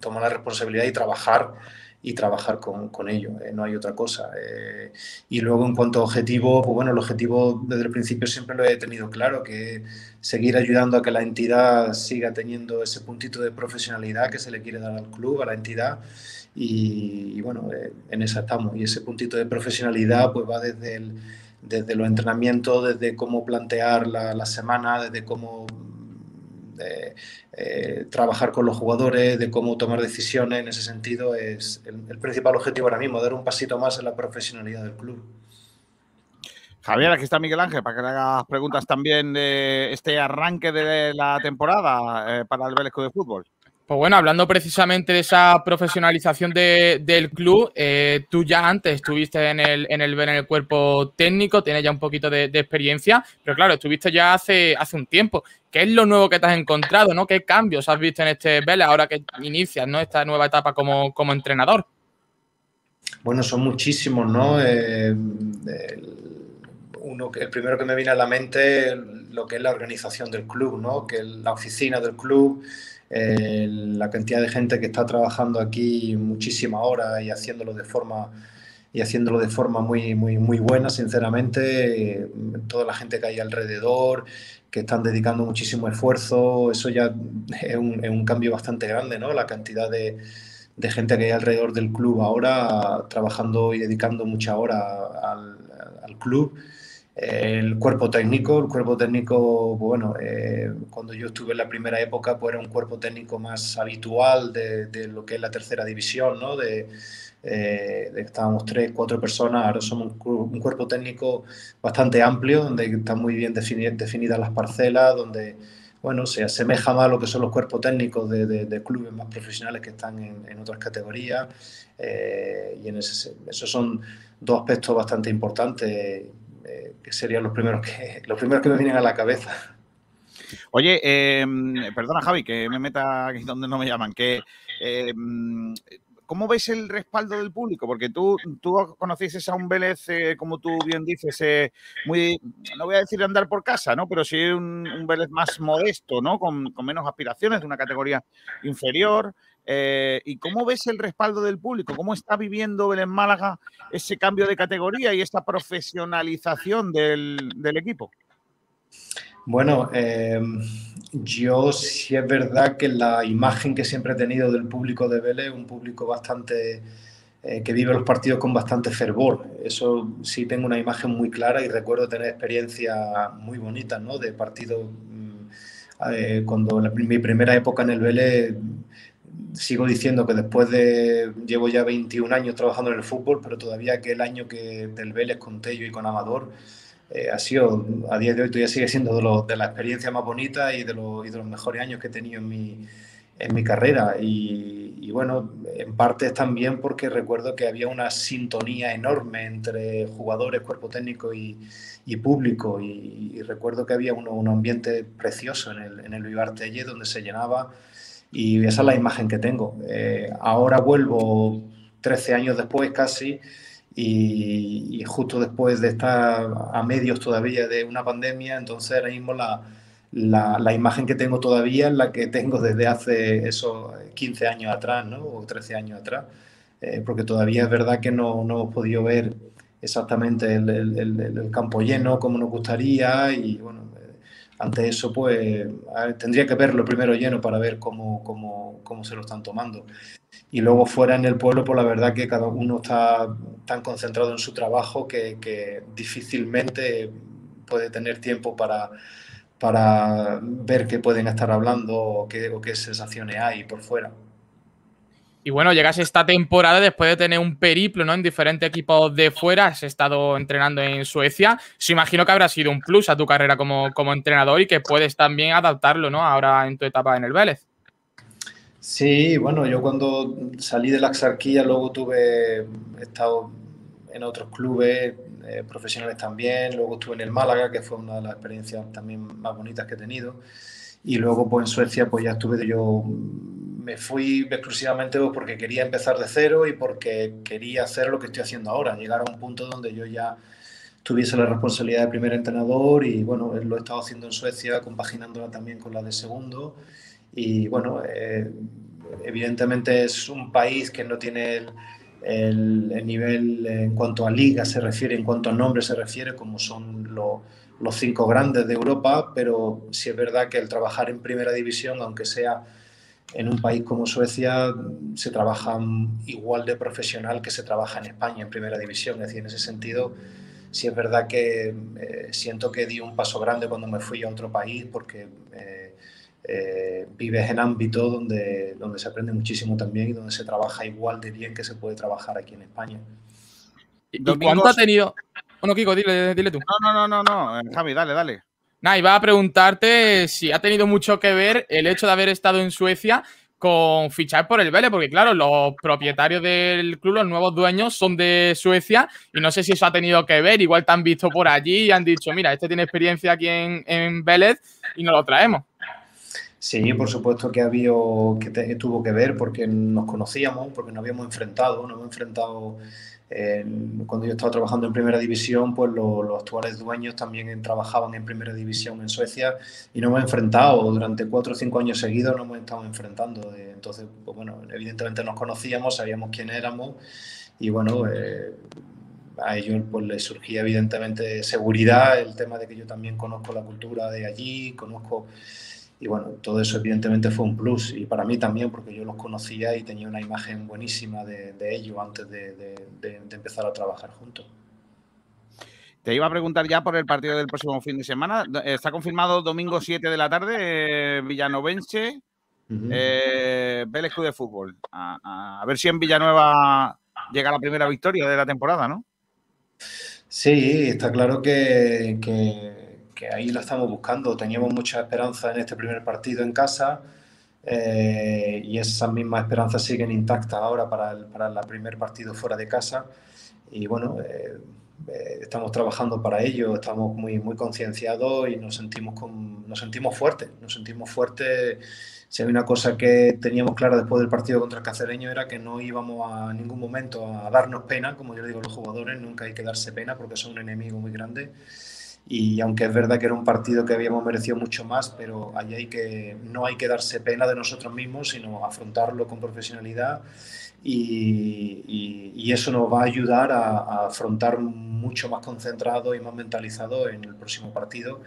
tomar la responsabilidad y trabajar y trabajar con, con ello, eh, no hay otra cosa. Eh, y luego en cuanto a objetivo, pues bueno, el objetivo desde el principio siempre lo he tenido claro, que seguir ayudando a que la entidad siga teniendo ese puntito de profesionalidad que se le quiere dar al club, a la entidad, y, bueno, eh, en esa estamos. Y ese puntito de profesionalidad pues va desde, el, desde los entrenamientos, desde cómo plantear la, la semana, desde cómo de, eh, trabajar con los jugadores, de cómo tomar decisiones. En ese sentido, es el, principal objetivo ahora mismo, dar un pasito más en la profesionalidad del club. Javier, aquí está Miguel Ángel para que le hagas preguntas también de este arranque de la temporada eh, para el Vélez de Fútbol. Pues bueno, hablando precisamente de esa profesionalización de, del club, eh, tú ya antes estuviste en el, en el cuerpo técnico, tienes ya un poquito de, experiencia, pero claro, estuviste ya hace, hace un tiempo. ¿Qué es lo nuevo que te has encontrado? ¿no? ¿Qué cambios has visto en este Vélez ahora que inicias esta nueva etapa como, como entrenador? Bueno, son muchísimos, ¿no? Eh, el, el primero que me viene a la mente lo que es la organización del club, ¿no? Que la oficina del club, la cantidad de gente que está trabajando aquí muchísimas horas y haciéndolo de forma y haciéndolo de forma muy, muy, muy buena, sinceramente, eh, toda la gente que hay alrededor, que están dedicando muchísimo esfuerzo, eso ya es un, cambio bastante grande, ¿no? La cantidad de, de, gente que hay alrededor del club ahora trabajando y dedicando mucha hora al club el cuerpo técnico, el cuerpo técnico, bueno, eh, cuando yo estuve en la primera época, pues era un cuerpo técnico más habitual de, de lo que es la tercera división, ¿no? De, eh, estábamos tres, cuatro personas, ahora somos un, un, cuerpo técnico bastante amplio, donde están muy bien definidas, definidas las parcelas, donde, bueno, se asemeja más a lo que son los cuerpos técnicos de, de, de clubes más profesionales que están en, en otras categorías, eh, y en ese, esos son dos aspectos bastante importantes que serían los primeros que, los primeros que me vienen a la cabeza. Oye, eh, perdona Javi, que me meta aquí donde no me llaman, que eh, ¿cómo ves el respaldo del público? Porque tú, tú conociste a un Vélez, eh, como tú bien dices, eh, muy, no voy a decir andar por casa, ¿no? Pero sí un, un Vélez más modesto, ¿no? Con, con, menos aspiraciones, de una categoría inferior. Eh, ¿Y cómo ves el respaldo del público? ¿Cómo está viviendo Vélez Málaga ese cambio de categoría y esta profesionalización del, equipo? Bueno, eh, yo sí es verdad que la imagen que siempre he tenido del público de Vélez, un público bastante eh, que vive los partidos con bastante fervor. Eso sí tengo una imagen muy clara y recuerdo tener experiencias muy bonitas, ¿no? De partidos eh, cuando mi primera época en el Vélez sigo diciendo que después de llevo ya 21 años trabajando en el fútbol, pero todavía aquel año que del Vélez con Tello y con Amador eh, ha sido, a día de hoy todavía sigue siendo de, lo, de la experiencia más bonita y de, lo, y de, los mejores años que he tenido en mi, en mi carrera. Y, y, bueno, en parte también porque recuerdo que había una sintonía enorme entre jugadores, cuerpo técnico y, y público. Y, recuerdo que había uno, un ambiente precioso en el, en el Vivar Telle donde se llenaba. Y esa es la imagen que tengo. Eh, ahora vuelvo 13 años después casi y, y, justo después de estar a medios todavía de una pandemia, entonces ahora mismo la, la, imagen que tengo todavía es la que tengo desde hace esos 15 años atrás, ¿no? O 13 años atrás, eh, porque todavía es verdad que no, no hemos podido ver exactamente el, el, el, campo lleno como nos gustaría y bueno, ante eso pues tendría que verlo primero lleno para ver cómo, cómo, cómo se lo están tomando y luego fuera en el pueblo, pues la verdad que cada uno está tan concentrado en su trabajo que, difícilmente puede tener tiempo para, para ver qué pueden estar hablando qué, o qué sensaciones hay por fuera. Y bueno, llegas esta temporada después de tener un periplo ¿no? en diferentes equipos de fuera, has estado entrenando en Suecia. Se imagino que habrá sido un plus a tu carrera como, como entrenador y que puedes también adaptarlo ¿no? ahora en tu etapa en el Vélez. Sí, bueno, yo cuando salí de la Axarquía luego tuve, estado en otros clubes eh, profesionales también, luego estuve en el Málaga, que fue una de las experiencias también más bonitas que he tenido. Y luego pues en Suecia pues ya estuve yo me fui exclusivamente porque quería empezar de cero y porque quería hacer lo que estoy haciendo ahora, llegar a un punto donde yo ya tuviese la responsabilidad de primer entrenador y bueno, lo he estado haciendo en Suecia, compaginándola también con la de segundo. Y bueno, eh, evidentemente es un país que no tiene el, el, nivel en cuanto a liga se refiere, en cuanto a nombre se refiere, como son los cinco grandes de Europa, pero sí es verdad que el trabajar en primera división, aunque sea en un país como Suecia se trabaja igual de profesional que se trabaja en España en primera división. Es decir, en ese sentido, sí es verdad que eh, siento que di un paso grande cuando me fui a otro país porque eh, eh, vives en ámbitos donde, donde se aprende muchísimo también y donde se trabaja igual de bien que se puede trabajar aquí en España. ¿Y cuánto ha tenido? Bueno, Kiko, dile, dile tú. No, no, no, no, no. Javi, dale, dale. Nada, iba a preguntarte si ha tenido mucho que ver el hecho de haber estado en Suecia con fichar por el Vélez, porque claro, los propietarios del club, los nuevos dueños, son de Suecia y no sé si eso ha tenido que ver. Igual te han visto por allí y han dicho, mira, este tiene experiencia aquí en, en Vélez y nos lo traemos. Sí, por supuesto que, había, que tuvo que ver porque nos conocíamos, porque nos habíamos enfrentado, nos hemos enfrentado cuando yo estaba trabajando en primera división, pues los actuales dueños también trabajaban en primera división en Suecia y nos hemos enfrentado durante cuatro o cinco años seguidos, nos hemos estado enfrentando. Entonces, pues bueno, evidentemente nos conocíamos, sabíamos quién éramos y bueno, eh, a ellos pues les surgía evidentemente seguridad, el tema de que yo también conozco la cultura de allí, conozco y bueno, todo eso evidentemente fue un plus y para mí también porque yo los conocía y tenía una imagen buenísima de, de ellos antes de, de, empezar a trabajar juntos. Te iba a preguntar ya por el partido del próximo fin de semana. Está confirmado domingo 7 de la tarde, eh, Villanovense, eh, Vélez Club de Fútbol. A, a, ver si en Villanueva llega la primera victoria de la temporada, ¿no? Sí, está claro que, que que ahí la estamos buscando. Teníamos mucha esperanza en este primer partido en casa eh, y esas mismas esperanzas siguen intactas ahora para el, para el primer partido fuera de casa. Y bueno, eh, eh, estamos trabajando para ello, estamos muy, muy concienciados y nos sentimos, con, nos sentimos fuertes. Nos sentimos fuertes. Si hay una cosa que teníamos clara después del partido contra el Cacereño era que no íbamos a ningún momento a darnos pena, como yo le digo a los jugadores, nunca hay que darse pena porque son un enemigo muy grande y aunque es verdad que era un partido que habíamos merecido mucho más, pero ahí hay que, no hay que darse pena de nosotros mismos, sino afrontarlo con profesionalidad. Y, y, eso nos va a ayudar a, a, afrontar mucho más concentrado y más mentalizado en el próximo partido,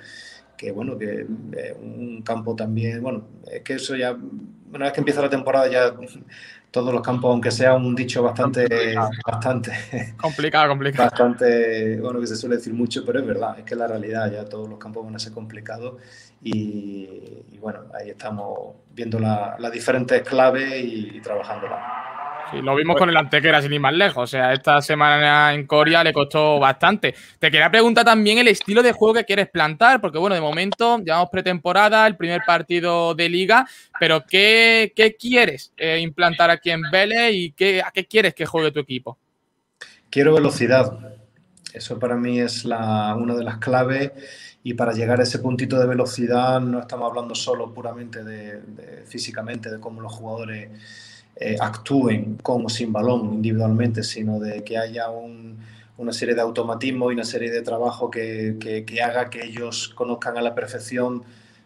que bueno, que eh, un campo también, bueno, es que eso ya, una vez que empieza la temporada ya todos los campos, aunque sea un dicho bastante, bastante complicado, complicado. Bastante, bueno, que se suele decir mucho, pero es verdad, es que la realidad ya todos los campos van a ser complicados y, bueno, ahí estamos viendo las diferentes claves y, y trabajándolas lo vimos con el Antequera sin ir más lejos. O sea, esta semana en Corea le costó bastante. Te quería preguntar también el estilo de juego que quieres plantar, porque bueno, de momento llevamos pretemporada, el primer partido de liga, pero ¿qué, quieres eh, implantar aquí en Vélez y qué, a qué quieres que juegue tu equipo? Quiero velocidad. Eso para mí es la, una de las claves y para llegar a ese puntito de velocidad no estamos hablando solo puramente de físicamente, de cómo los jugadores eh, actúen con o sin balón individualmente, sino de que haya una serie de automatismos y una serie de trabajo que, que, haga que ellos conozcan a la perfección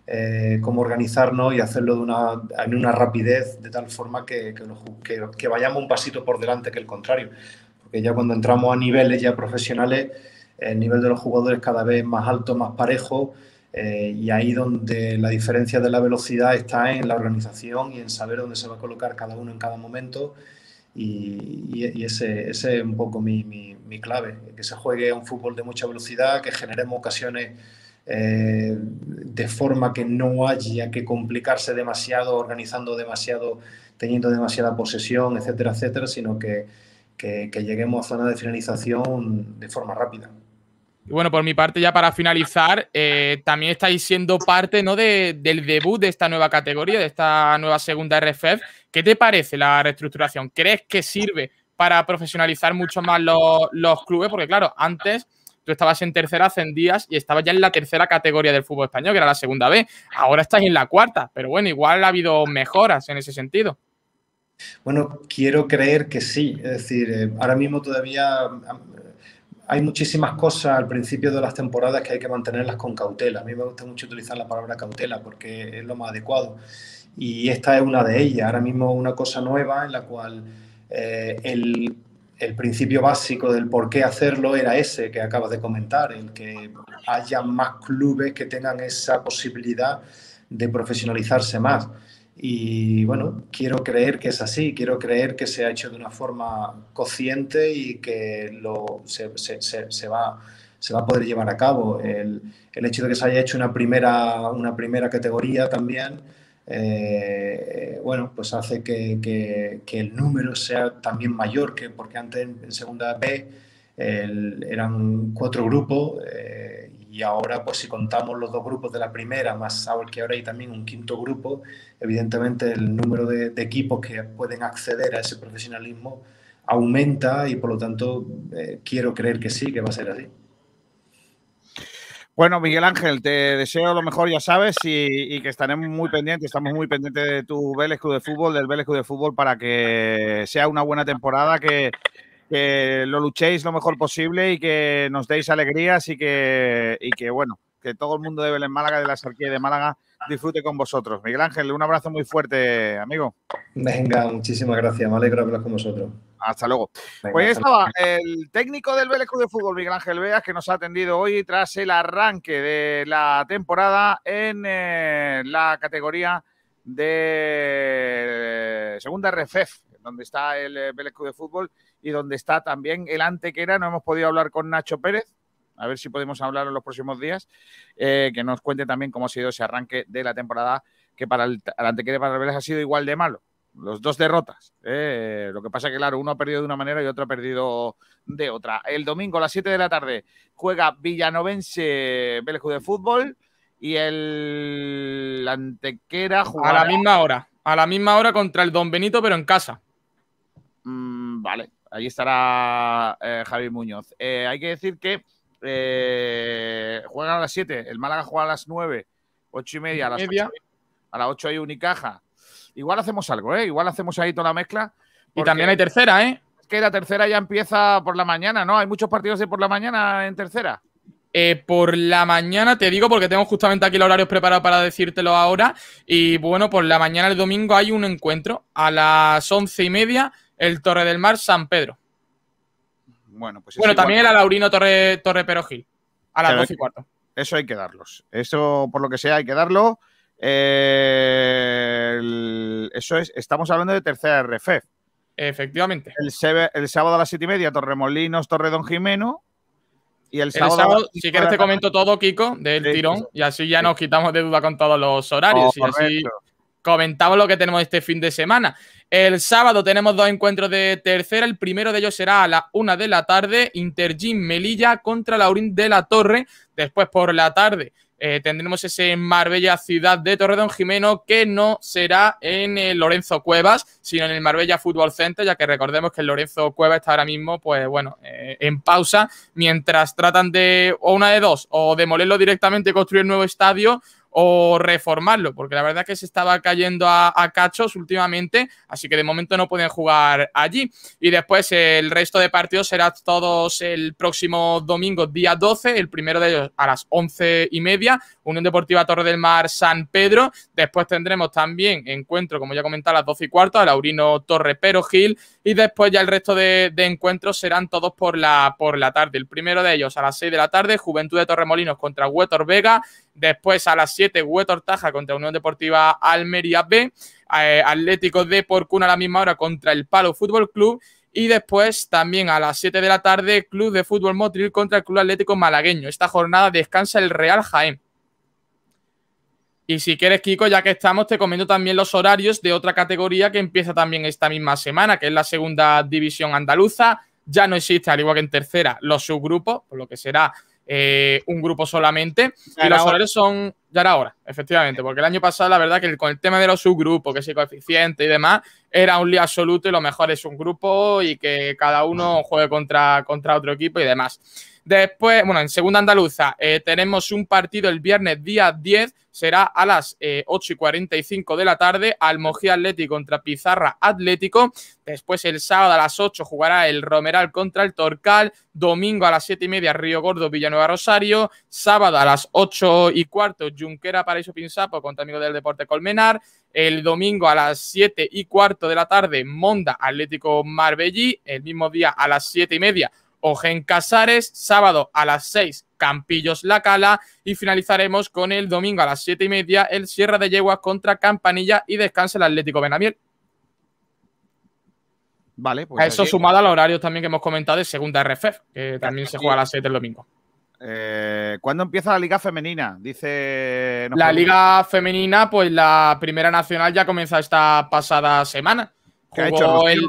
eh, cómo organizarnos y hacerlo de una, en una rapidez de tal forma que, que, vayamos un pasito por delante que el contrario. Porque ya cuando entramos a niveles ya profesionales, el nivel de los jugadores cada vez más alto, más parejo, eh, y ahí donde la diferencia de la velocidad está en la organización y en saber dónde se va a colocar cada uno en cada momento. Y, y ese, ese, es un poco mi, mi, clave, que se juegue un fútbol de mucha velocidad, que generemos ocasiones eh, de forma que no haya que complicarse demasiado, organizando demasiado teniendo demasiada posesión, etcétera, etcétera, sino que, que, que lleguemos a zona de finalización de forma rápida. Y bueno, por mi parte, ya para finalizar, eh, también estáis siendo parte ¿no? de, del debut de esta nueva categoría, de esta nueva segunda RFF. ¿Qué te parece la reestructuración? ¿Crees que sirve para profesionalizar mucho más los, los clubes? Porque claro, antes tú estabas en tercera, ascendías y estabas ya en la tercera categoría del fútbol español, que era la segunda B. Ahora estás en la cuarta, pero bueno, igual ha habido mejoras en ese sentido. Bueno, quiero creer que sí. Es decir, eh, ahora mismo todavía hay muchísimas cosas al principio de las temporadas que hay que mantenerlas con cautela. A mí me gusta mucho utilizar la palabra cautela porque es lo más adecuado. Y esta es una de ellas. Ahora mismo una cosa nueva en la cual eh, el, el, principio básico del por qué hacerlo era ese que acabas de comentar, el que haya más clubes que tengan esa posibilidad de profesionalizarse más. Y bueno, quiero creer que es así, quiero creer que se ha hecho de una forma consciente y que lo, se, se, se, se va, a poder llevar a cabo. El, el, hecho de que se haya hecho una primera, una primera categoría también, eh, bueno, pues hace que, que, el número sea también mayor, que porque antes en, segunda B eran cuatro grupos. Eh, y ahora, pues si contamos los dos grupos de la primera, más ahora que ahora hay también un quinto grupo, evidentemente el número de, equipos que pueden acceder a ese profesionalismo aumenta y por lo tanto eh, quiero creer que sí, que va a ser así. Bueno, Miguel Ángel, te deseo lo mejor, ya sabes, y, y, que estaremos muy pendientes, estamos muy pendientes de tu Vélez Club de Fútbol, del Vélez Club de Fútbol, para que sea una buena temporada, que, que lo luchéis lo mejor posible y que nos deis alegrías y que, y que bueno, que todo el mundo de Belén Málaga, de la Sarquía de Málaga, disfrute con vosotros. Miguel Ángel, un abrazo muy fuerte, amigo. Venga, muchísimas gracias, me alegro hablar con vosotros. Hasta luego. Venga, pues estaba el técnico del Vélez Club de Fútbol, Miguel Ángel Veas, que nos ha atendido hoy tras el arranque de la temporada en eh, la categoría de segunda RFF, donde está el eh, Vélez Club de Fútbol y donde está también el Antequera. No hemos podido hablar con Nacho Pérez, a ver si podemos hablar en los próximos días, eh, que nos cuente también cómo ha sido ese arranque de la temporada, que para el, el Antequera y para el Vélez ha sido igual de malo. Los dos derrotas. Eh, lo que pasa es que, claro, uno ha perdido de una manera y otro ha perdido de otra. El domingo a las 7 de la tarde juega Villanovense Vélez de Fútbol y el Antequera jugará... A la misma hora. A la misma hora contra el Don Benito, pero en casa. Mm, vale, ahí estará eh, Javi Muñoz. Eh, hay que decir que eh, juegan a las 7, el Málaga juega a las 9, 8 y media, a las, media. 8, a las 8 hay Unicaja. Igual hacemos algo, ¿eh? Igual hacemos ahí toda la mezcla. Y también hay tercera, ¿eh? Es que la tercera ya empieza por la mañana, ¿no? Hay muchos partidos de por la mañana en tercera. Eh, por la mañana, te digo, porque tengo justamente aquí los horarios preparados para decírtelo ahora. Y bueno, por la mañana el domingo hay un encuentro a las once y media, el Torre del Mar, San Pedro. Bueno, pues bueno, también el Alaurino Torre, Torre Perojil, a las doce y cuarto. Eso hay que darlos. Eso, por lo que sea, hay que darlo. Eh, el, eso es, estamos hablando de tercera RFF. Efectivamente. El, el, sábado a las siete y media, Torremolinos, Torre Don Jimeno. Y el el sábado, sábado si quieres, te comento todo, Kiko, del Sí, tirón, y así ya nos quitamos de duda con todos los horarios. y así. Comentamos lo que tenemos este fin de semana. El sábado tenemos dos encuentros de tercera. El primero de ellos será a la una de la tarde, Intergym Melilla contra Laurín de la Torre. Después por la tarde eh, tendremos ese Marbella Ciudad de Torredón Jimeno que no será en el Lorenzo Cuevas, sino en el Marbella Fútbol Center, ya que recordemos que el Lorenzo Cuevas está ahora mismo, pues bueno, eh, en pausa, mientras tratan de, o una de dos, o demolerlo directamente y construir un nuevo estadio, o reformarlo, porque la verdad es que se estaba cayendo a, cachos últimamente, así que de momento no pueden jugar allí. Y después el resto de partidos será todos el próximo domingo, día 12, el primero de ellos a las once y media, Unión Deportiva Torre del Mar San Pedro. Después tendremos también encuentro, como ya comentaba, a las doce y cuarto, a Laurino Torre Pero Gil. Y después ya el resto de, encuentros serán todos por la, por la tarde. El primero de ellos a las seis de la tarde, Juventud de Torremolinos contra Huetor Vega. Después a las 7, Huetor Taja contra Unión Deportiva Almería B. Eh, Atlético de Porcuna a la misma hora contra el Palo Fútbol Club. Y después también a las 7 de la tarde, Club de Fútbol Motril contra el Club Atlético Malagueño. Esta jornada descansa el Real Jaén. Y si quieres, Kiko, ya que estamos, te comento también los horarios de otra categoría que empieza también esta misma semana, que es la segunda división andaluza. Ya no existe, al igual que en tercera, los subgrupos, por lo que será eh, un grupo solamente. Ya y los hora. horarios son ya era hora, efectivamente, porque el año pasado, la verdad, que el- con el tema de los subgrupos, que si coeficiente y demás, era un lío absoluto y lo mejor es un grupo y que cada uno juegue contra, contra otro equipo y demás. Después, bueno, en segunda andaluza eh, tenemos un partido el viernes día 10, será a las eh, 8 y 45 de la tarde, Almojía Atlético contra Pizarra Atlético. Después el sábado a las 8 jugará el Romeral contra el Torcal, domingo a las 7 y media Río Gordo Villanueva Rosario, sábado a las 8 y cuarto Junquera Paraíso Pinsapo contra Amigos del Deporte Colmenar, el domingo a las 7 y cuarto de la tarde Monda Atlético Marbellí, el mismo día a las 7 y media Ojen Casares, sábado a las 6 Campillos La Cala y finalizaremos con el domingo a las 7 y media el Sierra de Yeguas contra Campanilla y descansa el Atlético Benamiel. Vale, pues a eso sumado al horario también que hemos comentado de segunda RFF, que también se juega a las 7 del domingo. Eh, ¿Cuándo empieza la liga femenina? Dice. nos La pregunta- liga femenina, pues la primera nacional ya comenzó esta pasada semana. ¿Qué ha hecho, el,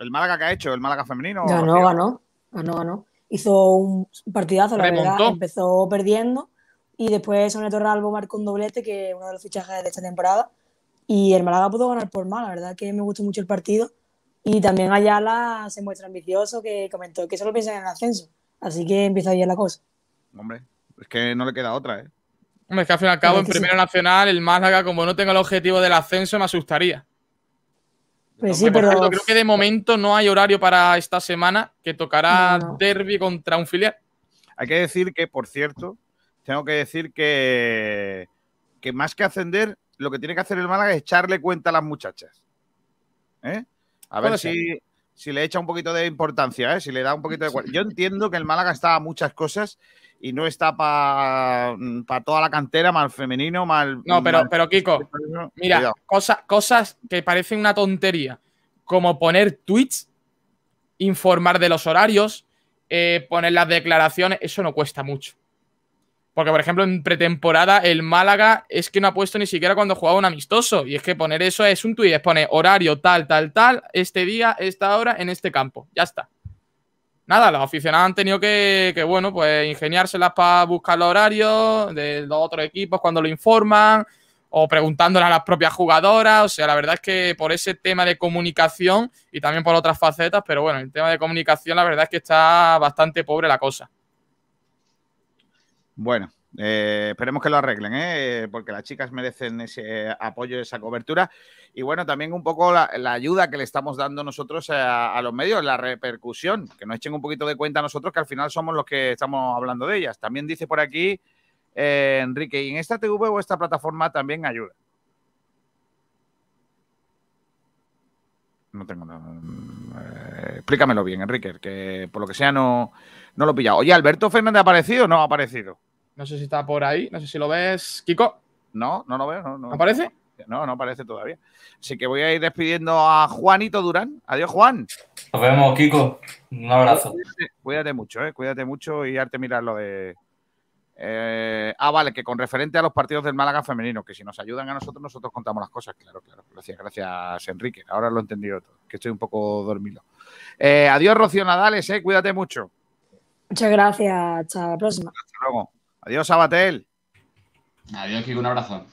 ¿El Málaga qué ha hecho? ¿El Málaga femenino? Ganó, ganó, ganó, ganó. Hizo un partidazo, la Remontó. verdad. Empezó perdiendo y después Sonia Torralbo marcó un doblete, que es uno de los fichajes de esta temporada. Y el Málaga pudo ganar por más, la verdad que me gustó mucho el partido. Y también Ayala se muestra ambicioso, que comentó que solo piensa en el ascenso. Así que empieza bien la cosa. Hombre, es que no le queda otra, ¿eh? Hombre, es que al fin y al cabo, en es que sí. primera nacional, el Málaga, como no tenga el objetivo del ascenso, me asustaría. Pues sí, Por pero cierto, creo que de momento no hay horario para esta semana, que tocará No, no. derby contra un filial. Hay que decir que, por cierto, tengo que decir que, que más que ascender, lo que tiene que hacer el Málaga es echarle cuenta a las muchachas. ¿Eh? A ver si, si le echa un poquito de importancia, ¿eh? si le da un poquito de... Yo entiendo que el Málaga está a muchas cosas y no está para toda la cantera, mal femenino, mal... No, pero, mal- pero Kiko, mira, Cuidado. cosas, cosas que parecen una tontería, como poner tweets, informar de los horarios, eh, poner las declaraciones, eso no cuesta mucho. Porque, por ejemplo, en pretemporada el Málaga es que no ha puesto ni siquiera cuando jugaba un amistoso. Y es que poner eso es un tuit, es poner horario tal, tal, tal, este día, esta hora, en este campo. Ya está. Nada, los aficionados han tenido que, que, bueno, pues ingeniárselas para buscar los horarios de los otros equipos cuando lo informan o preguntándole a las propias jugadoras. O sea, la verdad es que por ese tema de comunicación y también por otras facetas, pero bueno, el tema de comunicación, la verdad es que está bastante pobre la cosa. Bueno, eh, esperemos que lo arreglen, ¿eh? porque las chicas merecen ese apoyo, esa cobertura. Y bueno, también un poco la, ayuda que le estamos dando nosotros a, los medios, la repercusión, que nos echen un poquito de cuenta nosotros, que al final somos los que estamos hablando de ellas. También dice por aquí eh, Enrique, ¿y en esta TV o esta plataforma también ayuda? No tengo nada. Eh, explícamelo bien, Enrique, que por lo que sea no, no lo he pillado. Oye, ¿Alberto Fernández ha aparecido o no ha aparecido? No sé si está por ahí, no sé si lo ves, Kiko. No, no lo veo. ¿No, no, aparece? No, no aparece todavía. Así que voy a ir despidiendo a Juanito Durán. Adiós, Juan. Nos vemos, Kiko. Un abrazo. Cuídate, cuídate mucho, ¿eh? Cuídate mucho y arte mirar lo de. Eh, ah, vale, que con referente a los partidos del Málaga femenino, que si nos ayudan a nosotros, nosotros contamos las cosas. Claro, claro. Gracias, gracias, Enrique. Ahora lo he entendido todo, que estoy un poco dormido. Eh, adiós, Rocío Nadales, ¿eh? Cuídate mucho. Muchas gracias. Hasta la próxima. Hasta luego. Adiós, Sabatel. Adiós, Kiko, un abrazo.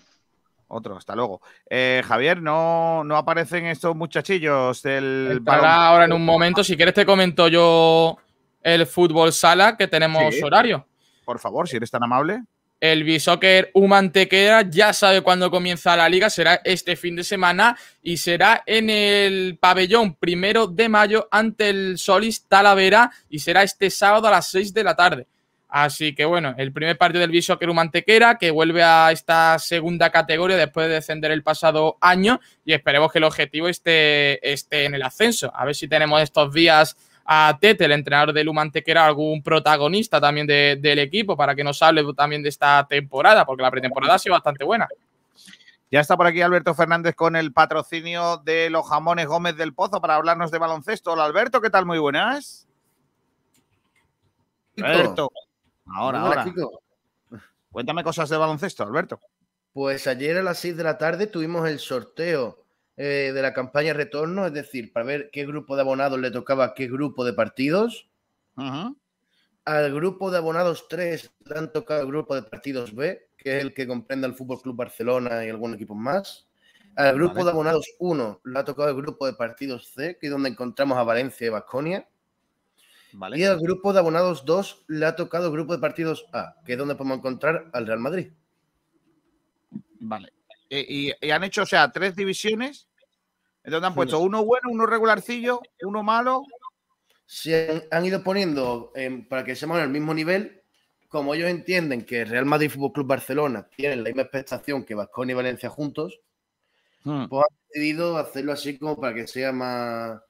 Otro, hasta luego. Eh, Javier, ¿no, no aparecen estos muchachillos del Estará ahora en un momento. Si quieres, te comento yo el fútbol sala, que tenemos Sí. horario. Por favor, si eres tan amable. El Bishoker Humantequera ya sabe cuándo comienza la liga, será este fin de semana y será en el pabellón primero de mayo ante el Solis Talavera y será este sábado a las 6 de la tarde. Así que bueno, el primer partido del Bishoker Humantequera que vuelve a esta segunda categoría después de descender el pasado año y esperemos que el objetivo esté, esté en el ascenso. A ver si tenemos estos días a Tete, el entrenador del Humantequera, algún protagonista también de, del equipo para que nos hable también de esta temporada, porque la pretemporada ha sido bastante buena. Ya está por aquí Alberto Fernández con el patrocinio de los jamones Gómez del Pozo para hablarnos de baloncesto. Hola Alberto, ¿qué tal? Muy buenas. Alberto. Ahora, ahora. Cuéntame cosas de baloncesto, Alberto. Pues ayer a las 6 de la tarde tuvimos el sorteo eh, de la campaña retorno, es decir, para ver qué grupo de abonados le tocaba a qué grupo de partidos. Al grupo de abonados 3 le han tocado el grupo de partidos B, que es el que comprende al Fútbol Club Barcelona y algunos equipos más. Al grupo Vale. de abonados 1 le ha tocado el grupo de partidos C, que es donde encontramos a Valencia y Vasconia. Vale. Y al grupo de abonados 2 le ha tocado el grupo de partidos A, que es donde podemos encontrar al Real Madrid. Vale. Eh, y, y han hecho, o sea, tres divisiones. Entonces han puesto uno bueno, uno regularcillo, uno malo. se han, han ido poniendo em, para que seamos en el mismo nivel. Como ellos entienden que Real Madrid y Fútbol Club Barcelona tienen la misma expectación que Vasconia y Valencia juntos, Hmm. pues han decidido hacerlo así como para que sea más,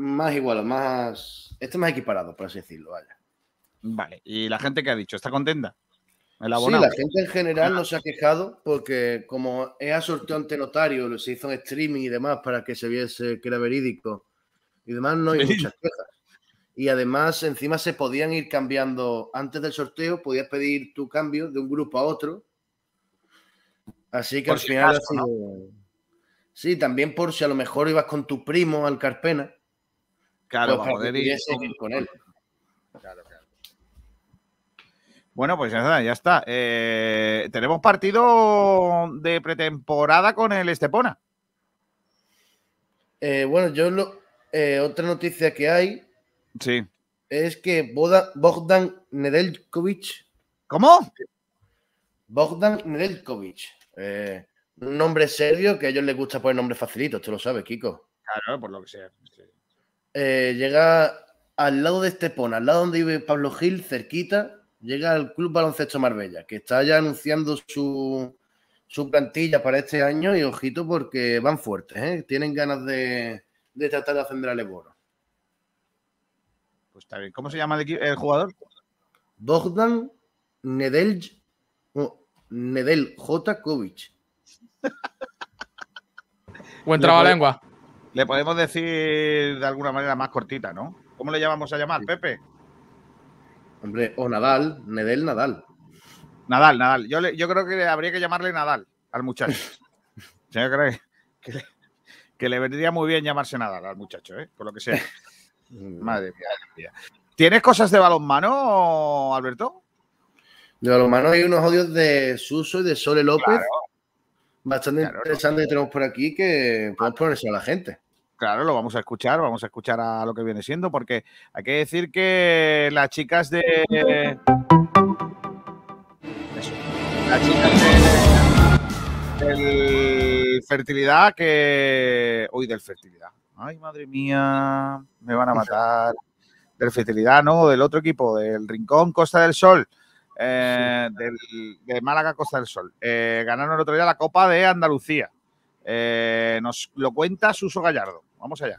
más igual, más. Esté más equiparado, por así decirlo. Vaya. Vale. ¿Y la gente que ha dicho? ¿Está contenta? El Sí, la gente en general no se ha quejado porque como es a sorteo ante notario, lo se hizo en streaming y demás para que se viese que era verídico y demás, no hay muchas quejas. Y además, encima se podían ir cambiando. Antes del sorteo, podías pedir tu cambio de un grupo a otro. Así que Por al si final ¿no? sido. Sí, también por si a lo mejor ibas con tu primo al Carpena. Claro, pues para poder ir con- ir con él. Bueno, pues ya está. Ya está. Eh, tenemos partido de pretemporada con el Estepona. Eh, bueno, yo lo, eh, otra noticia que hay Sí. es que Boda- Bogdan Nedeljkovic. ¿Cómo? Bogdan Nedeljkovic. eh, un nombre serio que a ellos les gusta poner nombres facilitos, tú lo sabes, Kiko. Claro, por lo que sea. sí. Eh, llega al lado de Estepona, al lado donde vive Pablo Gil, cerquita, llega al Club Baloncesto Marbella, que está ya anunciando su, su plantilla para este año y ojito porque van fuertes, ¿eh? tienen ganas de, de tratar de ascender al Eboro. Pues está bien. ¿Cómo se llama el, jugador? Bogdan Nedelj, no, Nedeljkovic. Buen Le trabalengua. Le podemos decir de alguna manera más cortita, ¿no? ¿Cómo le llamamos a llamar, Pepe? Hombre, o Nadal, Nedel Nadal. Nadal, Nadal. Yo, le- yo creo que habría que llamarle Nadal al muchacho. Yo creo que, que le, que le vendría muy bien llamarse Nadal al muchacho, ¿eh? Por lo que sea. Madre mía, madre mía. ¿Tienes cosas de balonmano, Alberto? De balonmano hay unos audios de Suso y de Sole López. Claro. Bastante Claro, interesantes que tenemos por aquí que podemos ponerse a la gente. Claro, lo vamos a escuchar, vamos a escuchar a lo que viene siendo, porque hay que decir que las chicas de. Eso, las chicas de. del fertilidad que. Uy, del fertilidad. Ay, madre mía, me van a matar. Del fertilidad, no, del otro equipo, del Rincón Costa del Sol. Eh, del, de Málaga Costa del Sol. Eh, ganaron el otro día la Copa de Andalucía. Eh, nos lo cuenta Suso Gallardo. Vamos allá.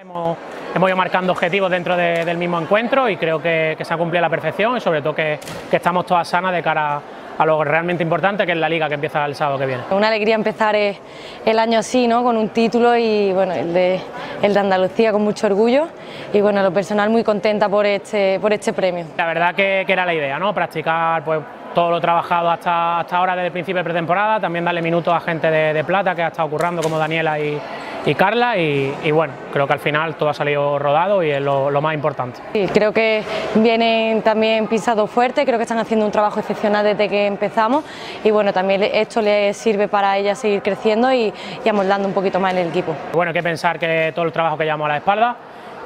Hemos, hemos ido marcando objetivos dentro de- del mismo encuentro y creo que, que se ha cumplido a la perfección y sobre todo que, que estamos todas sanas de cara a lo realmente importante que es la liga que empieza el sábado que viene. Una alegría empezar eh, el año así, ¿no? con un título y bueno, el de, el de Andalucía con mucho orgullo y bueno, en lo personal muy contenta por este, por este premio. La verdad que, que era la idea, ¿no? Practicar pues, todo lo trabajado hasta, hasta ahora desde el principio de pretemporada, también darle minutos a gente de, de plata que ha estado currando como Daniela y, y Carla y, y bueno, creo que al final todo ha salido rodado y es lo, lo más importante. Sí, creo que vienen también pisados fuerte, creo que están haciendo un trabajo excepcional desde que empezamos y bueno, también esto les sirve para ellas seguir creciendo y, y amoldando un poquito más en el equipo. Bueno, hay que pensar que todo el trabajo que llevamos a la espalda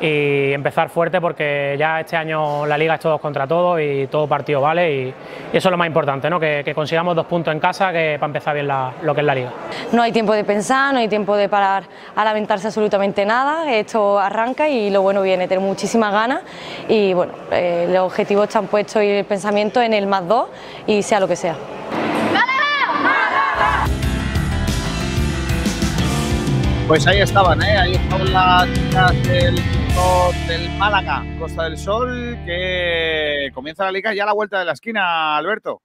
y empezar fuerte porque ya este año la liga es todos contra todos y todo partido vale y, y eso es lo más importante, ¿no? que, que consigamos dos puntos en casa que para empezar bien la- lo que es la liga. No hay tiempo de pensar, no hay tiempo de parar a lamentarse absolutamente nada, esto arranca y lo bueno viene, tener muchísimas ganas y bueno, eh, los objetivos están puestos y el pensamiento en el más dos y sea lo que sea. Pues ahí estaban, ¿eh? Ahí estaban las chicas del del Málaga, Costa del Sol, que comienza la liga ya a la vuelta de la esquina, Alberto.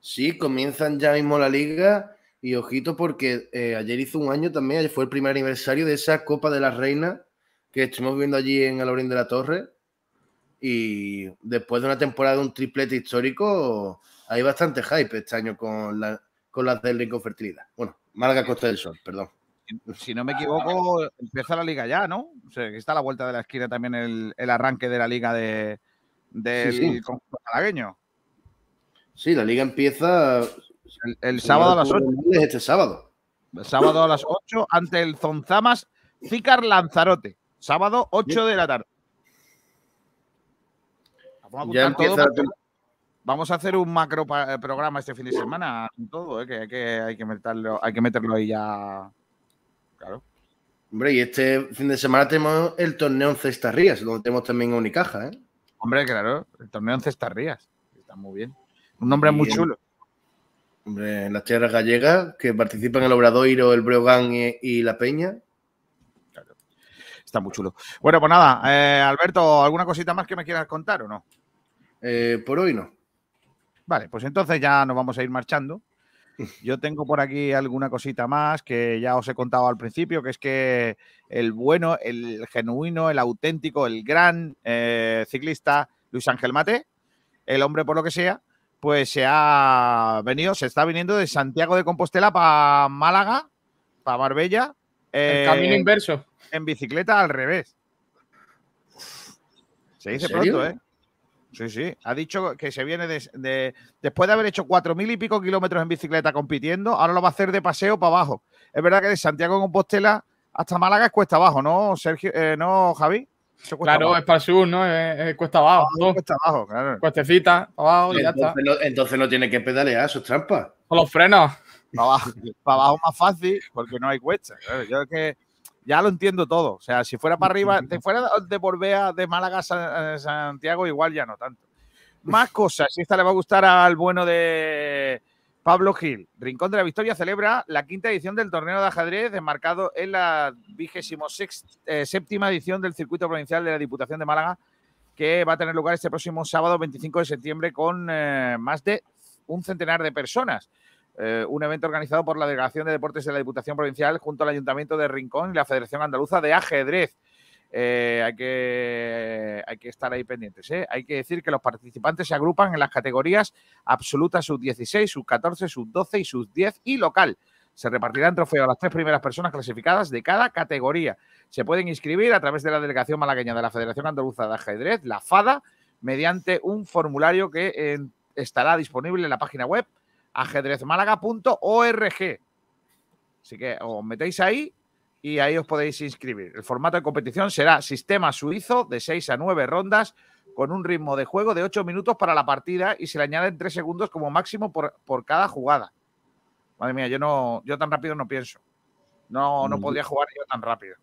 Sí, comienzan ya mismo la liga y ojito porque eh, ayer hizo un año también, fue el primer aniversario de esa Copa de la Reina que estuvimos viendo allí en Alaurín de la Torre Y después de una temporada de un triplete histórico, hay bastante hype este año con, la, las del Rincón Fertilidad. Bueno, Málaga Costa del Sol, perdón. Si no me equivoco, empieza la liga ya, ¿no? O sea, que está a la vuelta de la esquina también el, el arranque de la liga de, del Sí, sí. conjunto malagueño. Sí, la liga empieza El, el sábado a las 8. Este sábado. El sábado a las 8 ante el Zonzamas Zícar Lanzarote. Sábado 8 de la tarde. Vamos a todo Vamos a hacer un macro eh, programa este fin de semana con todo, eh, que, hay que hay que meterlo, hay que meterlo ahí ya. Claro. Hombre, y este fin de semana tenemos el torneo en Cestarrías, donde tenemos también a Unicaja, ¿eh? Hombre, claro, el torneo en Cestarrías. Está muy bien. Un nombre muy chulo. Hombre, en las tierras gallegas, que participan el Obradoiro, el Breogán y, y la Peña. Está muy chulo. Bueno, pues nada, eh, Alberto, ¿alguna cosita más que me quieras contar o no? Eh, por hoy no. Vale, pues entonces ya nos vamos a ir marchando. Yo tengo por aquí alguna cosita más que ya os he contado al principio, que es que el bueno, el genuino, el auténtico, el gran eh, ciclista Luis Ángel Mate, el hombre por lo que sea, pues se ha venido, se está viniendo de Santiago de Compostela para Málaga, para Marbella. El camino eh, inverso. En bicicleta al revés. Se ¿En dice pronto, ¿eh? Sí, sí. Ha dicho que se viene de, de- después de haber hecho cuatro mil y pico kilómetros en bicicleta compitiendo, ahora lo va a hacer de paseo para abajo. Es verdad que de Santiago de Compostela hasta Málaga es cuesta abajo, ¿no, Sergio? Eh, ¿No, Javi? Claro, abajo. es para el sur, ¿no? Es, es cuesta abajo. ¿no? Cuesta abajo, claro. Cuestecita, abajo y ya está. Entonces no, entonces no tiene que pedalear, eso es trampa. Con los frenos. Para abajo, para abajo más fácil porque no hay cuesta. claro. Yo es que ya lo entiendo todo. O sea, si fuera para arriba, si fuera de Borbea, de Málaga a a Santiago, igual ya no tanto. Más cosas. Y esta le va a gustar al bueno de Pablo Gil. Rincón de la Victoria celebra la quinta edición del torneo de ajedrez, enmarcado en la vigésimo eh, séptima edición del circuito provincial de la Diputación de Málaga, que va a tener lugar este próximo sábado 25 de septiembre con eh, más de un centenar de personas. Eh, un evento organizado por la Delegación de Deportes de la Diputación Provincial junto al Ayuntamiento de Rincón y la Federación Andaluza de Ajedrez. Eh, hay, que, hay que estar ahí pendientes. ¿eh? Hay que decir que los participantes se agrupan en las categorías absoluta sub-16, sub-14, sub-12 y sub-10 y local. Se repartirán trofeos a las tres primeras personas clasificadas de cada categoría. Se pueden inscribir a través de la Delegación Malagueña de la Federación Andaluza de Ajedrez, la FADA, mediante un formulario que eh, estará disponible en la página web ajedrezmálaga.org. Así que os metéis ahí y ahí os podéis inscribir. El formato de competición será sistema suizo de 6 a 9 rondas con un ritmo de juego de 8 minutos para la partida y se le añaden 3 segundos como máximo por, por cada jugada. Madre mía, yo no, yo tan rápido no pienso. No, no Mm. podría jugar yo tan rápido.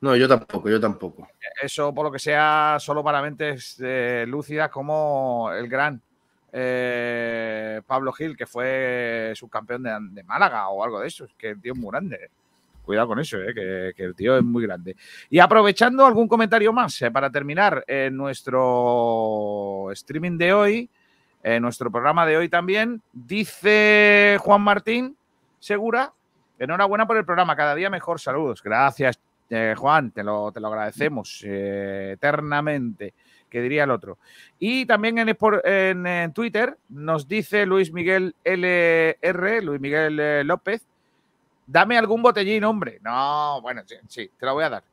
No, yo tampoco, yo tampoco. Eso, por lo que sea, solo para mentes eh, lúcidas como el gran eh, Pablo Gil, que fue subcampeón de, Málaga o algo de eso. Es que el tío es muy grande. Cuidado con eso, eh, que, el tío es muy grande. Y aprovechando algún comentario más eh, para terminar en nuestro streaming de hoy, nuestro programa de hoy también, dice Juan Martín Segura, enhorabuena por el programa, cada día mejor, saludos. Gracias, eh, Juan, te lo, te lo agradecemos eh, eternamente, que diría el otro. Y también en, en, en Twitter nos dice Luis Miguel LR, Luis Miguel eh, López, dame algún botellín, hombre. No, bueno, sí, te lo voy a dar.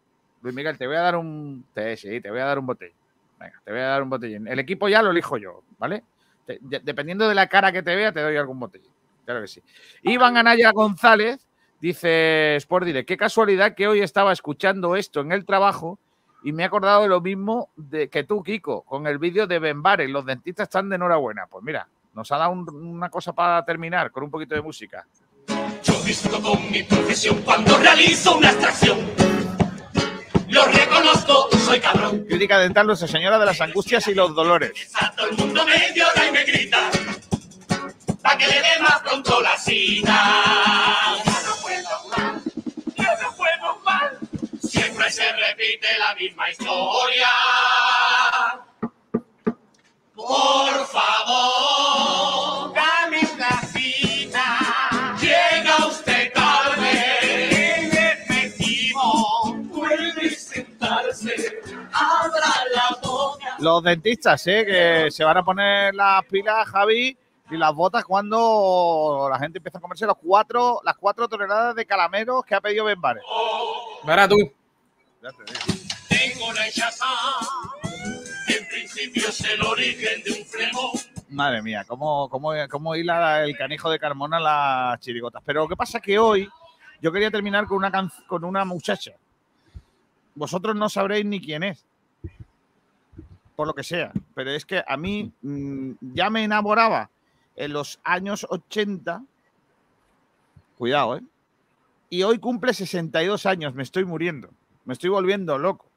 Luis Miguel, te voy a dar un... sí, te voy a dar un botellín. Venga, te voy a dar un botellín. El equipo ya lo elijo yo, ¿vale? Dependiendo de la cara que te vea, te doy algún botellín. Claro que sí. Iván Anaya González dice Sport Direct, qué casualidad que hoy estaba escuchando esto en el trabajo y me he acordado de lo mismo de que tú, Kiko, con el vídeo de Benbare. Los dentistas están de enhorabuena. Pues mira, nos ha dado un- una cosa para terminar con un poquito de música. Yo visto con mi profesión cuando realizo una extracción. Lo reconozco, soy cabrón. Crítica dental, nuestra señora de las angustias y los dolores. A todo el mundo me llora y me grita. Pa' que le dé más pronto la cita. Los dentistas, ¿eh? Que se van a poner las pilas, Javi, y las botas cuando la gente empieza a comerse los cuatro, las cuatro toneladas de calameros que ha pedido Ben Bares. Verá tú. Tengo la hinchazón, en principio es el origen de un flemo. Madre mía, cómo, cómo, cómo hila el canijo de Carmona las chirigotas. Pero lo que pasa es que hoy yo quería terminar con una, con una muchacha. Vosotros no sabréis ni quién es. Por lo que sea. Pero es que a mí mm, ya me enamoraba en los años 80. Cuidado, ¿eh? Y hoy cumple 62 años. Me estoy muriendo. Me estoy volviendo loco.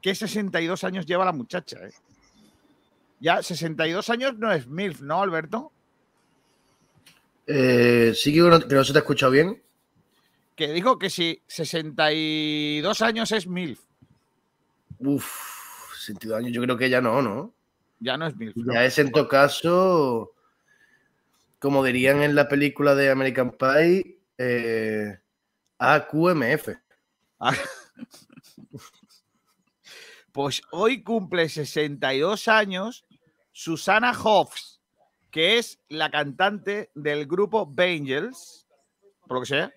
¿Qué 62 años lleva la muchacha, eh? Ya 62 años no es MILF, ¿no, Alberto? Eh, sí que no, que no se te ha escuchado bien. Que digo que si 62 años es MILF, Uf, 62 años, yo creo que ya no, ¿no? ya no es MILF. ¿no? Ya es en todo caso, como dirían en la película de American Pie, eh, AQMF. Ah. Pues hoy cumple 62 años Susana Hoffs, que es la cantante del grupo Bangles, por lo que sea.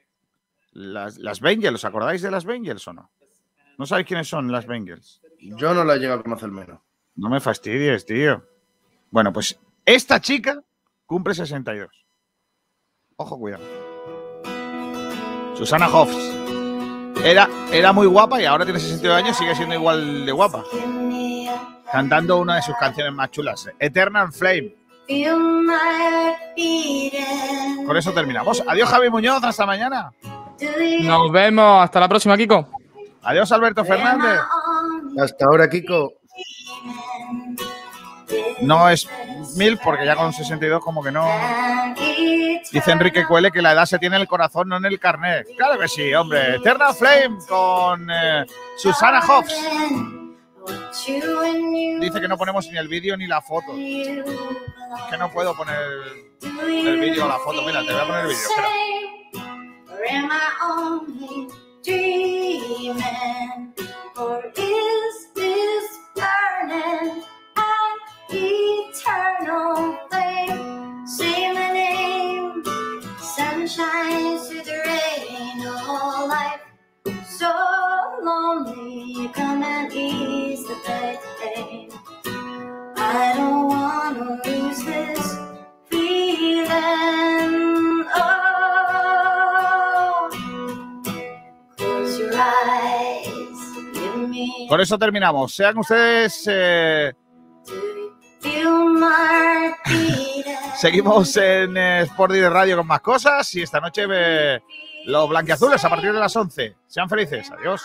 Las, las Bangles, ¿os acordáis de las Bangles o no? ¿No sabéis quiénes son las Bangles? Yo no la he llegado a conocer menos. No me fastidies, tío. Bueno, pues esta chica cumple 62. Ojo, cuidado. Susana Hoffs. Era, era muy guapa y ahora tiene 62 años y sigue siendo igual de guapa. Cantando una de sus canciones más chulas, Eternal Flame. Con eso terminamos. Adiós, Javi Muñoz. Hasta mañana. Nos vemos. Hasta la próxima, Kiko. Adiós, Alberto Fernández. Hasta ahora, Kiko. No es mil porque ya con 62 como que no. Dice Enrique Cuele que la edad se tiene en el corazón, no en el carnet. Claro que sí, hombre. Eternal Flame con eh, Susana Hobbs. Dice que no ponemos ni el vídeo ni la foto. Que no puedo poner el vídeo o la foto. Mira, te voy a poner el vídeo. Dreaming? Or is this burning an eternal flame? Say my name, sunshine through the rain, oh life so lonely. Come and ease the pain. I don't wanna lose this Con eso terminamos. Sean ustedes... Eh, seguimos en eh, Sport de Radio con más cosas y esta noche eh, los blanqueazules a partir de las 11. Sean felices. Adiós.